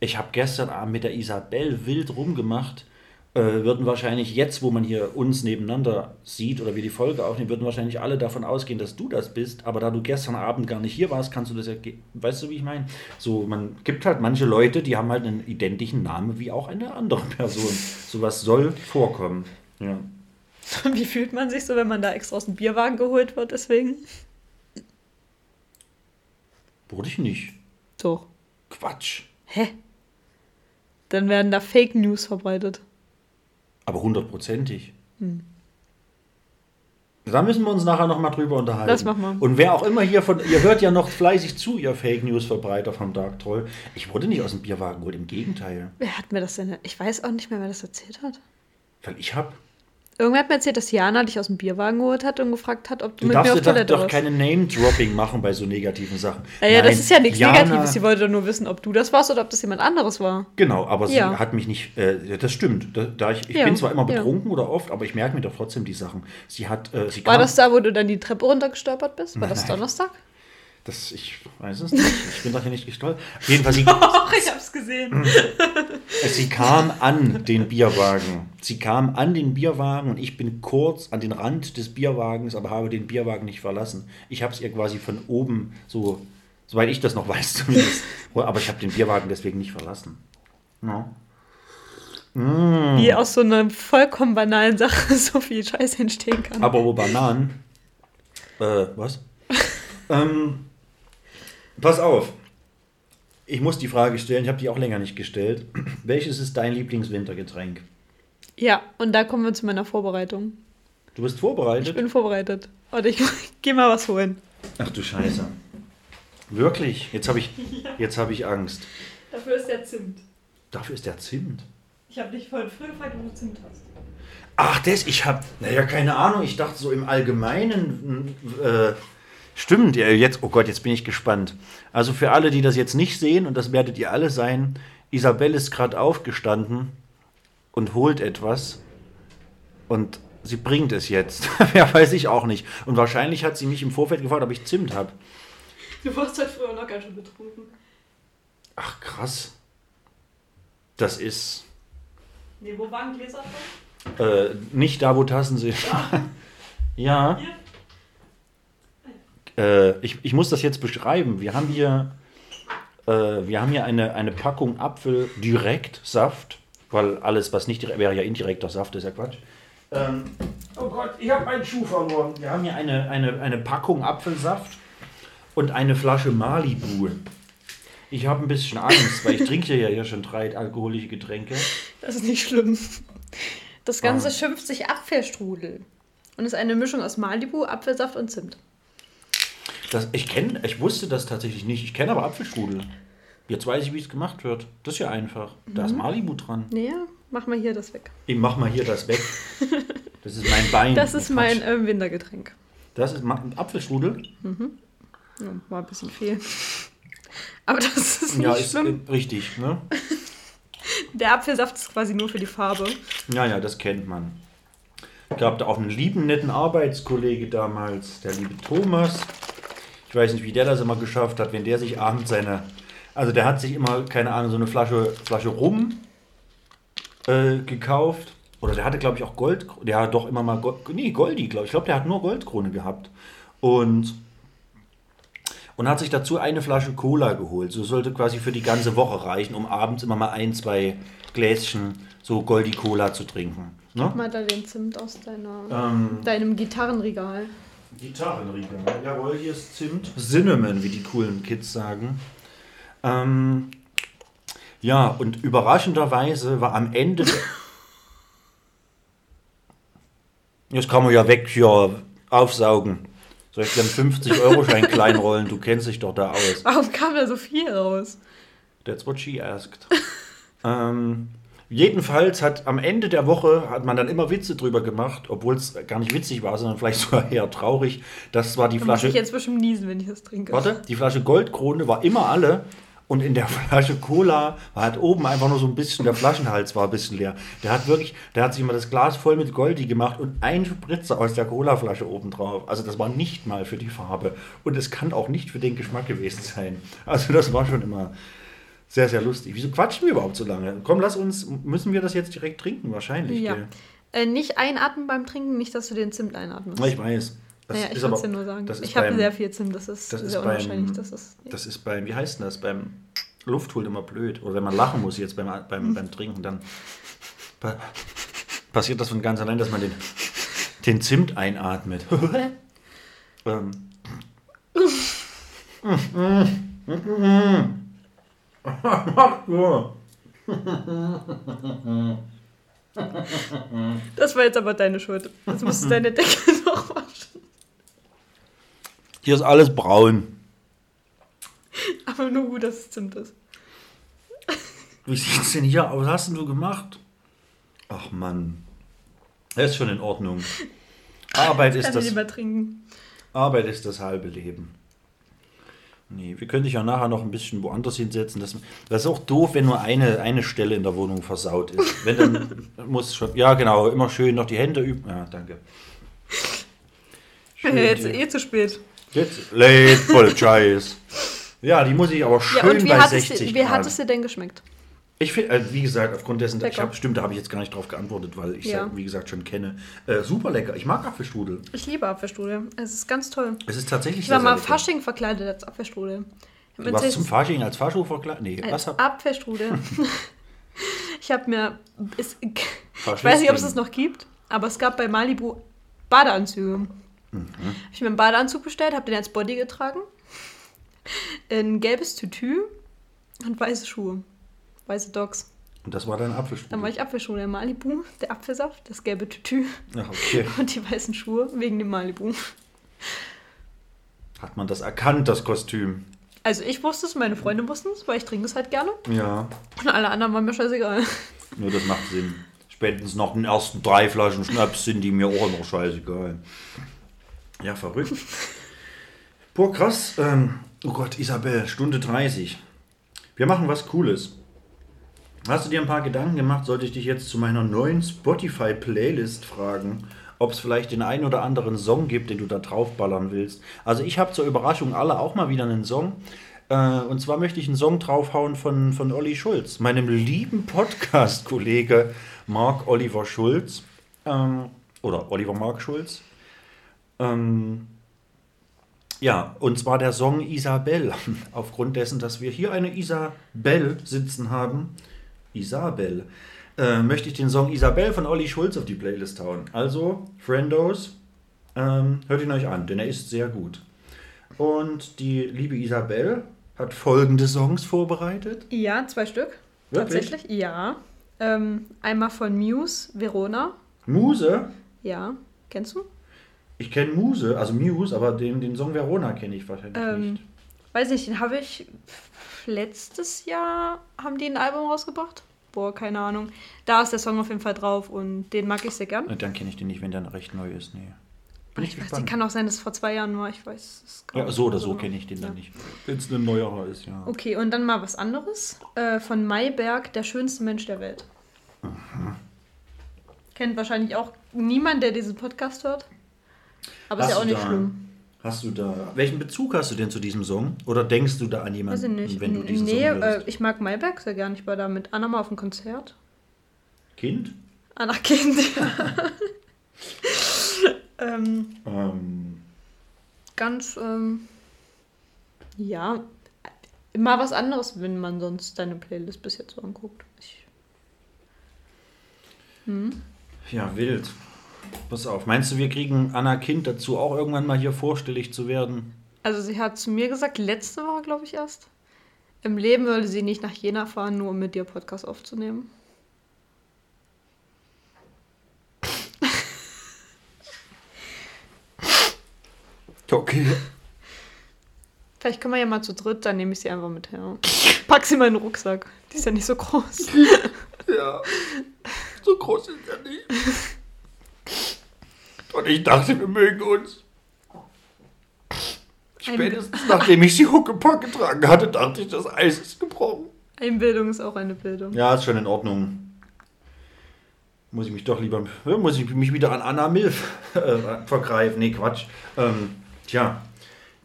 ich habe gestern Abend mit der Isabel wild rumgemacht, äh, würden wahrscheinlich jetzt, wo man hier uns nebeneinander sieht oder wir die Folge aufnehmen, würden wahrscheinlich alle davon ausgehen, dass du das bist. Aber da du gestern Abend gar nicht hier warst, kannst du das ja, weißt du, wie ich meine? So, man gibt halt manche Leute, die haben halt einen identischen Namen wie auch eine andere Person. Sowas soll vorkommen. Ja. *laughs* Wie fühlt man sich so, wenn man da extra aus dem Bierwagen geholt wird, deswegen? Wurde ich nicht. Doch. Quatsch. Hä? Dann werden da Fake News verbreitet. Aber hundertprozentig. Da müssen wir uns nachher nochmal drüber unterhalten. Das machen wir. Und wer auch immer hier von, ihr hört ja noch fleißig zu, ihr Fake News Verbreiter vom Dark Troll. Ich wurde nicht aus dem Bierwagen geholt, im Gegenteil. Wer hat mir das denn? Ich weiß auch nicht mehr, wer das erzählt hat. Weil ich hab. Irgendwer hat mir erzählt, dass Jana dich aus dem Bierwagen geholt hat und gefragt hat, ob du, Du mit darfst mir auf doch, Toilette doch warst. keine Name-Dropping machen bei so negativen Sachen. Naja, das Nein, ist ja nichts Jana- Negatives. Sie wollte nur wissen, ob du das warst oder ob das jemand anderes war. Genau, aber sie Ja. hat mich nicht. Äh, das stimmt. Da, da ich ich Ja, bin zwar immer ja. betrunken oder oft, aber ich merke mir doch trotzdem die Sachen. Sie hat. Äh, sie War das da, wo du dann die Treppe runtergestolpert bist? War das Nein. Donnerstag? Das, ich weiß es nicht. Ich bin doch hier nicht gestolpert. Jedenfalls, sie, *laughs* Ach, ich hab's gesehen. Sie kam an den Bierwagen. Sie kam an den Bierwagen und ich bin kurz an den Rand des Bierwagens, aber habe den Bierwagen nicht verlassen. Ich habe es ihr quasi von oben so, soweit ich das noch weiß *laughs* zumindest. Aber ich habe den Bierwagen deswegen nicht verlassen. Ja. Wie aus so einer vollkommen banalen Sache *laughs* so viel Scheiß entstehen kann. Aber wo Bananen. Äh, was? ähm, pass auf. Ich muss die Frage stellen, ich habe die auch länger nicht gestellt. *clears throat* Welches ist dein Lieblingswintergetränk? Ja, und da kommen wir zu meiner Vorbereitung. Du bist Ich vorbereitet? bin vorbereitet. Warte, ich *laughs* geh mal was holen. Ach du Scheiße. Wirklich? Jetzt habe ich, jetzt hab ich Angst. Dafür ist der Zimt. Dafür ist der Zimt. Ich habe dich vorhin früh gefragt, ob du Zimt hast. Ach, das, ich habe, naja, keine Ahnung, ich dachte so im Allgemeinen, äh, stimmt, ja, jetzt, oh Gott, jetzt bin ich gespannt. Also für alle, die das jetzt nicht sehen, und das werdet ihr alle sein, Isabelle ist gerade aufgestanden und holt etwas und sie bringt es jetzt. *laughs* ja, weiß ich auch nicht. Und wahrscheinlich hat sie mich im Vorfeld gefragt, ob ich Zimt habe. Du warst heute früher noch ganz schön betrunken. Ach, krass. Das ist Nee, wo waren Gläser äh, nicht da, wo Tassen sind. ja. *laughs* Äh, ich, ich muss das jetzt beschreiben. Wir haben hier, äh, wir haben hier eine, eine Packung Apfel direkt Saft, weil alles, was nicht direkt wäre ja indirekter Saft, ist ja Quatsch. Ähm, oh Gott, ich habe meinen Schuh verloren. Wir haben hier eine, eine, eine Packung Apfelsaft und eine Flasche Malibu. Ich habe ein bisschen Angst, weil ich trinke ja hier schon drei alkoholische Getränke. Das ist nicht schlimm. Das Ganze Ah. schimpft sich Apfelstrudel. Und ist eine Mischung aus Malibu, Apfelsaft und Zimt. Das, ich kenne, ich wusste das tatsächlich nicht. Ich kenne aber Apfelstrudel. Jetzt weiß ich, wie es gemacht wird. Das ist ja einfach. Da Mhm. ist Malibu dran. Nee, mach mal hier das weg. Ich mach mal hier das weg. *laughs* Das ist mein Bein. Das ist mein äh, Wintergetränk. Das ist Ma- Apfelstrudel. Ja, war ein bisschen viel. Aber das ist nicht Ja, ist schlimm. äh, richtig. Ne? *laughs* Der Apfelsaft ist quasi nur für die Farbe. Ja, ja, das kennt man. Gab da auch einen lieben, netten Arbeitskollege damals, der liebe Thomas. Ich weiß nicht, wie der das immer geschafft hat, wenn der sich abends seine. Also der hat sich immer, keine Ahnung, so eine Flasche, Flasche Rum äh, gekauft. Oder der hatte, glaube ich, auch Gold. Der hat doch immer mal Gold, nee, Goldi, glaube ich. Ich glaube, der hat nur Goldkrone gehabt. Und, und hat sich dazu eine Flasche Cola geholt. So sollte quasi für die ganze Woche reichen, um abends immer mal ein, zwei Gläschen so Goldi Cola zu trinken. Ne? Mal da den Zimt aus deiner, Ähm, deinem Gitarrenregal. Gitarrenregal. Jawohl, hier ist Zimt. Cinnamon, wie die coolen Kids sagen. Ähm, ja, und überraschenderweise war am Ende. der- *laughs* Jetzt kann man ja weg hier aufsaugen. Soll ich dir einen 50-Euro-Schein *laughs* kleinrollen? Du kennst dich doch da aus. Warum kam da so viel raus? That's what she asked. *laughs* ähm, jedenfalls hat am Ende der Woche hat man dann immer Witze drüber gemacht, obwohl es gar nicht witzig war, sondern vielleicht *laughs* sogar eher traurig. Das war die Da muss Flasche. ich jetzt bestimmt niesen, wenn ich das trinke. Warte, die Flasche Goldkrone war immer alle und in der *laughs* Flasche Cola war halt oben einfach nur so ein bisschen, der Flaschenhals war ein bisschen leer. Der hat wirklich, der hat sich immer das Glas voll mit Goldi gemacht und ein Spritzer aus der Colaflasche oben drauf. Also das war nicht mal für die Farbe und es kann auch nicht für den Geschmack gewesen sein. Also das war schon immer sehr, sehr lustig. Wieso quatschen wir überhaupt so lange? Komm, lass uns, müssen wir das jetzt direkt trinken? Wahrscheinlich, Ja. Äh, nicht einatmen beim Trinken, nicht, dass du den Zimt einatmest. Ich weiß. Das naja, ich ist wollte dir nur sagen. ist Ich habe beim- sehr viel Zimt, das ist Das ist sehr beim, unwahrscheinlich. Das ist, das ist beim, wie heißt denn das, beim Luftholen immer blöd. Oder wenn man lachen muss jetzt beim, beim, beim Trinken, dann pa passiert das von ganz allein, dass man den, den Zimt einatmet. *laughs* ähm. *laughs* *laughs* das war jetzt aber deine Schuld. Jetzt musst du deine Decke *laughs* noch waschen. Hier ist alles braun. Aber nur gut, dass es Zimt ist. Wie sieht's denn hier aus? Was hast denn du gemacht? Ach Mann. Das ist schon in Ordnung. *laughs* Arbeit ist Kann ich das lieber trinken. Arbeit ist das halbe Leben. Nee, wir können dich ja nachher noch ein bisschen woanders hinsetzen. Das, das ist auch doof, wenn nur eine, eine Stelle in der Wohnung versaut ist. Wenn dann *laughs* muss schon. Ja, genau, immer schön noch die Hände üben. Ja, danke. *laughs* Schön Jetzt eh zu spät. Jetzt late apologize. Ja, die muss ich aber schön Ja, und wie, bei hat es, 60 dir- wie hat es dir denn geschmeckt? Ich finde, äh, wie gesagt, aufgrund dessen, ich Lecker. hab, stimmt, da habe ich jetzt gar nicht drauf geantwortet, weil ich Ja. wie gesagt, schon kenne. Äh, super lecker. Ich mag Apfelstrudel. Ich liebe Apfelstrudel. Es ist ganz toll. Es ist tatsächlich Ich war mal lecker. Fasching verkleidet als Apfelstrudel. Ich Du warst zum Fasching als Fascho verkleidet? Nee, als was hab Apfelstrudel. *laughs* ich habe mir. Es, ich weiß nicht, ob es es noch gibt, aber es gab bei Malibu Badeanzüge. Mhm. Habe ich mir einen Badeanzug bestellt, habe den als Body getragen. Ein gelbes Tütü und weiße Schuhe. Weiße Dogs. Und das war dein Apfelstrudel. Dann war ich Apfelstrudel. Malibu, der Apfelsaft, das gelbe Tütü Ach, okay. *laughs* und die weißen Schuhe wegen dem Malibu. Hat man das erkannt, das Kostüm? Also ich wusste es, meine Freunde wussten es, weil ich trinke es halt gerne. Ja, Und alle anderen waren mir scheißegal. nur das macht Sinn. Spätestens nach den ersten drei Flaschen Schnaps sind die mir auch noch scheißegal. Ja, verrückt. Boah, krass. Ähm, oh Gott, Isabel, Stunde 30. Wir machen was Cooles. Hast du dir ein paar Gedanken gemacht, sollte ich dich jetzt zu meiner neuen Spotify-Playlist fragen, ob es vielleicht den einen oder anderen Song gibt, den du da draufballern willst? Also ich habe zur Überraschung alle auch mal wieder einen Song. Äh, und zwar möchte ich einen Song draufhauen von, von Olli Schulz, meinem lieben Podcast-Kollege Marc Oliver Schulz. Ähm, oder Oliver Mark Schulz. Ähm, ja, und zwar der Song Isabel. *laughs* Aufgrund dessen, dass wir hier eine Isabel sitzen haben, Isabel, äh, möchte ich den Song Isabel von Olli Schulz auf die Playlist hauen. Also, Friendos, ähm, hört ihn euch an, denn er ist sehr gut. Und die liebe Isabel hat folgende Songs vorbereitet. Ja, zwei Stück. Wirklich? Tatsächlich, ja. Ähm, einmal von Muse, Verona. Muse, Ja, kennst du? ich kenne Muse, also Muse, aber den, den Song Verona kenne ich wahrscheinlich Ähm, nicht. weiß nicht, den habe ich letztes Jahr, haben die ein Album rausgebracht? Boah, keine Ahnung. Da ist der Song auf jeden Fall drauf und den mag ich sehr gern. Dann kenne ich den nicht, wenn der recht neu ist. Nee. Bin ich, Ich weiß, kann auch sein, dass es vor zwei Jahren war. Ich weiß es gar ja, nicht so oder so genau. kenne ich den dann Ja. nicht. Wenn es ein neuerer ist, ja. Okay, und dann mal was anderes. Äh, von Mayberg, der schönste Mensch der Welt. Kennt wahrscheinlich auch niemand, der diesen Podcast hört. Aber ist ja auch nicht da- schlimm. Hast du da. Welchen Bezug hast du denn zu diesem Song? Oder denkst du da an Weiß jemanden, ich nicht. wenn du diesen nee, Song äh, hörst? ich mag Mayberg sehr gern. Ich war da mit Anna mal auf dem Konzert. Kind? Anna Kind. *laughs* ähm, Ähm, ganz, ähm, ja, mal was anderes, wenn man sonst deine Playlist bis jetzt so anguckt. Ich, ja, wild. Pass auf. Meinst du, wir kriegen Anna Kind dazu, auch irgendwann mal hier vorstellig zu werden? also sie hat zu mir gesagt, letzte Woche glaube ich erst, im Leben würde sie nicht nach Jena fahren, nur um mit dir Podcast aufzunehmen. Okay. Vielleicht können wir ja mal zu dritt, dann nehme ich sie einfach mit her. Pack sie mal in den Rucksack. Die ist ja nicht so groß. Ja. So groß ist er nicht. Und ich dachte, wir mögen uns. Spätestens nachdem ich die Huckepack getragen hatte, dachte ich, das Eis ist gebrochen. Einbildung ist auch eine Bildung. Ja, ist schon in Ordnung. Muss ich mich doch lieber, ja, muss ich mich wieder an Anna Milf äh, vergreifen. Nee, Quatsch. Ähm, tja,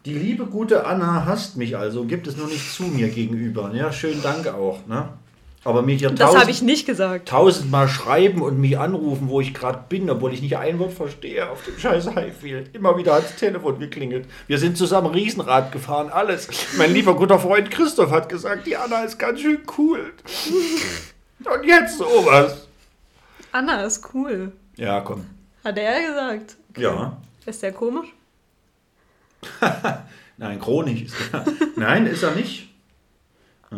die liebe gute Anna hasst mich also, gibt es nur nicht zu mir gegenüber. Ja, schönen Dank auch. Ne? Aber mir hier Das habe ich nicht gesagt. tausendmal schreiben und mich anrufen, wo ich gerade bin, obwohl ich nicht ein Wort verstehe auf dem scheiß Highfield. Immer wieder hat das Telefon geklingelt. Wir sind zusammen Riesenrad gefahren, alles. Mein lieber guter Freund Christoph hat gesagt, die Anna ist ganz schön cool. Und jetzt sowas. Anna ist cool. Ja, komm. Hat er gesagt. Ja. Ist der komisch? *laughs* Nein, chronisch ist er. Nein, ist er nicht. Äh,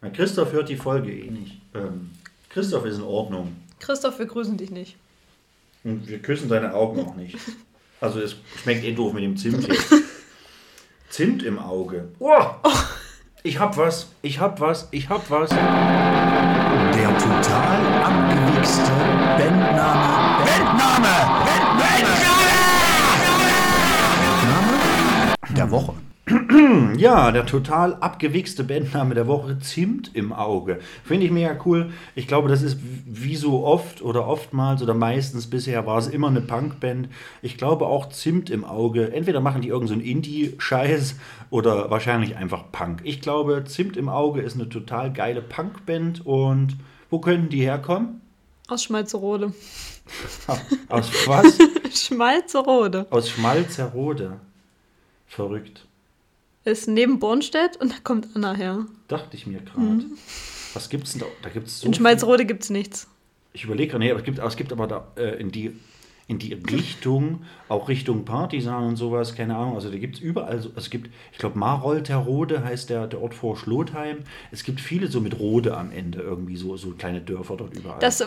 na, Christoph hört die Folge eh nicht. Ähm, Christoph ist in Ordnung. Christoph, wir grüßen dich nicht. Und wir küssen deine Augen auch nicht. Also es schmeckt eh doof mit dem Zimt jetzt. *laughs* Zimt im Auge. Oh, ich hab was, ich hab was, ich hab was. Der total abgewichste Bandname. Bandname! Bandname! Der Woche. *clears throat* Ja, der total abgewichste Bandname der Woche, Zimt im Auge. Finde ich mega cool. Ich glaube, das ist wie so oft oder oftmals oder meistens bisher war es immer eine Punkband. Ich glaube auch Zimt im Auge. Entweder machen die irgendeinen so Indie-Scheiß oder wahrscheinlich einfach Punk. Ich glaube, Zimt im Auge ist eine total geile Punkband und wo könnten die herkommen? Aus Schmalzerode. *laughs* Aus was? *laughs* Schmalzerode. Aus Schmalzerode. Verrückt. Ist neben Bornstedt und da kommt Anna her. Dachte ich mir gerade. Was gibt's denn da? Da gibt's so In viel- Schmalzerode gibt es nichts. Ich überlege gerade, nee, aber es gibt, aber es gibt aber da äh, in die in die Richtung, auch Richtung Partisan und sowas, keine Ahnung. Also da gibt es überall, so, also es gibt, ich glaube, Marolterode heißt der, der Ort vor Schlotheim. Es gibt viele so mit Rode am Ende, irgendwie so, so kleine Dörfer dort überall. Das,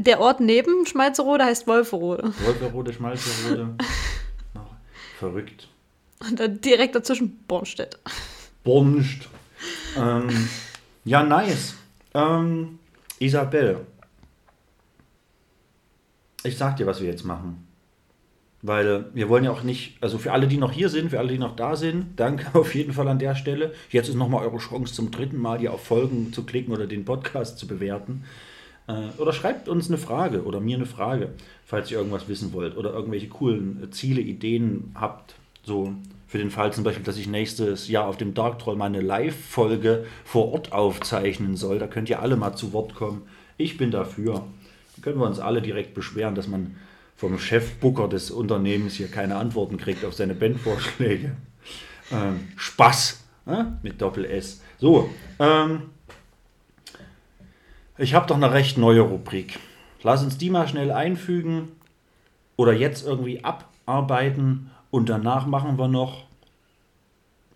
der Ort neben Schmalzerode heißt Wolferode. Wolferode, Schmalzerode. *laughs* Verrückt. Und dann direkt dazwischen Bornstedt. Bumst. ähm, ja, nice. Ähm, Isabel. Ich sag dir, was wir jetzt machen. Weil wir wollen ja auch nicht, also für alle, die noch hier sind, für alle, die noch da sind, danke *laughs* auf jeden Fall an der Stelle. Jetzt ist nochmal eure Chance zum dritten Mal hier auf Folgen zu klicken oder den Podcast zu bewerten. Äh, Oder schreibt uns eine Frage oder mir eine Frage, falls ihr irgendwas wissen wollt oder irgendwelche coolen Ziele, Ideen habt. So für den Fall zum Beispiel, dass ich nächstes Jahr auf dem Dark Troll meine Live-Folge vor Ort aufzeichnen soll. Da könnt ihr alle mal zu Wort kommen. Ich bin dafür. Dann können wir uns alle direkt beschweren, dass man vom Chefbooker des Unternehmens hier keine Antworten kriegt auf seine Bandvorschläge. *laughs* Ähm, Spaß äh? mit Doppel S. So, ähm, ich habe doch eine recht neue Rubrik. Lass uns die mal schnell einfügen oder jetzt irgendwie abarbeiten und danach machen wir noch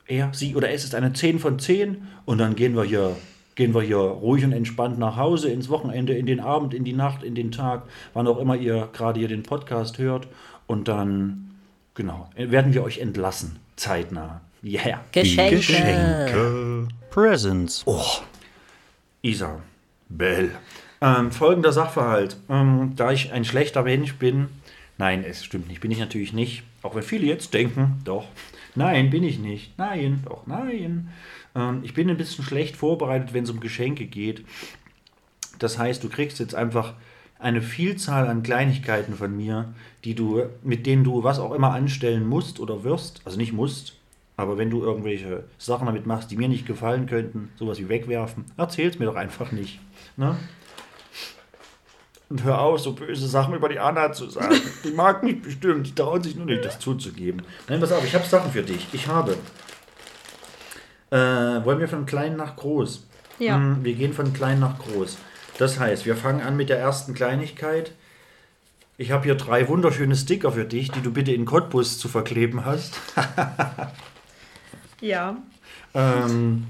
er, sie oder es ist eine 10 von 10 und dann gehen wir hier gehen wir hier ruhig und entspannt nach Hause ins Wochenende, in den Abend, in die Nacht, in den Tag, wann auch immer ihr gerade hier den Podcast hört und dann genau, werden wir euch entlassen zeitnah. Yeah. Geschenke. Geschenke. Presents. Oh. Isa. Bell. Ähm, folgender Sachverhalt. Ähm, da ich ein schlechter Mensch bin, nein, es stimmt nicht, bin ich natürlich nicht. Auch wenn viele jetzt denken, doch. Nein, bin ich nicht. Nein, doch, nein. Ähm, ich bin ein bisschen schlecht vorbereitet, wenn es um Geschenke geht. Das heißt, du kriegst jetzt einfach eine Vielzahl an Kleinigkeiten von mir, die du, mit denen du was auch immer anstellen musst oder wirst. Also nicht musst, aber wenn du irgendwelche Sachen damit machst, die mir nicht gefallen könnten, sowas wie wegwerfen, erzähl's mir doch einfach nicht. Ne? Und hör auf, so böse Sachen über die Anna zu sagen. Die mag mich bestimmt, die trauen sich nur nicht, das zuzugeben. Nein, pass auf, ich habe Sachen für dich. Ich habe. Äh, wollen wir von klein nach groß? Ja. Hm, wir gehen von klein nach groß. Das heißt, wir fangen an mit der ersten Kleinigkeit. Ich habe hier drei wunderschöne Sticker für dich, die du bitte in Cottbus zu verkleben hast. Ja. *laughs* ähm,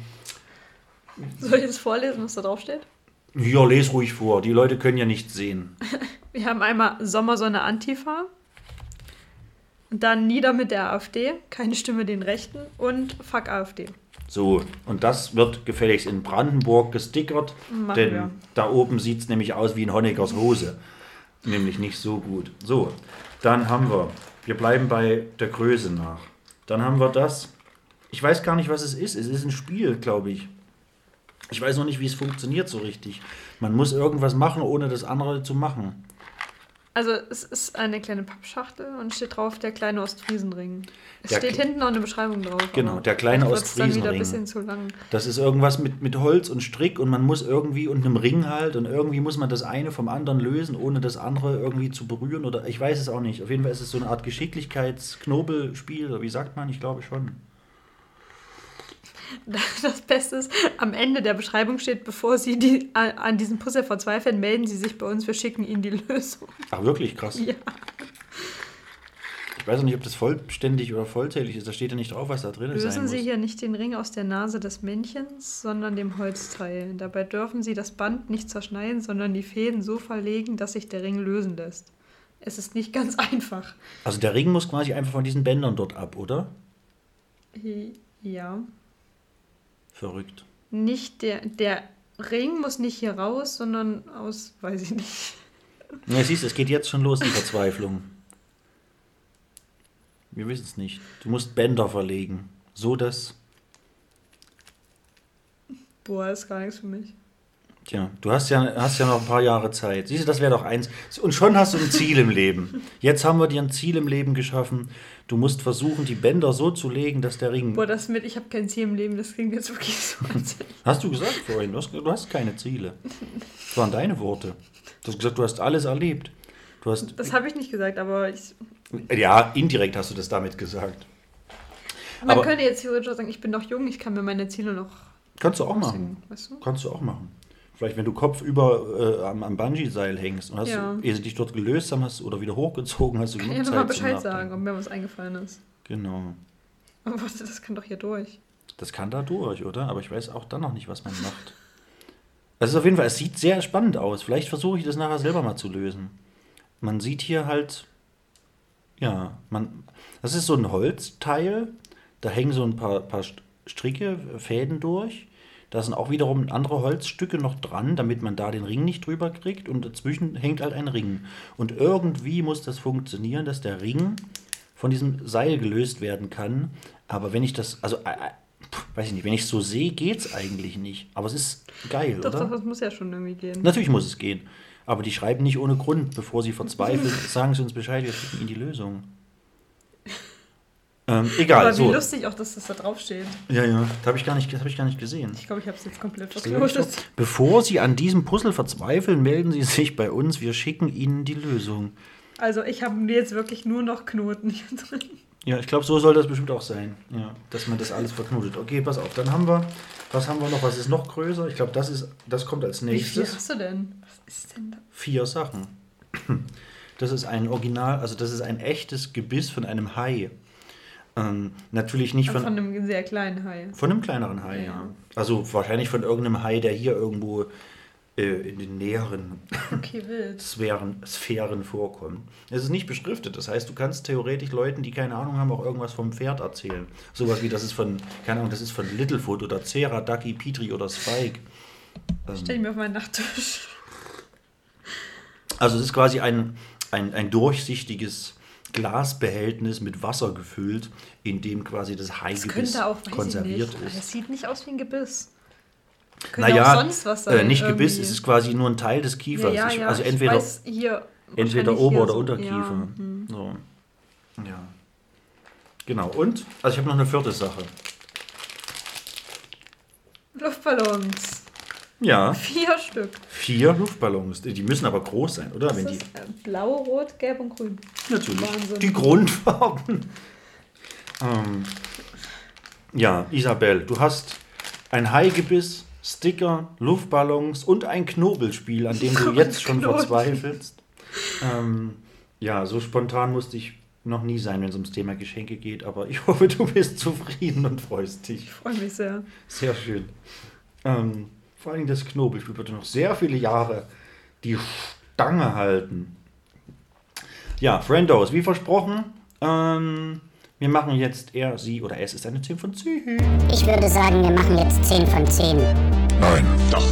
Soll ich jetzt vorlesen, was da drauf steht? Ja, les ruhig vor. Die Leute können ja nichts sehen. *laughs* Wir haben einmal Sommersonne Antifa. Und dann Nieder mit der AfD, keine Stimme den Rechten und Fuck AfD. So, und das wird gefälligst in Brandenburg gestickert, Machen denn wir. da oben sieht es nämlich aus wie in Honeckers Hose. Nämlich nicht so gut. So, dann haben wir, wir bleiben bei der Größe nach. Dann haben wir das, ich weiß gar nicht, was es ist. Es ist ein Spiel, glaube ich. Ich weiß noch nicht, wie es funktioniert so richtig. Man muss irgendwas machen, ohne das andere zu machen. Also es ist eine kleine Pappschachtel und steht drauf der kleine Ostfriesenring. Es Der steht hinten noch eine Beschreibung drauf. Genau, der kleine wird's dann wieder ein Ostfriesenring. bisschen zu lang. Das ist irgendwas mit, mit Holz und Strick und man muss irgendwie und einem Ring halt und irgendwie muss man das eine vom anderen lösen, ohne das andere irgendwie zu berühren oder ich weiß es auch nicht. Auf jeden Fall ist es so eine Art Geschicklichkeitsknobelspiel, oder wie sagt man? Ich glaube schon. *laughs* Das Beste ist, am Ende der Beschreibung steht, bevor Sie die, an, diesem Puzzle verzweifeln, melden Sie sich bei uns, wir schicken Ihnen die Lösung. Ach, wirklich krass. Ja. Ich weiß auch nicht, ob das vollständig oder vollzählig ist. Da steht ja nicht drauf, was da drin sein Lösen. Sie hier nicht den Ring aus der Nase des Männchens, sondern dem Holzteil. Dabei dürfen Sie das Band nicht zerschneiden, sondern die Fäden so verlegen, dass sich der Ring lösen lässt. Es ist nicht ganz *laughs* einfach. Also der Ring muss quasi einfach von diesen Bändern dort ab, oder? Ja. Verrückt. Nicht der, der Ring muss nicht hier raus, sondern aus, weiß ich nicht. Ja, siehst du, es geht jetzt schon los, die Verzweiflung. Wir wissen es nicht. Du musst Bänder verlegen. So dass. Boah, ist gar nichts für mich. Tja, du hast ja, hast ja noch ein paar Jahre Zeit. Siehst du, das wäre doch eins. Und schon hast du ein Ziel im Leben. Jetzt haben wir dir ein Ziel im Leben geschaffen. Du musst versuchen, die Bänder so zu legen, dass der Ring. Boah, das mit, ich habe kein Ziel im Leben, das klingt jetzt wirklich so. Hast du gesagt vorhin, du hast, du hast keine Ziele. Das waren deine Worte. Du hast gesagt, du hast alles erlebt. Du hast. Das habe ich nicht gesagt, aber ich, Ja, indirekt hast du das damit gesagt. man Aber- könnte jetzt theoretisch sagen, ich bin noch jung, ich kann mir meine Ziele noch Kannst du auch machen. weißt du? Kannst du auch machen. Vielleicht, wenn du kopfüber äh, am, am Bungee-Seil hängst und hast, Ja. ehe sie dich dort gelöst haben hast oder wieder hochgezogen hast, du Kann genug ja nochmal Zeit zum Bescheid sagen, ob mir was eingefallen ist. Genau. Aber warte, das kann doch hier durch. Das kann da durch, oder? Aber ich weiß auch dann noch nicht, was man macht. Es ist auf jeden Fall, es sieht sehr spannend aus. Vielleicht versuche ich das nachher selber mal zu lösen. Man sieht hier halt Ja, man, das ist so ein Holzteil, da hängen so ein paar, paar St- Stricke, Fäden durch. Da sind auch wiederum andere Holzstücke noch dran, damit man da den Ring nicht drüber kriegt. Und dazwischen hängt halt ein Ring. Und irgendwie muss das funktionieren, dass der Ring von diesem Seil gelöst werden kann. Aber wenn ich das, also, äh, äh, weiß ich nicht, wenn ich es so sehe, geht es eigentlich nicht. Aber es ist geil, Doch, oder? doch, das muss ja schon irgendwie gehen. Natürlich muss es gehen. Aber die schreiben nicht ohne Grund, bevor sie verzweifeln, *laughs* sagen sie uns Bescheid, wir schicken ihnen die Lösung. Ähm, egal, Aber wie so. lustig auch, dass das da draufsteht. Ja, ja, das habe ich, gar nicht- das hab ich gar nicht gesehen. Ich glaube, ich habe es jetzt komplett doch. Bevor Sie an diesem Puzzle verzweifeln, melden Sie sich bei uns. Wir schicken Ihnen die Lösung. Also ich habe jetzt wirklich nur noch Knoten hier drin. Ja, ich glaube, so soll das bestimmt auch sein. Ja, dass man das alles verknotet. Okay, pass auf. Dann haben wir, was haben wir noch? Was ist noch größer? Ich glaube, das ist, das kommt als Wie viel nächstes. hast du denn? Was ist denn da? vier Sachen. Das ist ein Original, also das ist ein echtes Gebiss von einem Hai. Ähm, natürlich nicht Von, von, von, einem sehr kleinen Hai. einem kleineren Hai, ja. Ja. Also wahrscheinlich von irgendeinem Hai, der hier irgendwo äh, in den näheren Okay. Sphären, Sphären vorkommt. Es ist nicht beschriftet, das heißt, du kannst theoretisch Leuten, die keine Ahnung haben, auch irgendwas vom Pferd erzählen. Sowas wie, das ist von, keine Ahnung, das ist von Littlefoot oder Cera, Ducky, Petri oder Spike. Stell ich mir auf meinen Nachttisch. Also es ist quasi ein, ein, ein durchsichtiges Glasbehältnis mit Wasser gefüllt, in dem quasi das Das Haigebiss könnte auch, konserviert ist. Es sieht nicht aus wie ein Gebiss. Könnte Naja, auch sonst was sein. äh, nicht Gebiss, irgendwie. es ist quasi nur ein Teil des Kiefers. ja, Ich- ja, also ich entweder, weiß, hier, entweder Ober- oder so. Unterkiefer. Ja, hm. So. Ja. Genau. Und, also ich habe noch eine vierte Sache. Luftballons. Ja, Vier Stück. vier Luftballons. Die müssen aber groß sein, oder? Das Wenn die, äh, blau, rot, gelb und grün. natürlich. Wahnsinn. Die Grundfarben. ähm, ja, Isabel, du hast ein Haigebiss, Sticker, Luftballons und ein Knobelspiel, an dem du jetzt schon verzweifelst. Ähm, ja, so spontan musste ich noch nie sein, wenn es ums Thema Geschenke geht, aber ich *laughs* hoffe, du bist zufrieden und freust dich. Ich freue mich sehr. Sehr schön. Ähm, vor allem das Knobelspiel wird noch sehr viele Jahre die Stange halten. Ja, Friendos, wie versprochen, ähm, wir machen jetzt er, sie oder es ist eine 10 von 10. Ich würde sagen, wir machen jetzt 10 von 10. Nein. Doch.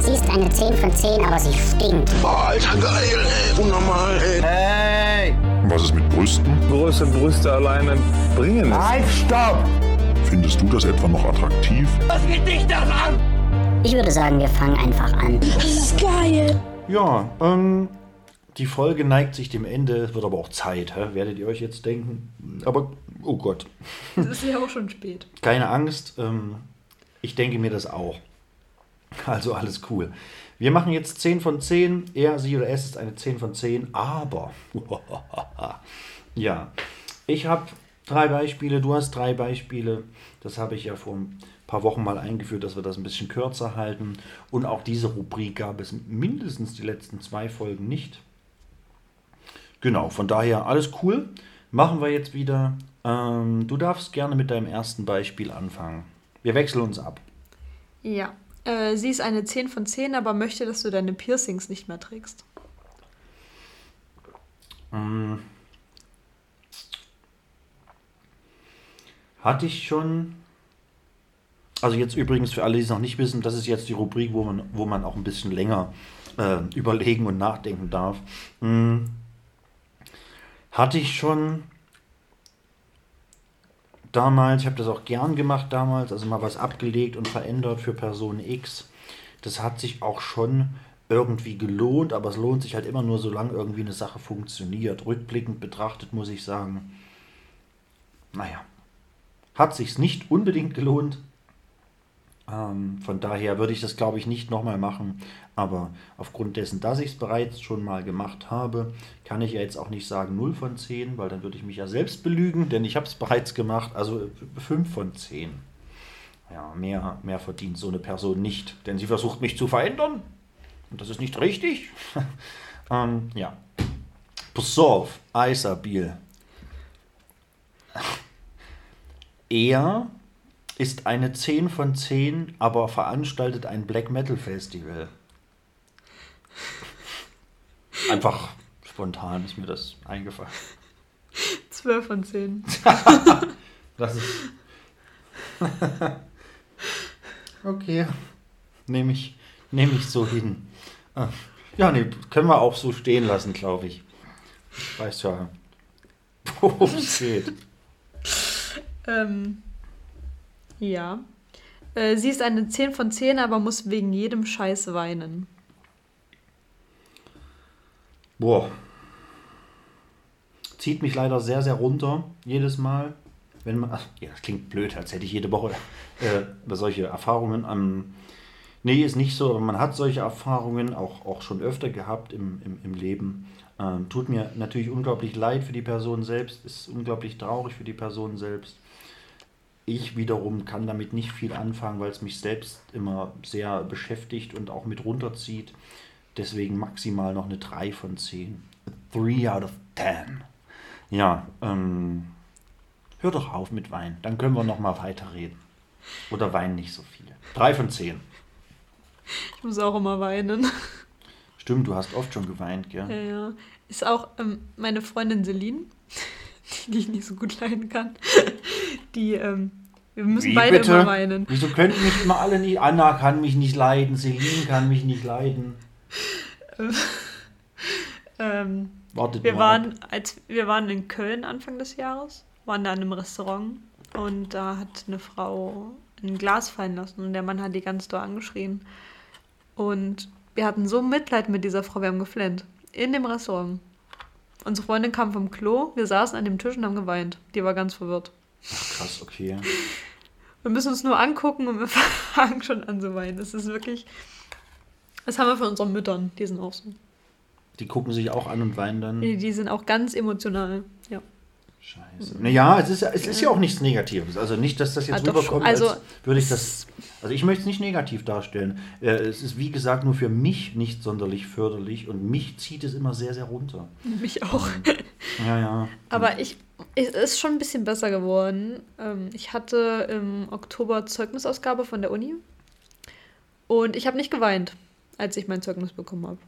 Sie ist eine 10 von 10, aber sie stinkt. Boah, alter, geil, ey. Unnormal, ey. Und was ist mit Brüsten? Große Brüste alleine bringen es. Halt, stopp! Findest du das etwa noch attraktiv? Ich würde sagen, wir fangen einfach an. Ja, ähm, die Folge neigt sich dem Ende, es wird aber auch Zeit, hä? werdet ihr euch jetzt denken. Aber, oh Gott, Es ist ja auch schon spät. keine Angst, ähm, ich denke mir das auch. Also alles cool. Wir machen jetzt 10 von 10. Er, sie oder es ist eine 10 von 10, aber. *laughs* ja, ich habe drei Beispiele, du hast drei Beispiele. Das habe ich ja vor ein paar Wochen mal eingeführt, dass wir das ein bisschen kürzer halten. Und auch diese Rubrik gab es mindestens die letzten zwei Folgen nicht. Genau, von daher alles cool. Machen wir jetzt wieder. Ähm, du darfst gerne mit deinem ersten Beispiel anfangen. Wir wechseln uns ab. Ja. Äh, sie ist eine 10 von 10, aber möchte, dass du deine Piercings nicht mehr trägst. Hatte ich schon. Also jetzt übrigens für alle, die es noch nicht wissen, das ist jetzt die Rubrik, wo man, wo man auch ein bisschen länger äh, überlegen und nachdenken darf. Hm. Hatte ich schon damals, ich habe das auch gern gemacht damals, also mal was abgelegt und verändert für Person X. Das hat sich auch schon irgendwie gelohnt, aber es lohnt sich halt immer nur, solange irgendwie eine Sache funktioniert. Rückblickend betrachtet muss ich sagen, naja, hat sich's nicht unbedingt gelohnt. Ähm, von daher würde ich das, glaube ich, nicht nochmal machen. Aber aufgrund dessen, dass ich es bereits schon mal gemacht habe, kann ich ja jetzt auch nicht sagen 0 von 10, weil dann würde ich mich ja selbst belügen, denn ich habe es bereits gemacht. Also 5 von 10. Ja, mehr, mehr verdient so eine Person nicht, denn sie versucht mich zu verändern. Und das ist nicht richtig. *laughs* ähm, ja. Pass auf, Eisabil. Er ist eine 10 von 10, aber veranstaltet ein Black Metal Festival. Einfach Spontan ist mir das eingefallen. 12 von 10. *laughs* Das ist. *laughs* okay. Nehme ich, nehm ich so hin. Ah, Ja, nee, können wir auch so stehen lassen, glaube ich. Ich weiß ja, worum es geht. Ähm, ja. Äh, sie ist eine 10 von 10, aber muss wegen jedem Scheiß weinen. Boah. Zieht mich leider sehr, sehr runter, jedes Mal. Wenn man, ach, ja, das klingt blöd, als hätte ich jede Woche äh, solche Erfahrungen. Ähm, nee, ist nicht so, man hat solche Erfahrungen auch, auch schon öfter gehabt im, im, im Leben. Ähm, tut mir natürlich unglaublich leid für die Person selbst, ist unglaublich traurig für die Person selbst. Ich wiederum kann damit nicht viel anfangen, weil es mich selbst immer sehr beschäftigt und auch mit runterzieht. Deswegen maximal noch eine 3 von 10. 3 out of 10. Ja, ähm, hör doch auf mit Wein. Dann können wir noch mal weiterreden. Oder weinen nicht so viel. 3 von 10. Ich muss auch immer weinen. Stimmt, du hast oft schon geweint, gell? Ja, ja. Ist auch ähm, meine Freundin Celine, *laughs* die, die ich nicht so gut leiden kann. Die, ähm, wir müssen Wie beide bitte? immer weinen. Wieso könnten mich immer alle nicht? Anna kann mich nicht leiden, Celine kann mich nicht leiden. *laughs* Ähm, Wartet wir, mal waren, als, wir waren in Köln Anfang des Jahres, waren da in einem Restaurant und da hat eine Frau ein Glas fallen lassen und der Mann hat die ganz doll angeschrien. Und wir hatten so Mitleid mit dieser Frau, wir haben geflennt. In dem Restaurant. Unsere Freundin kam vom Klo, wir saßen an dem Tisch und haben geweint. Die war ganz verwirrt. Ach, krass, okay. Wir müssen uns nur angucken und wir *laughs* fangen schon an zu weinen. Das ist wirklich. Das haben wir von unseren Müttern. Die sind auch so. Die gucken sich auch an und weinen dann. Die, die sind auch ganz emotional. Ja. Scheiße. Naja, es ist, ja- es ist ja auch nichts Negatives. Also nicht, dass das jetzt doch rüberkommt. Also, als würde ich das. Also ich möchte es nicht negativ darstellen. Äh, Es ist wie gesagt nur für mich nicht sonderlich förderlich und mich zieht es immer sehr, sehr runter. Mich auch. Ja, ja. Aber ich, es ist schon ein bisschen besser geworden. Ähm, Ich hatte im Oktober Zeugnisausgabe von der Uni. Und ich habe nicht geweint, als ich mein Zeugnis bekommen habe.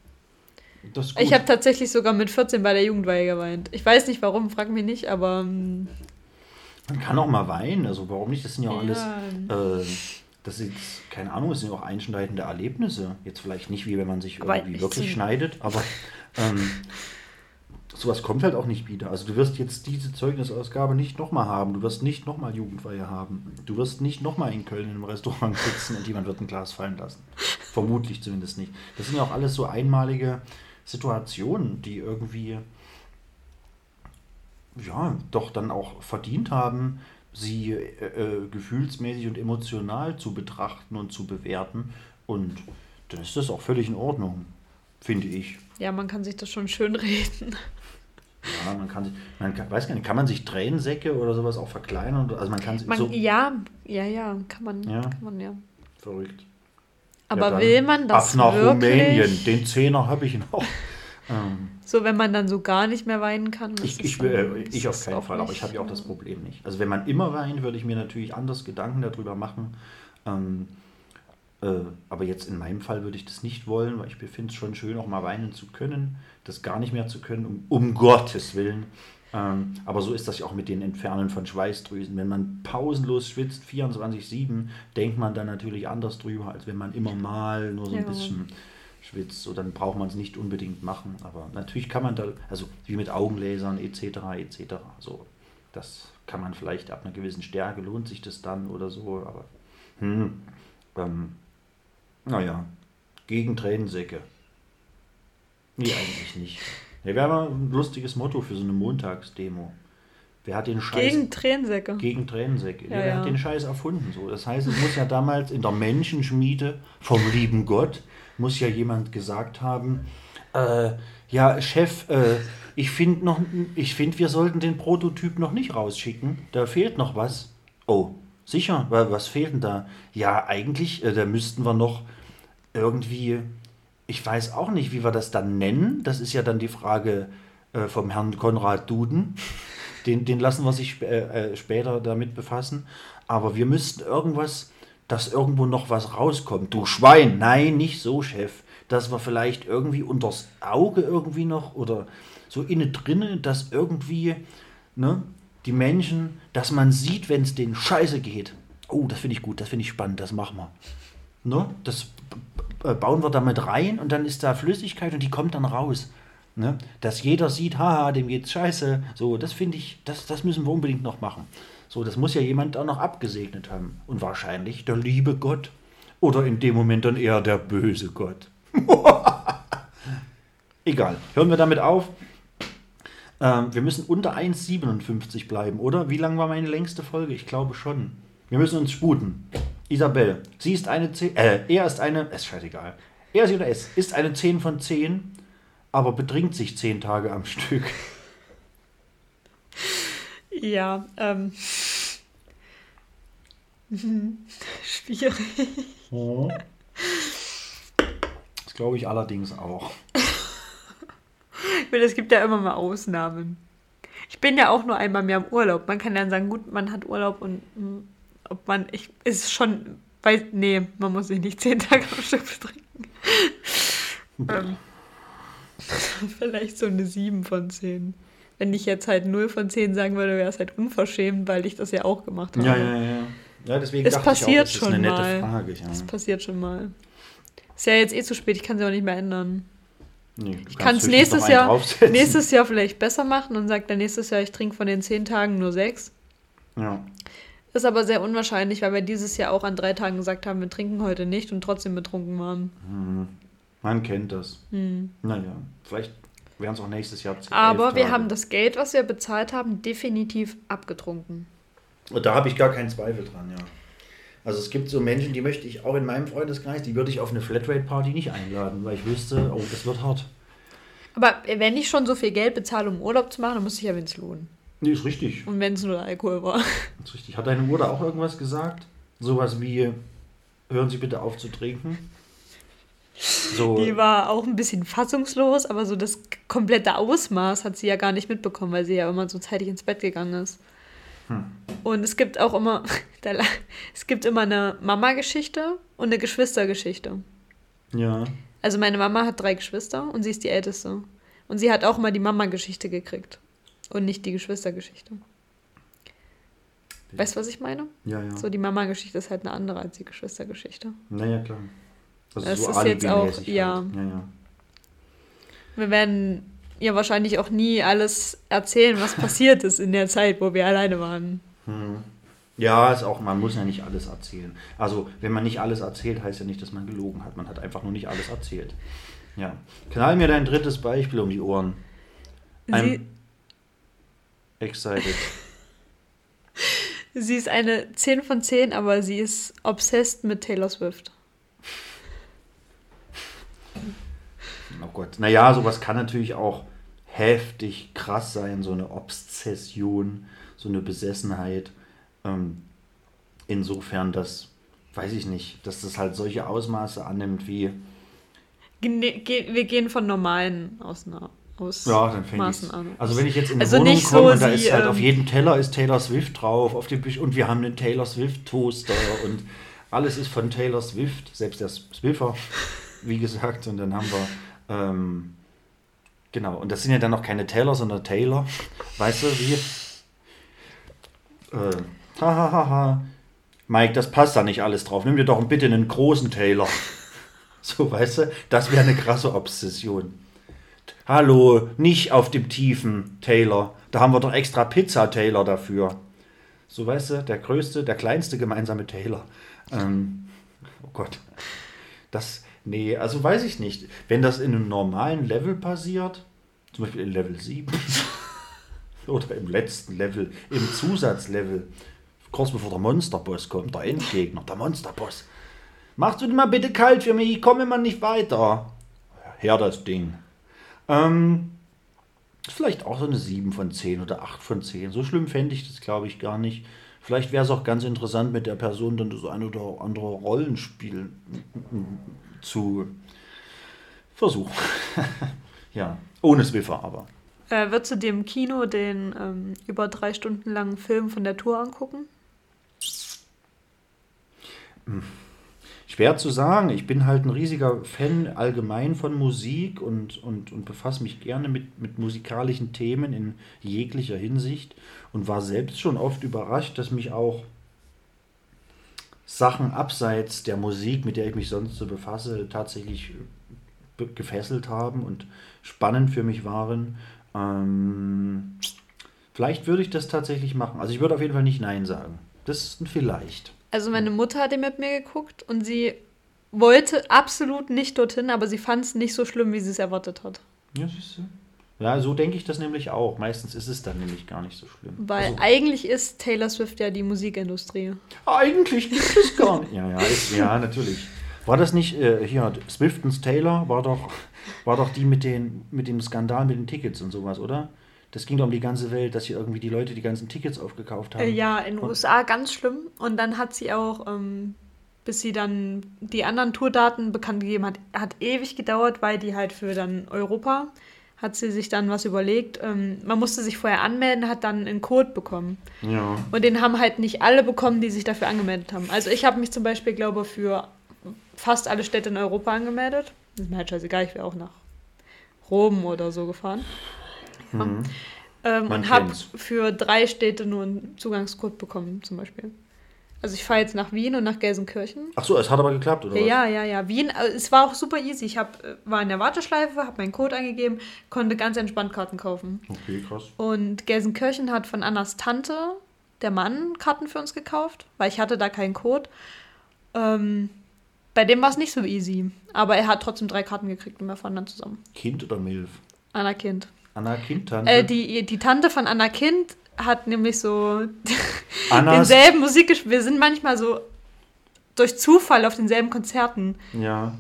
Ist. Ich habe tatsächlich sogar mit 14 bei der Jugendweihe geweint. Ich weiß nicht warum, frag mich nicht, aber ähm, Man kann auch mal weinen. Also warum nicht? Das sind ja auch Ja. alles. Äh, das sind jetzt, keine Ahnung, das sind ja auch einschneidende Erlebnisse. Jetzt vielleicht nicht, wie wenn man sich Aber irgendwie ich wirklich schneidet, aber ähm, sowas kommt halt auch nicht wieder. Also du wirst jetzt diese Zeugnisausgabe nicht nochmal haben. Du wirst nicht nochmal Jugendweihe haben. Du wirst nicht nochmal in Köln in einem Restaurant *laughs* sitzen und jemand wird ein Glas fallen lassen. Vermutlich zumindest nicht. Das sind ja auch alles so einmalige Situationen, die irgendwie ja, doch dann auch verdient haben, sie äh, äh, gefühlsmäßig und emotional zu betrachten und zu bewerten. Und dann ist das auch völlig in Ordnung, finde ich. ja, man kann sich das schon schön reden. Ja, man kann sich, man kann, weiß gar nicht, kann man sich Tränensäcke oder sowas auch verkleinern? Also man kann Man, so ja, ja, ja, kann man, Ja. kann man ja. verrückt. Aber Ja, will man das Ab nach wirklich? Rumänien, den Zehner habe ich noch. ähm, *laughs* So, wenn man dann so gar nicht mehr weinen kann. Ich, ich, dann- äh, ich auf keinen Fall, aber ich habe ja auch das Problem nicht. Also wenn man immer weint, würde ich mir natürlich anders Gedanken darüber machen. Ähm, äh, aber jetzt in meinem Fall würde ich das nicht wollen, weil ich finde es schon schön, auch mal weinen zu können, das gar nicht mehr zu können, um, um Gottes Willen. Ähm, aber so ist das ja auch mit den Entfernen von Schweißdrüsen. Wenn man pausenlos schwitzt, 24-7, denkt man dann natürlich anders drüber, als wenn man immer mal nur so ein Ja. bisschen schwitzt. So, dann braucht man es nicht unbedingt machen. Aber natürlich kann man da, also wie mit Augenlasern etc. etc. So, das kann man vielleicht ab einer gewissen Stärke lohnt sich das dann oder so. Aber hm, ähm, naja, gegen Tränensäcke. Nee, eigentlich nicht. Ja, wäre mal ein lustiges Motto für so eine Montagsdemo. Wer hat den Scheiß Gegen Tränensäcke. gegen Tränensäcke. Ja, Wer ja. hat den Scheiß erfunden? So. Das heißt, es muss ja damals in der Menschenschmiede vom lieben Gott, muss ja jemand gesagt haben, äh, ja, Chef, äh, ich finde noch, ich finde, wir sollten den Prototyp noch nicht rausschicken. Da fehlt noch was. Oh, sicher, Wa- was fehlt denn da? Ja, eigentlich, äh, da müssten wir noch irgendwie, ich weiß auch nicht, wie wir das dann nennen. Das ist ja dann die Frage äh, vom Herrn Konrad Duden. Den, den lassen wir sich sp äh, äh, später damit befassen. Aber wir müssten irgendwas, dass irgendwo noch was rauskommt. Du Schwein, nein, nicht so, Chef. dass wir vielleicht irgendwie unters Auge irgendwie noch oder so innen drinnen, dass irgendwie ne, die Menschen, dass man sieht, wenn es denen scheiße geht. Oh, das finde ich gut, das finde ich spannend, das machen wir. Ne? Das bauen wir damit rein und dann ist da Flüssigkeit und die kommt dann raus. Ne? Dass jeder sieht, haha, dem geht's scheiße. So, das finde ich, das, das müssen wir unbedingt noch machen. So, das muss ja jemand auch noch abgesegnet haben. Und wahrscheinlich der liebe Gott. Oder in dem Moment dann eher der böse Gott. *laughs* Egal, hören wir damit auf. Ähm, wir müssen unter 1,57 bleiben, oder? Wie lang war meine längste Folge? Ich glaube schon. Wir müssen uns sputen. Isabel, sie ist eine 10, äh, er ist eine, ist scheißegal. Er, sie oder es, ist eine 10 von 10, aber betrinkt sich 10 Tage am Stück. Ja, ähm. *laughs* Schwierig. Das glaube ich allerdings auch. Ich meine, es gibt ja immer mal Ausnahmen. Ich bin ja auch nur einmal mehr im Urlaub. Man kann dann sagen, gut, man hat Urlaub und mh, ob man, ich, ist schon, weil, nee, man muss sich nicht zehn Tage am Stück betrinken. *laughs* ähm, *laughs* vielleicht so eine 7 von 10. Wenn ich jetzt halt 0 von 10 sagen würde, wäre es halt unverschämt, weil ich das ja auch gemacht habe. Ja, ja, ja. Ja, deswegen Es dachte ich auch, passiert das ist schon eine nette mal. Frage. Ja. Das passiert schon mal. Ist ja jetzt eh zu spät, ich kann sie auch nicht mehr ändern. Nee, Ich kann es nächstes Jahr, nächstes Jahr vielleicht besser machen und sagt dann nächstes Jahr, ich trinke von den 10 Tagen nur 6. Ja. Ist aber sehr unwahrscheinlich, weil wir dieses Jahr auch an drei Tagen gesagt haben, wir trinken heute nicht und trotzdem betrunken waren. Man kennt das. Naja, vielleicht werden es auch nächstes Jahr. Hm. Aber wir haben das Geld, was wir bezahlt haben, definitiv abgetrunken. Und da habe ich gar keinen Zweifel dran, ja. Also es gibt so Menschen, die möchte ich auch in meinem Freundeskreis, die würde ich auf eine Flatrate-Party nicht einladen, weil ich wüsste, oh, das wird hart. Aber wenn ich schon so viel Geld bezahle, um Urlaub zu machen, dann muss ich ja wenn es lohnen. Nee, ist richtig. Und wenn es nur Alkohol war. *laughs* Ist richtig. Hat deine Uhr da auch irgendwas gesagt? Sowas wie, hören Sie bitte auf zu trinken? So, Die war auch ein bisschen fassungslos, aber so das komplette Ausmaß hat sie ja gar nicht mitbekommen, weil sie ja immer so zeitig ins Bett gegangen ist. Und es gibt auch immer, *laughs* es gibt immer eine Mama-Geschichte und eine Geschwistergeschichte. ja. Also meine Mama hat drei Geschwister und sie ist die älteste. Und sie hat auch mal die Mama-Geschichte gekriegt und nicht die Geschwistergeschichte. Weißt du, was ich meine? Ja, ja. So, die Mama-Geschichte ist halt eine andere als die Geschwistergeschichte. Naja, klar. Also Das so ist jetzt auch- ja. Halt. ja, ja. Wir werden ihr wahrscheinlich auch nie alles erzählen, was passiert ist in der Zeit, wo wir alleine waren. Ja, ist auch, man muss ja nicht alles erzählen. Also, wenn man nicht alles erzählt, heißt ja nicht, dass man gelogen hat. Man hat einfach nur nicht alles erzählt. Ja. Knall mir dein drittes Beispiel um die Ohren. I'm excited. sie ist eine 10 von 10, aber sie ist obsessed mit Taylor Swift. Oh Gott. Naja, sowas kann natürlich auch heftig krass sein, so eine Obsession, so eine Besessenheit. Ähm, insofern, dass, weiß ich nicht, dass das halt solche Ausmaße annimmt wie, Wir gehen von normalen Ausna aus Ja, dann ich Maßen an. Also wenn ich jetzt in eine Also Wohnung komme so und da ist halt auf ähm, jedem Teller ist Taylor Swift drauf, auf dem und wir haben einen Taylor Swift Toaster und alles ist von Taylor Swift, selbst der Swiffer, wie gesagt, und dann haben wir ähm, genau, und das sind ja dann noch keine Taylor, sondern Taylor, weißt du, wie äh, hahaha, Mike, das passt da nicht alles drauf, nimm dir doch bitte einen großen Taylor. So, weißt du, das wäre eine krasse Obsession. Hallo, nicht auf dem tiefen Taylor. Da haben wir doch extra Pizza Taylor dafür. So, weißt du, der größte, der kleinste gemeinsame Taylor. Ähm, oh Gott. Das, nee, also weiß ich nicht. Wenn das in einem normalen Level passiert, zum Beispiel in Level 7 *laughs* oder im letzten Level, im Zusatzlevel, kurz bevor der Monsterboss kommt, der Endgegner, der Monsterboss. Machst du den mal bitte kalt für mich, ich komme immer nicht weiter. Her das Ding. Ähm, vielleicht auch so eine 7 von 10 oder 8 von 10. So schlimm fände ich das, glaube ich, gar nicht. Vielleicht wäre es auch ganz interessant, mit der Person dann das ein oder andere Rollenspiel zu versuchen. *laughs* ja, ohne Swiffer aber. Äh, würdest du dir im Kino den ähm, über drei Stunden langen Film von der Tour angucken? Schwer zu sagen. Ich bin halt ein riesiger Fan allgemein von Musik und, und, und befasse mich gerne mit, mit musikalischen Themen in jeglicher Hinsicht und war selbst schon oft überrascht, dass mich auch Sachen abseits der Musik, mit der ich mich sonst so befasse, tatsächlich be- gefesselt haben und spannend für mich waren. Ähm, vielleicht würde ich das tatsächlich machen. Also ich würde auf jeden Fall nicht Nein sagen. Das ist ein Vielleicht. Also meine Mutter hat den mit mir geguckt und sie wollte absolut nicht dorthin, aber sie fand es nicht so schlimm, wie sie es erwartet hat. Ja, siehst du? Ja, so denke ich das nämlich auch. Meistens ist es dann nämlich gar nicht so schlimm. Weil Also, eigentlich ist Taylor Swift ja die Musikindustrie. eigentlich gibt es gar nicht. Ja, ja, ist, ja, natürlich. War das nicht, äh, hier, Swiftens Taylor war doch, war doch die mit, den, mit dem Skandal mit den Tickets und sowas, oder? Das ging doch um die ganze Welt, dass hier irgendwie die Leute die ganzen Tickets aufgekauft haben. Äh, ja, in den USA ganz schlimm. Und dann hat sie auch, ähm, bis sie dann die anderen Tourdaten bekannt gegeben hat, hat ewig gedauert, weil die halt für dann Europa hat sie sich dann was überlegt. Ähm, man musste sich vorher anmelden, hat dann einen Code bekommen. Ja. Und den haben halt nicht alle bekommen, die sich dafür angemeldet haben. Also ich habe mich zum Beispiel, glaube ich, für fast alle Städte in Europa angemeldet. Ist mir halt scheißegal, ich wäre auch nach Rom oder so gefahren. Ähm, Mhm. Man und habe für drei Städte nur einen Zugangscode bekommen, zum Beispiel. Also ich fahre jetzt nach Wien und nach Gelsenkirchen. Ach so, es hat aber geklappt, oder was? Ja, ja, ja. Wien, äh, es war auch super easy. Ich hab, äh, war in der Warteschleife, habe meinen Code eingegeben, konnte ganz entspannt Karten kaufen. Okay, krass. Und Gelsenkirchen hat von Annas Tante, der Mann, Karten für uns gekauft, weil ich hatte da keinen Code. Ähm, bei dem war es nicht so easy. Aber er hat trotzdem drei Karten gekriegt und wir fahren dann zusammen. Kind oder Milf? Anna Kind. Anna Kind, Tante? Äh, die, die Tante von Anna Kind hat nämlich so *laughs* Annas, denselben Musikgeschmack. Wir sind manchmal so durch Zufall auf denselben Konzerten. Ja.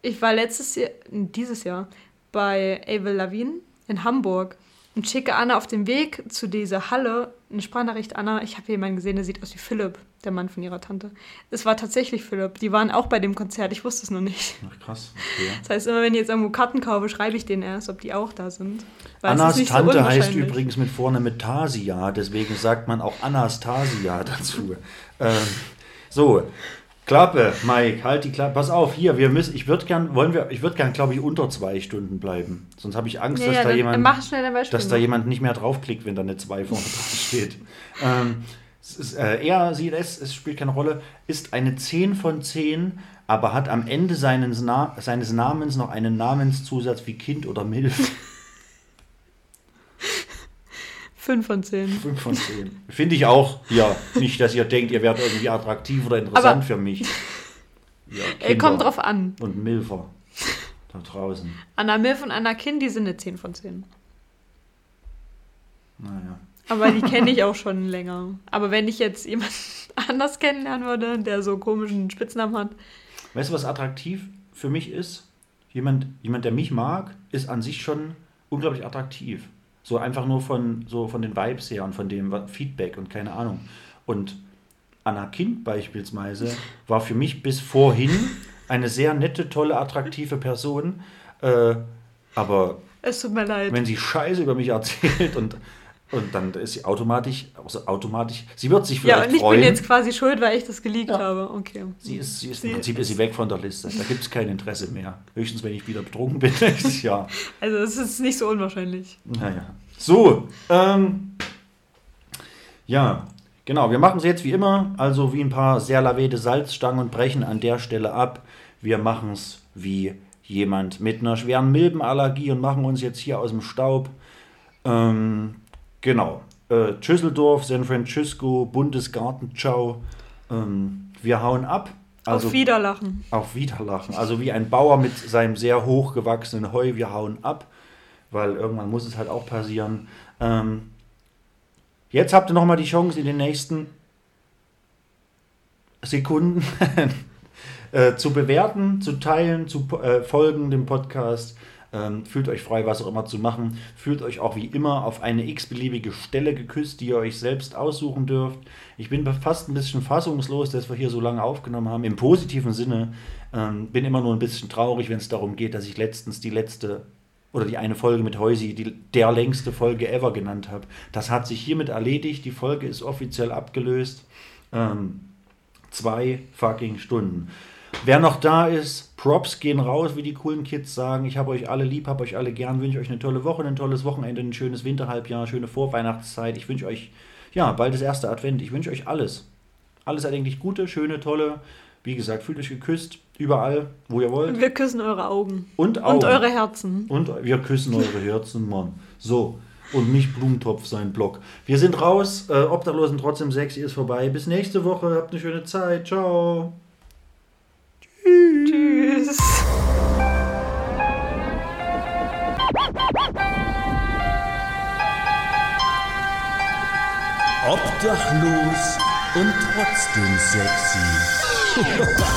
Ich war letztes Jahr, dieses Jahr, bei Avril Lavigne in Hamburg und schicke Anna auf dem Weg zu dieser Halle eine Sprachnachricht. Anna, ich habe jemanden gesehen, der sieht aus wie Philipp, der Mann von ihrer Tante. Es war tatsächlich Philipp. Die waren auch bei dem Konzert. Ich wusste es noch nicht. Ach, krass. Okay. *laughs* Das heißt, immer wenn ich jetzt irgendwo Karten kaufe, schreibe ich denen erst, ob die auch da sind. Weil Annas nicht so Tante heißt übrigens mit Vorname Tasia, deswegen sagt man auch Anastasia dazu. *laughs* ähm, so, Klappe, Mike, halt die Klappe. Pass auf, hier, wir müssen, ich würde gern, wollen wir, ich würde gern, glaube ich, unter zwei Stunden bleiben. Sonst habe ich Angst, Ja, dass ja, da jemand. dass da jemand nicht mehr draufklickt, wenn da eine 2 vorne *laughs* steht. ähm, es ist, äh, er, sie, es, es spielt keine Rolle, ist eine 10 von 10, aber hat am Ende seines, Na seines Namens noch einen Namenszusatz wie Kind oder Milf. *laughs* Fünf von zehn. 5 von 10. Finde ich auch, ja, nicht, dass ihr denkt, ihr werdet irgendwie attraktiv oder interessant Aber- für mich. Ja, kommt drauf an. Und Milfer. Da draußen. Anna Milf und Anna Kind, die sind eine 10 von 10. Naja. Aber die kenne ich auch schon länger. Aber wenn ich jetzt jemanden *laughs* anders kennenlernen würde, der so komischen Spitznamen hat, Weißt du, was attraktiv für mich ist? Jemand, jemand, der mich mag, ist an sich schon unglaublich attraktiv. So einfach nur von, so von den Vibes her und von dem Feedback und keine Ahnung. Und Anna Kind beispielsweise war für mich bis vorhin eine sehr nette, tolle, attraktive Person. Äh, aber es tut mir leid. wenn sie Scheiße über mich erzählt und, und dann ist sie automatisch, also automatisch, sie wird sich ja, vielleicht und ich freuen. bin jetzt quasi schuld, weil ich das geleakt Ja. habe. Okay. Sie ist, sie ist Sie im Prinzip ist ist- sie weg von der Liste. Da gibt es kein Interesse mehr. Höchstens, wenn ich wieder betrunken bin *laughs* nächstes Jahr. Also es ist nicht so unwahrscheinlich. Naja. So, ähm, ja, genau. Wir machen es jetzt wie immer, also wie ein paar sehr lavede Salzstangen und brechen an der Stelle ab. Wir machen es wie jemand mit einer schweren Milbenallergie und machen uns jetzt hier aus dem Staub. Ähm, genau. Äh, Düsseldorf, San Francisco, Bundesgartenschau. Ähm, wir hauen ab. Also, Auf Wiederlachen. auf Wiederlachen. Also wie ein Bauer mit seinem sehr hochgewachsenen Heu, wir hauen ab, weil irgendwann muss es halt auch passieren. Ähm, jetzt habt ihr nochmal die Chance in den nächsten Sekunden *laughs* äh, zu bewerten, zu teilen, zu äh, folgen dem Podcast. Ähm, fühlt euch frei, was auch immer zu machen. Fühlt euch auch wie immer auf eine x-beliebige Stelle geküsst, die ihr euch selbst aussuchen dürft. Ich bin fast ein bisschen fassungslos, dass wir hier so lange aufgenommen haben. Im positiven Sinne. Ähm, bin immer nur ein bisschen traurig, wenn es darum geht, dass ich letztens die letzte oder die eine Folge mit Heusi, die der längste Folge ever genannt habe. Das hat sich hiermit erledigt. Die Folge ist offiziell abgelöst. Ähm, zwei fucking Stunden. Wer noch da ist, Props gehen raus, wie die coolen Kids sagen. Ich habe euch alle lieb, habe euch alle gern, wünsche euch eine tolle Woche, ein tolles Wochenende, ein schönes Winterhalbjahr, schöne Vorweihnachtszeit. Ich wünsche euch, ja, bald das erste Advent. Ich wünsche euch alles. Alles erdenklich Gute, schöne, tolle. Wie gesagt, fühlt euch geküsst, überall, wo ihr wollt. Wir küssen eure Augen. Und Augen. Und eure Herzen. Und wir küssen eure *laughs* Herzen, Mann. So. Und nicht Blumentopf sein Blog. Wir sind raus. Äh, Obdachlosen trotzdem sexy ist vorbei. Bis nächste Woche. Habt eine schöne Zeit. Ciao. Tschüss. Obdachlos und trotzdem sexy.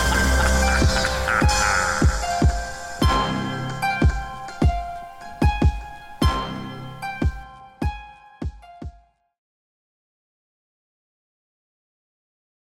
*laughs*